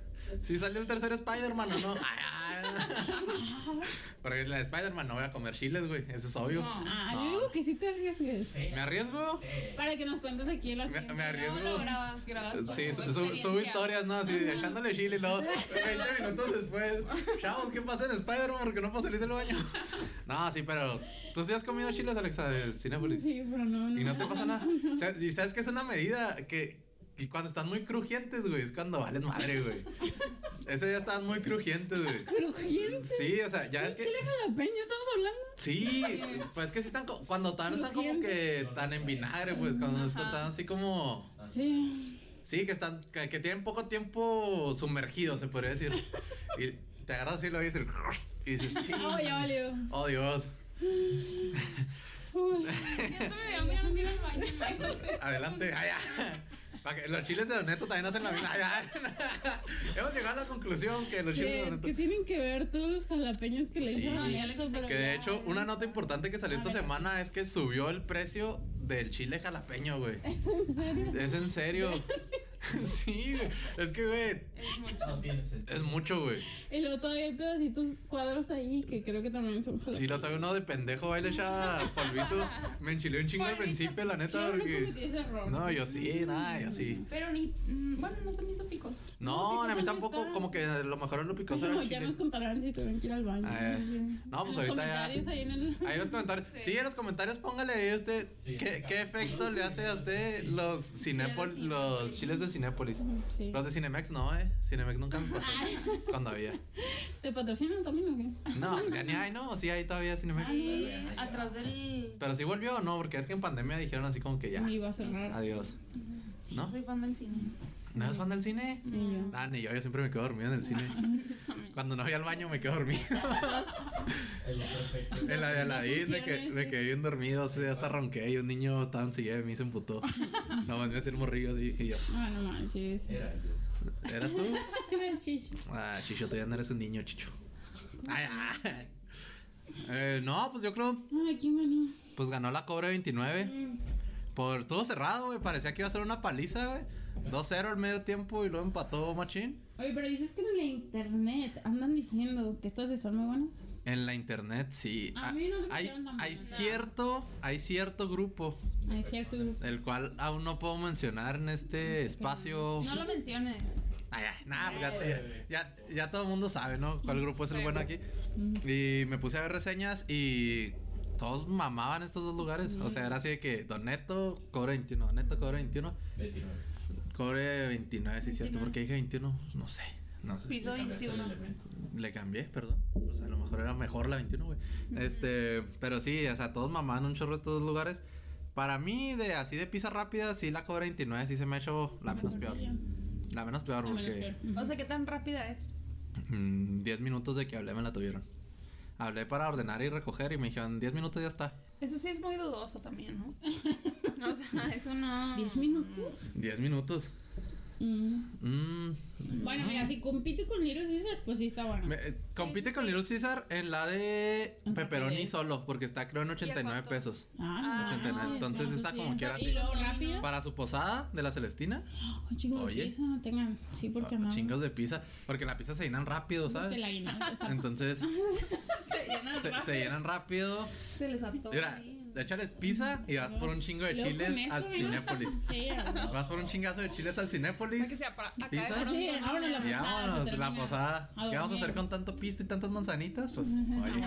S1: ¿Sí salió el tercer Spider-Man o no? Ay, ay. Porque en la de Spider-Man no voy a comer chiles, güey. Eso es obvio.
S4: No.
S5: Ah,
S1: No.
S5: yo digo que sí te arriesgues.
S1: ¿Me arriesgo?
S5: Para que nos cuentes aquí en las
S1: Me, me arriesgo.
S4: lo grabas, grabas.
S1: Sí, su- subo historias, ¿no? Así, echándole chile y luego 20 minutos después. Chavos, ¿qué pasa en Spider-Man? Porque no puedo salir del baño. No, sí, pero. ¿Tú sí has comido chiles, Alexa, del Cinepolis?
S5: Sí, pero no, no.
S1: Y no te pasa nada. O sea, y sabes que es una medida que. Y cuando están muy crujientes, güey, es cuando valen madre, güey. Ese día estaban muy crujientes, güey.
S5: Crujiente.
S1: Sí, o sea, ya es que.
S5: Chile jalapeño, estamos hablando.
S1: Sí, pues es que sí están. co- Cuando tan, están como que tan en vinagre, pues, cuando están, están así como.
S5: Sí.
S1: Sí, que están, que, que tienen poco tiempo sumergidos, se podría decir. Y te agarras así y lo dices, y dices.
S5: Oh, ya valió.
S1: Oh, Dios.
S5: Uy.
S4: Ya se me dieron ganas de ir al baño.
S1: Adelante, ay, los chiles de los netos también hacen la misma. Hemos llegado a la conclusión que los chiles de
S5: es que
S1: netos.
S5: tienen que ver todos los jalapeños que le
S1: Sí.
S5: dicen a.
S1: Que de hecho, una nota importante que salió esta semana es que subió el precio del chile jalapeño, güey.
S5: ¿En serio?
S1: Es en serio. Sí, güey. Es que, güey,
S4: Es mucho.
S1: Es mucho, güey.
S5: Y luego todavía hay pedacitos cuadros ahí que creo que también son jalapeños.
S1: Sí, lo traigo uno de pendejo, ahí le echaba polvito. Me enchilé un chingo al principio, la neta,
S5: Yo no
S1: porque...
S5: cometí ese error.
S1: No, yo sí, nada, yo sí.
S4: Pero ni. mm, Bueno, no se me hizo picoso.
S1: No, a mí
S5: no
S1: tampoco,
S5: está.
S1: como que lo mejor es lo picoso era
S5: no,
S1: el
S5: ya
S1: chile.
S5: nos contarán si tuvieron que ir al baño.
S1: Eh. No, pues
S5: En los
S1: ahorita ya-
S5: comentarios ahí en el...
S1: Ahí en los comentarios. Sí,
S4: Sí.
S1: en los comentarios póngale ahí usted
S6: Sí,
S1: qué, qué efecto le hace a usted los
S4: Cinépolis.
S1: los chiles de Cinépolis.
S5: Sí.
S1: Los de Cinemex no, eh. Cinemex nunca me pasó. Cuando había.
S5: ¿Te patrocinan también o qué?
S1: No, pues ya ni hay, ¿no? Sí hay todavía Cinemex.
S4: Sí, atrás del.
S1: Pero sí volvió o no, porque es que en pandemia dijeron así como que ya.
S5: Me iba a cerrar.
S1: Adiós. ¿No?
S4: Soy fan del cine.
S1: ¿No eres fan del cine?
S5: Ni yo.
S1: Ah, ni yo, yo siempre me quedo dormido en el cine. Cuando no voy al baño me quedo dormido.
S6: Es lo perfecto.
S1: En la de Aladdin me, que- quedé bien dormido, o sea, hasta ronqué y un niño estaba en silla de mí se emputó. No, más me hacía un morrillo así y yo.
S5: Ah, no manches.
S6: Era yo.
S1: ¿Eras tú?
S5: ¿Qué ver, chicho?
S1: Ah, Chicho, todavía no eres un niño, Chicho. Ay, ay. Eh, no, pues yo creo,
S5: Ay, ¿quién ganó?
S1: pues ganó la Cobre 29.
S5: Mm.
S1: Por todo cerrado, güey. Parecía que iba a ser una paliza, güey. 2-0 al medio tiempo y luego empató Machín.
S5: Oye, pero dices que en la internet andan diciendo que estas están muy buenas.
S1: En la internet, sí.
S5: A
S1: Ah,
S5: mí no se me
S1: hay,
S5: tan
S1: hay cierto, hay cierto grupo,
S5: Hay cierto grupo.
S1: el cual aún no puedo mencionar en este espacio.
S4: No lo menciones.
S1: Ay, ay, nada, pues ya, ya, ya, todo el mundo sabe, ¿no? ¿Cuál grupo es el bueno aquí? Y me puse a ver reseñas y todos mamaban estos dos lugares. O sea, era así de que Don Neto, Cobre 21, Don Neto, Cobre 21,
S6: 29.
S1: Cobre 29, sí, cierto. ¿Por qué dije 21? No sé. No sé.
S4: Piso
S6: Cambiaste el
S4: 21.
S6: elemento.
S1: Le cambié, perdón. O sea, a lo mejor era mejor la 21, güey. Este, pero sí, o sea, todos mamaban un chorro estos lugares. Para mí, de así de pizza rápida, sí la cobra 29 sí se me ha hecho la menos peor. La menos peor,
S5: La menos
S1: porque
S5: peor.
S4: O sea, ¿qué tan rápida es?
S1: mm, 10 minutos de que hablé me la tuvieron. Hablé para ordenar y recoger y me dijeron 10 minutos ya está.
S4: Eso sí es muy dudoso también, ¿no? o sea, eso no...
S5: ¿10 minutos?
S1: 10 minutos.
S5: Mm.
S1: Mm.
S5: Bueno, mira, si compite con Little Caesar, pues sí está bueno.
S1: Me- eh, compite con Little Caesar en la de pepperoni solo, porque está creo en 89
S4: cuánto?
S1: pesos.
S5: Ah,
S1: 89,
S5: no,
S1: entonces está
S5: sí.
S1: como quiera.
S5: Y luego rápido.
S1: Para su posada de la Celestina,
S5: Un chingo de
S1: Oye.
S5: pizza, tengan. Sí, porque
S1: ah,
S5: no.
S1: chingos de pizza, porque la pizza se llenan rápido, ¿sabes?
S5: la está-
S1: Entonces
S4: Se llenan
S1: se,
S4: rápido.
S1: se llenan rápido.
S4: Se les ató.
S1: Mira, échales pizza y vas por un chingo de
S5: Luego
S1: chiles al
S5: ¿no?
S1: Cinépolis.
S5: Sí, ah,
S1: Vas por un chingazo de chiles al
S4: Para que
S1: Cinépolis.
S4: se
S1: ¿Pizza?
S5: Sí,
S4: ¿no?
S5: ahora la posada
S1: vámonos, la posada.
S5: A
S1: ¿Qué vamos a hacer con tanto pisto y tantas manzanitas? Pues, oye,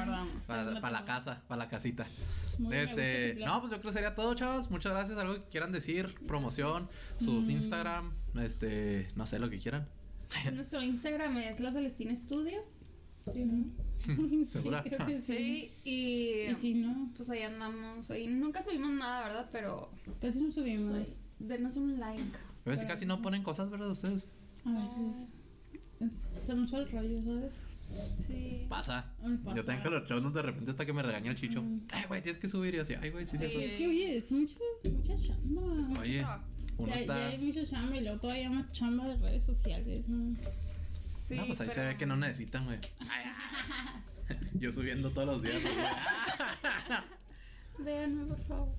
S1: para,
S5: Sí,
S1: para la casa, para la casita.
S5: Muy
S1: Este, no, pues yo creo que sería todo, chavos. Muchas gracias. Algo que quieran decir, promoción, sus
S5: Mm.
S1: Instagram, este, no sé lo que quieran.
S4: Nuestro Instagram es La Celestina Studio.
S5: Sí, ¿no?
S1: ¿Segura?
S5: Creo que sí.
S4: Sí, y...
S5: Y si no,
S4: Pues ahí andamos. Ahí nunca subimos nada, ¿verdad? Pero...
S5: casi no subimos.
S4: pues, denos un like.
S1: Pero si casi no ponen cosas, ¿verdad? Ustedes.
S5: A veces. Es- Se nos fue el rollo, ¿sabes?
S4: Sí.
S1: Pasa. Yo tengo los shows de repente hasta que me regaña el chicho.
S5: Mm.
S1: Ay, güey, tienes que subir. Y así, ay, güey, sí,
S4: Sí.
S1: sí.
S5: Es que, oye, es mucha, mucha chamba.
S1: Oye, uno
S5: ya,
S1: está.
S5: ya hay mucha chamba y luego todavía más chamba de redes sociales, ¿no?
S4: Sí,
S1: no, pues ahí se ve que no necesitan, güey. Yo subiendo todos los días.
S4: Véanme, por favor.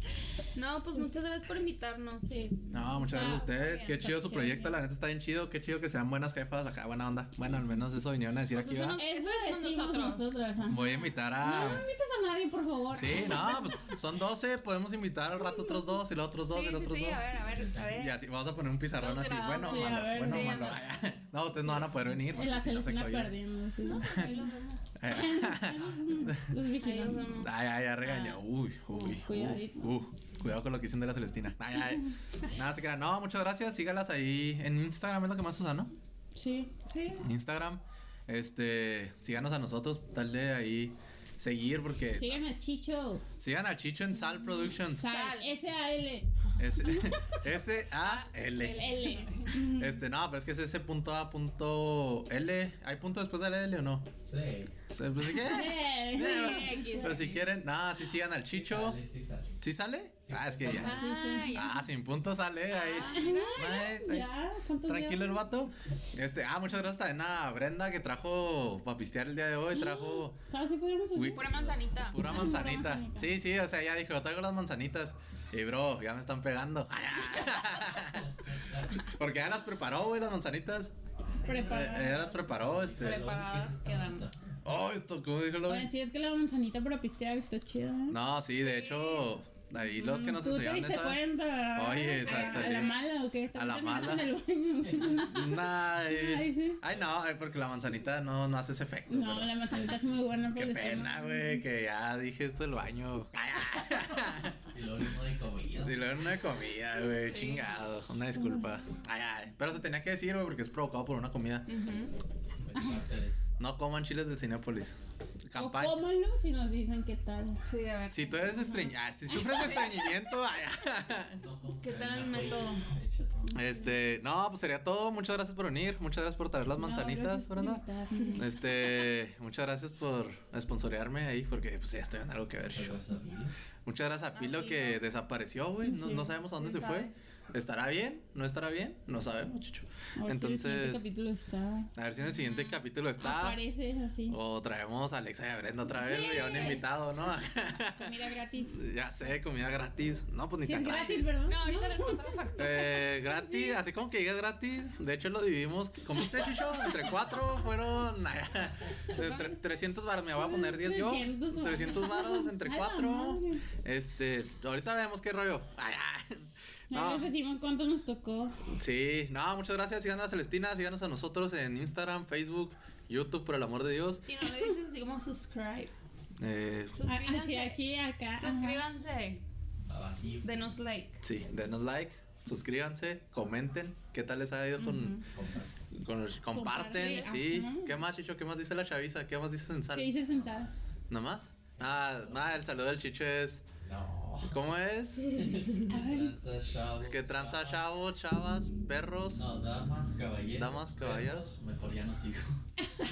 S4: No, pues muchas gracias por invitarnos.
S5: Sí.
S1: No, muchas gracias a ustedes.
S5: bien,
S1: Qué chido su
S5: chévere.
S1: proyecto, la neta está bien chido. Qué chido que sean buenas jefas acá, buena onda. Bueno, al menos eso vinieron a decir
S4: Pues
S1: aquí.
S4: eso
S1: ¿verdad?
S4: no-
S5: Eso
S4: decimos nosotros.
S1: Voy a invitar
S5: No,
S1: a.
S5: no invites a nadie, por favor.
S1: Sí, no, pues son 12. Podemos invitar al rato otros dos y los otros dos
S4: sí,
S1: y los
S4: sí,
S1: otros
S4: sí,
S1: dos.
S4: a ver, a ver, a ver.
S1: Y así, vamos a poner un pizarrón así. Bueno.
S5: Sí,
S1: malo,
S5: ver,
S1: bueno,
S4: sí,
S1: malo. No, ustedes no van a poder venir.
S5: En la
S1: si no
S5: perdiendo, sí.
S4: Ahí los vemos.
S5: Los
S4: vemos.
S1: Ay, ay, ya regaña. Uy, uy.
S5: Cuidadito.
S1: Uh, uh, cuidado con lo que dicen de la Celestina. Ay, ay. Nada, se crean. No, muchas gracias. Sígalas ahí en Instagram, es lo que más usan, ¿no?
S5: Sí.
S4: Sí.
S1: Instagram. Este, síganos a nosotros, dale ahí seguir porque
S5: Sigan a Chicho.
S1: sigan a Chicho en Sal Productions.
S5: Sal. S-A-L.
S1: S S A
S5: El
S1: L.
S5: L.
S1: Este, no, pero es que es ese punto A punto L. ¿Hay punto después del L o no?
S6: Sí.
S1: Pues, ¿sí qué?
S5: Sí.
S4: Sí,
S1: Pero si quieren, nada, si sigan al Chicho.
S6: Sí sale.
S1: ¿Sí sale?
S6: Sí,
S1: Ah, es que ya.
S4: Ah, ya.
S1: Ah, sin punto sale ahí. Ay,
S5: Ya, ¿cuántos
S1: Tranquilo el vato. Este, ah, muchas gracias también a Brenda que trajo para pistear el día de hoy. Trajo
S5: ¿Sabes si?
S1: Uy.
S4: Pura manzanita.
S1: pura manzanita. Sí, sí, o sea, ya dije, yo traigo las manzanitas. Y bro, ya me están pegando. Ay, ay. Porque ya las preparó, güey, las manzanitas. Eh,
S5: Preparada.
S1: Ella las preparó, este.
S4: Preparadas quedan.
S1: Oh, esto, ¿cómo dijo lo
S5: Oye, sí, es que la manzanita para pistear está chida. ¿eh?
S1: No, sí, de hecho, ahí los que nos
S5: ¿Tú te
S1: enseñaron
S5: diste
S1: esa.
S5: cuenta, verdad?
S1: Oye, esa-
S5: ¿A,
S1: esa-
S5: a la mala o qué?
S1: A la
S5: ¿También
S1: mala.
S5: en el baño?
S1: Nah.
S5: Ay, sí.
S1: Ay, no, ay, porque la manzanita no, no hace ese efecto.
S5: No,
S1: pero-
S5: la manzanita es muy buena
S1: Qué pena, güey, que ya dije esto del baño.
S6: Y luego no hay comida.
S1: Y luego en una comida, güey, chingado. Una disculpa. Ay, ay. Pero se tenía que decir, güey, porque es provocado por una comida.
S6: De-
S1: No coman chiles del Cinépolis.
S5: O
S1: Campaña.
S5: cómanlo si nos dicen qué tal.
S4: Sí, a ver.
S1: Si tú eres estreñida, si sufres de estreñimiento,
S6: no
S4: ¿Qué tal el método?
S1: este, no, pues sería todo. Muchas gracias por venir. Muchas gracias por traer las
S5: No,
S1: manzanitas,
S5: por
S1: Brenda. Este, muchas gracias por sponsorearme ahí, porque pues ya estoy en algo que ver.
S6: Muchas gracias a ti.
S1: Muchas gracias a Pilo que desapareció, güey. No, no sabemos a dónde se
S4: ¿Quién
S1: fue. ¿Estará bien? ¿No estará bien? No sabemos, chicho.
S5: A ver si el siguiente
S1: Entonces,
S5: capítulo está.
S1: a ver si en el siguiente capítulo está.
S5: Aparece así.
S1: O traemos a Alexa y a Brenda otra vez,
S5: Sí.
S1: güey, a un invitado, ¿no?
S5: Comida gratis.
S1: ya sé, comida gratis. No, pues ni
S5: Si
S1: tan
S5: es
S1: gratis.
S5: gratis, ¿verdad?
S4: No, ahorita les la factura.
S1: Eh, gratis, así como que digas gratis. De hecho, lo dividimos. ¿Comiste, Chicho? Entre cuatro fueron tre- 300 baros. Me voy a poner 10 yo.
S5: 300 varos.
S1: 300 baros entre cuatro. Este, ahorita vemos qué rollo. Ay, ay. No,
S5: les decimos cuánto nos tocó.
S1: sí, no, muchas gracias. Síganos a Celestina, síganos a nosotros en Instagram, Facebook, YouTube, por el amor de Dios.
S4: Y no le dices así como subscribe.
S1: Eh,
S4: Suscríbanse.
S5: Hacia aquí, acá.
S4: Suscríbanse. Denos like.
S1: sí, denos like. suscríbanse, comenten. ¿Qué tal les ha ido con, con los- comparten?
S5: Comparte,
S1: Sí.
S5: ajá.
S1: ¿Qué más, Chicho? ¿Qué más dice la chaviza? ¿Qué más dices en sal?
S5: ¿Qué dices sentadas?
S1: ¿No más? Nada, nada, el saludo del Chicho es.
S6: No.
S1: ¿Cómo es?
S5: A ver,
S6: Tranza, chavos.
S1: ¿Qué tranza,
S6: chavas.
S1: chavo, chavas, perros?
S6: No, damas, caballeros.
S1: Damas, caballeros.
S6: perros, Mejor ya no sigo.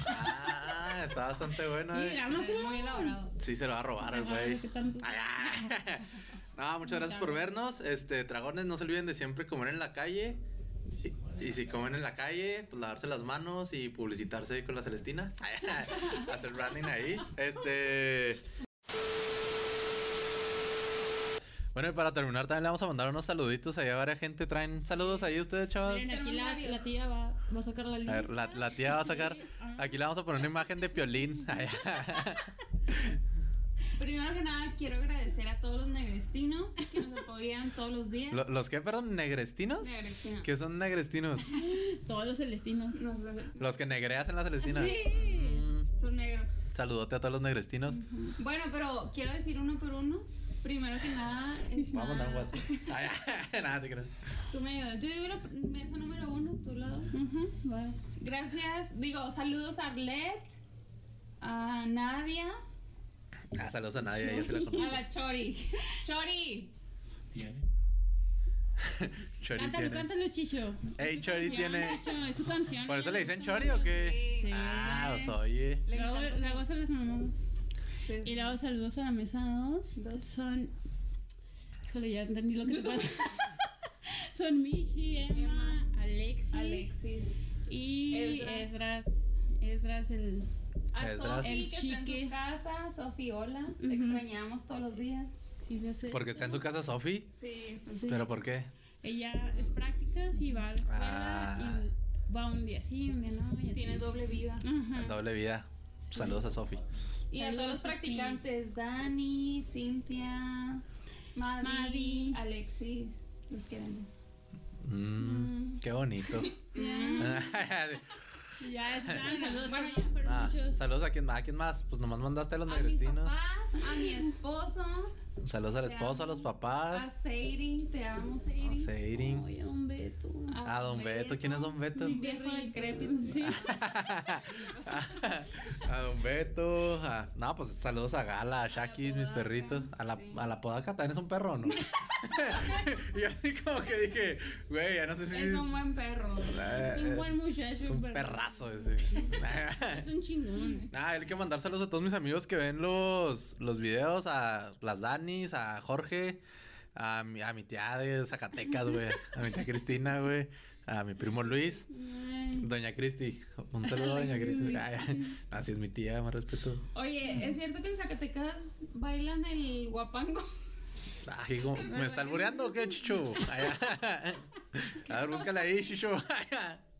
S1: Ah, está bastante bueno, eh.
S4: Es muy elaborado.
S1: Sí, se lo va a robar el güey.
S5: ¿Qué tanto?
S1: Ay, ay. No, muchas gracias por vernos. Este, dragones, no se olviden de siempre comer en la calle. Sí, Y si comen en la calle, pues lavarse las manos y publicitarse con la Celestina. Hacer branding ahí. Este. Bueno, y para terminar, también le vamos a mandar unos saluditos ahí a varias gente. Traen saludos ahí ustedes, chavas.
S5: Miren, aquí la, tía va, va a sacar la
S1: A
S5: lista.
S1: ver, la, la tía va a sacar.
S5: Ah.
S1: Aquí le vamos a poner una imagen de piolín.
S4: Primero que nada, quiero agradecer a todos los negrestinos que nos apoyan todos los días.
S1: Lo- ¿Los qué, perdón? ¿Negrestinos?
S4: Negrestinos.
S1: ¿Qué son negrestinos?
S5: Todos los celestinos.
S4: Nos-
S1: Los que negreas en la Celestina.
S5: Sí.
S1: Mm,
S4: son negros.
S1: saludote a todos los negrestinos.
S4: Bueno, pero quiero decir uno por uno. Primero que nada, es
S1: Vamos a mandar WhatsApp. Ay, nada, te creo.
S4: Tú me ayudas. Yo digo la mesa número uno, tú lado.
S5: Ujú, vas.
S4: Gracias. Digo, saludos a Arlet, a Nadia,
S1: Ah, saludos a nadie, ella se la
S4: a
S1: conozco.
S4: la Chori. Chori.
S6: ¿Tiene?
S1: Chori
S5: Cántalo,
S1: tiene.
S5: cántalo, Chicho.
S1: Ey, Chori
S5: canción,
S1: tiene-
S5: Chicho, es su canción.
S1: ¿Por eso le dicen. Chori o qué?
S4: Sí.
S1: Ah, pues oye.
S4: Le
S5: Luego, luego se las mamamos.
S4: Sí.
S5: Y luego saludos a la mesa 2. Son. Híjole, ya entendí lo que te pasa. Son Michi, Emma,
S4: Emma,
S5: Alexis,
S4: Alexis.
S5: y
S4: Esdras.
S5: Esdras. El.
S4: A. Sofi,
S5: El
S4: que está en su casa. Sofi, hola. Te extrañamos todos los días.
S5: Sí, yo sé.
S1: Porque está en su casa Sofi.
S4: Sí.
S5: Sí.
S1: ¿Pero por qué?
S5: Ella es prácticas y va a la escuela
S1: Ah.
S5: y va un día sí, un día no. Y así.
S4: Tiene doble vida.
S5: Ajá.
S1: Doble vida. Saludos a Sofi.
S4: Y a todos los practicantes, Dani, Cintia, Madi,
S5: Madi.
S4: Alexis, los queremos.
S1: Mm, qué bonito.
S5: Ya están, saludos.
S4: Bueno,
S5: pero ya fueron
S1: Ah,
S5: muchos.
S1: saludos a quién más. ¿A quién más? Pues nomás mandaste a los
S4: A mis
S1: negrestinos.
S4: papás, a mi esposo,
S1: Saludos al esposo, a los papás.
S4: a Sadie, te amo Sadie.
S1: A Seirin.
S5: Ay, a don Beto.
S1: A don Beto. ¿Quién es don Beto?
S4: Mi viejo decrépito.
S5: Sí.
S1: a Don Beto. a- No, pues saludos a Gala, a Shakis, mis perritos. A la,
S4: sí.
S1: a la Podaca también es un perro, ¿o ¿no? y así como que dije, güey, ya no sé si.
S4: Es un buen perro.
S1: Eh,
S5: Es un buen muchacho.
S1: Es un perrazo ese.
S5: Es un chingón.
S1: Ah, hay que mandar saludos a todos mis amigos que ven los, los videos, a las A Jorge, a mi, a mi tía de Zacatecas, güey, a mi tía Cristina, güey, a mi primo Luis, doña Cristi. Un saludo a doña Cristi. Así es mi tía, más respeto.
S4: Oye, ¿es cierto que en Zacatecas bailan el guapango?
S1: Ay, ¿cómo- ¿me está albureando o qué, Chicho? Ay, A ver, búscala ahí, Chicho.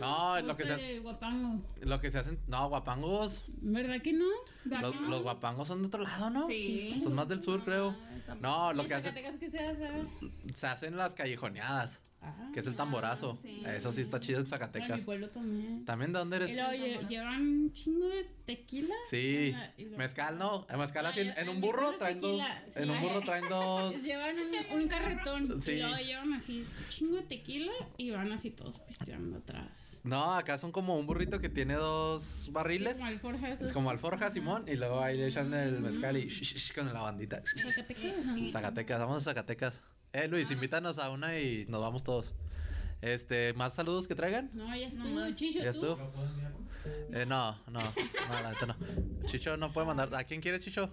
S1: No, lo que se,
S5: guapango.
S1: lo que se hacen, no, guapangos,
S5: ¿Verdad que no?
S4: ¿De
S1: los, guapangos son de otro lado, ¿no?
S4: Sí.
S1: Son más del sur, creo.
S4: Ah,
S1: No, lo
S5: ¿Y
S1: que
S5: en
S1: hacen,
S5: qué se hace?
S1: se hacen las callejoneadas,
S5: Ah,
S1: que es el tamborazo.
S4: sí.
S1: Eso sí está chido en
S5: en mi
S1: Zacatecas.
S5: pueblo también.
S1: ¿También de dónde
S5: Y
S1: eres?
S5: lle- llevan un chingo de tequila.
S1: Sí,
S5: Ah,
S1: mezcal, ¿no? El mezcal así, en
S5: en
S1: un burro traen dos, en un burro traen dos.
S5: Llevan un, un carretón
S1: Sí.
S5: y luego llevan así chingo de tequila y van así todos pisteando atrás.
S1: No, acá son como un burrito que tiene dos barriles.
S5: Como alforjas.
S1: Es como alforja, Simón, y luego ahí le echan el mezcal y sh- sh- sh con la bandita.
S5: Zacatecas. ¿no?
S1: Zacatecas, vamos a Zacatecas. Eh, Luis, invítanos a una y nos vamos todos. Este, ¿más saludos que traigan?
S5: No, ya estuvo. Chicho,
S1: ¿Ya estuvo? Eh, no, no, no, la neta no. Chicho no puede mandar. ¿A quién quiere Chicho?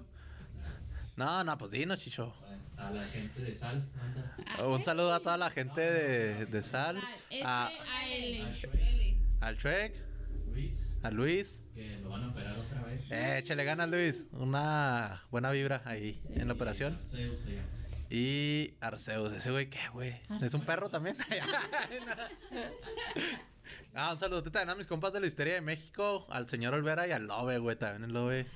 S1: No, no, pues dinos, Chicho.
S6: A la gente de Sal, manda.
S1: Un saludo a toda la gente de, de Sal, a,
S6: A
S1: al Trek,
S6: Luis,
S1: a Luis.
S6: que lo van a operar otra vez.
S1: Eh, échale ganas, Luis. Una buena vibra ahí en la operación.
S6: Arceus.
S1: Y Arceus, ese güey, ¿qué, güey? ¿Es un perro también? ah, un saludo también a mis compas de la Histeria de México, al señor Olvera y al Lobe, güey, también el Lobe.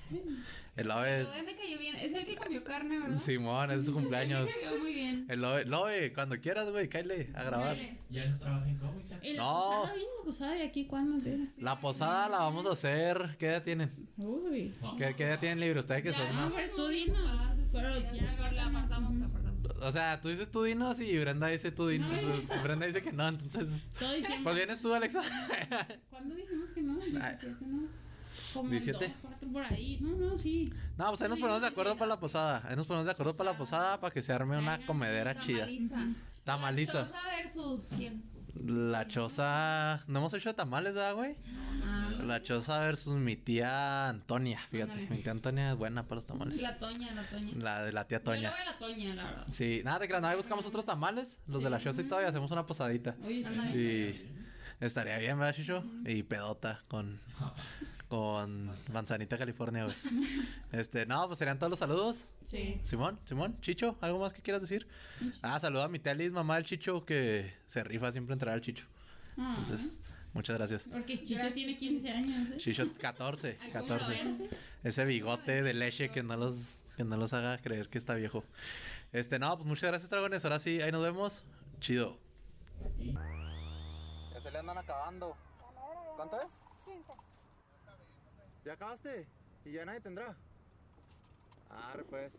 S1: El Loe,
S4: Pero me cayó bien. Es el que comió carne, ¿verdad?
S1: Simón, es su cumpleaños.
S4: Me cayó muy bien.
S1: El Loe, Loe, cuando quieras, güey, cállate a grabar.
S6: Ya no trabaja en cómics. ¿eh?
S5: ¿Y la
S1: No.
S5: posada bien? ¿La posada de aquí cuándo? ¿Qué?
S1: La posada la vamos a hacer. ¿Qué edad tienen?
S5: Uy.
S1: ¿Qué, qué edad tienen libre? Ustedes que
S4: Ya,
S1: son
S4: no,
S1: más.
S5: Tú dinos. Pero ya
S4: la apartamos, la apartamos.
S1: O sea, tú dices tú dinos y Brenda dice tú dinos.
S5: No.
S1: Brenda dice que no, entonces.
S5: todo diciembre.
S1: Pues vienes tú, Alexa.
S5: ¿Cuándo dijimos que no? 17, ¿no? Como
S1: 17.
S5: 2, 4 por ahí. No, no, sí.
S1: No, pues ahí nos ponemos de acuerdo para la posada. Ahí nos ponemos de acuerdo para la posada para que se arme una comedera chida.
S3: Tamaliza.
S1: Tamaliza.
S3: Choza versus quién.
S1: La choza. No hemos hecho tamales, ¿verdad, güey? La choza versus mi tía Antonia. Fíjate, mi tía Antonia es buena para los tamales.
S4: La Toña, la Toña.
S1: La de la tía
S4: Yo
S1: Toña.
S4: voy a la Toña, la verdad.
S1: Sí, nada de que nada, ahí buscamos otros tamales, los de la choza y todo, y hacemos una posadita.
S5: Oye, sí.
S1: Y estaría bien, ¿verdad, Chicho? Y pedota con, con Manzanita, California, güey. Este, no, pues serían todos los saludos.
S5: Sí.
S1: Simón, Simón, Chicho, ¿algo más que quieras decir? Ah, saluda a mi tía Liz, mamá del Chicho, que se rifa siempre entrar al Chicho.
S5: Ah,
S1: Entonces, muchas gracias.
S5: porque Chicho tiene 15 años. ¿eh?
S1: Chicho, 14,
S4: Ay, ¿cómo lo
S1: 14.
S4: ven?
S1: Ese bigote de leche que no los, que no los haga creer que está viejo. Este, no, pues muchas gracias, dragones. Ahora sí, ahí nos vemos. Chido. Le andan acabando. ¿Cuánto es? 15. ¿Ya acabaste? ¿Y ya nadie tendrá? Ah, pues.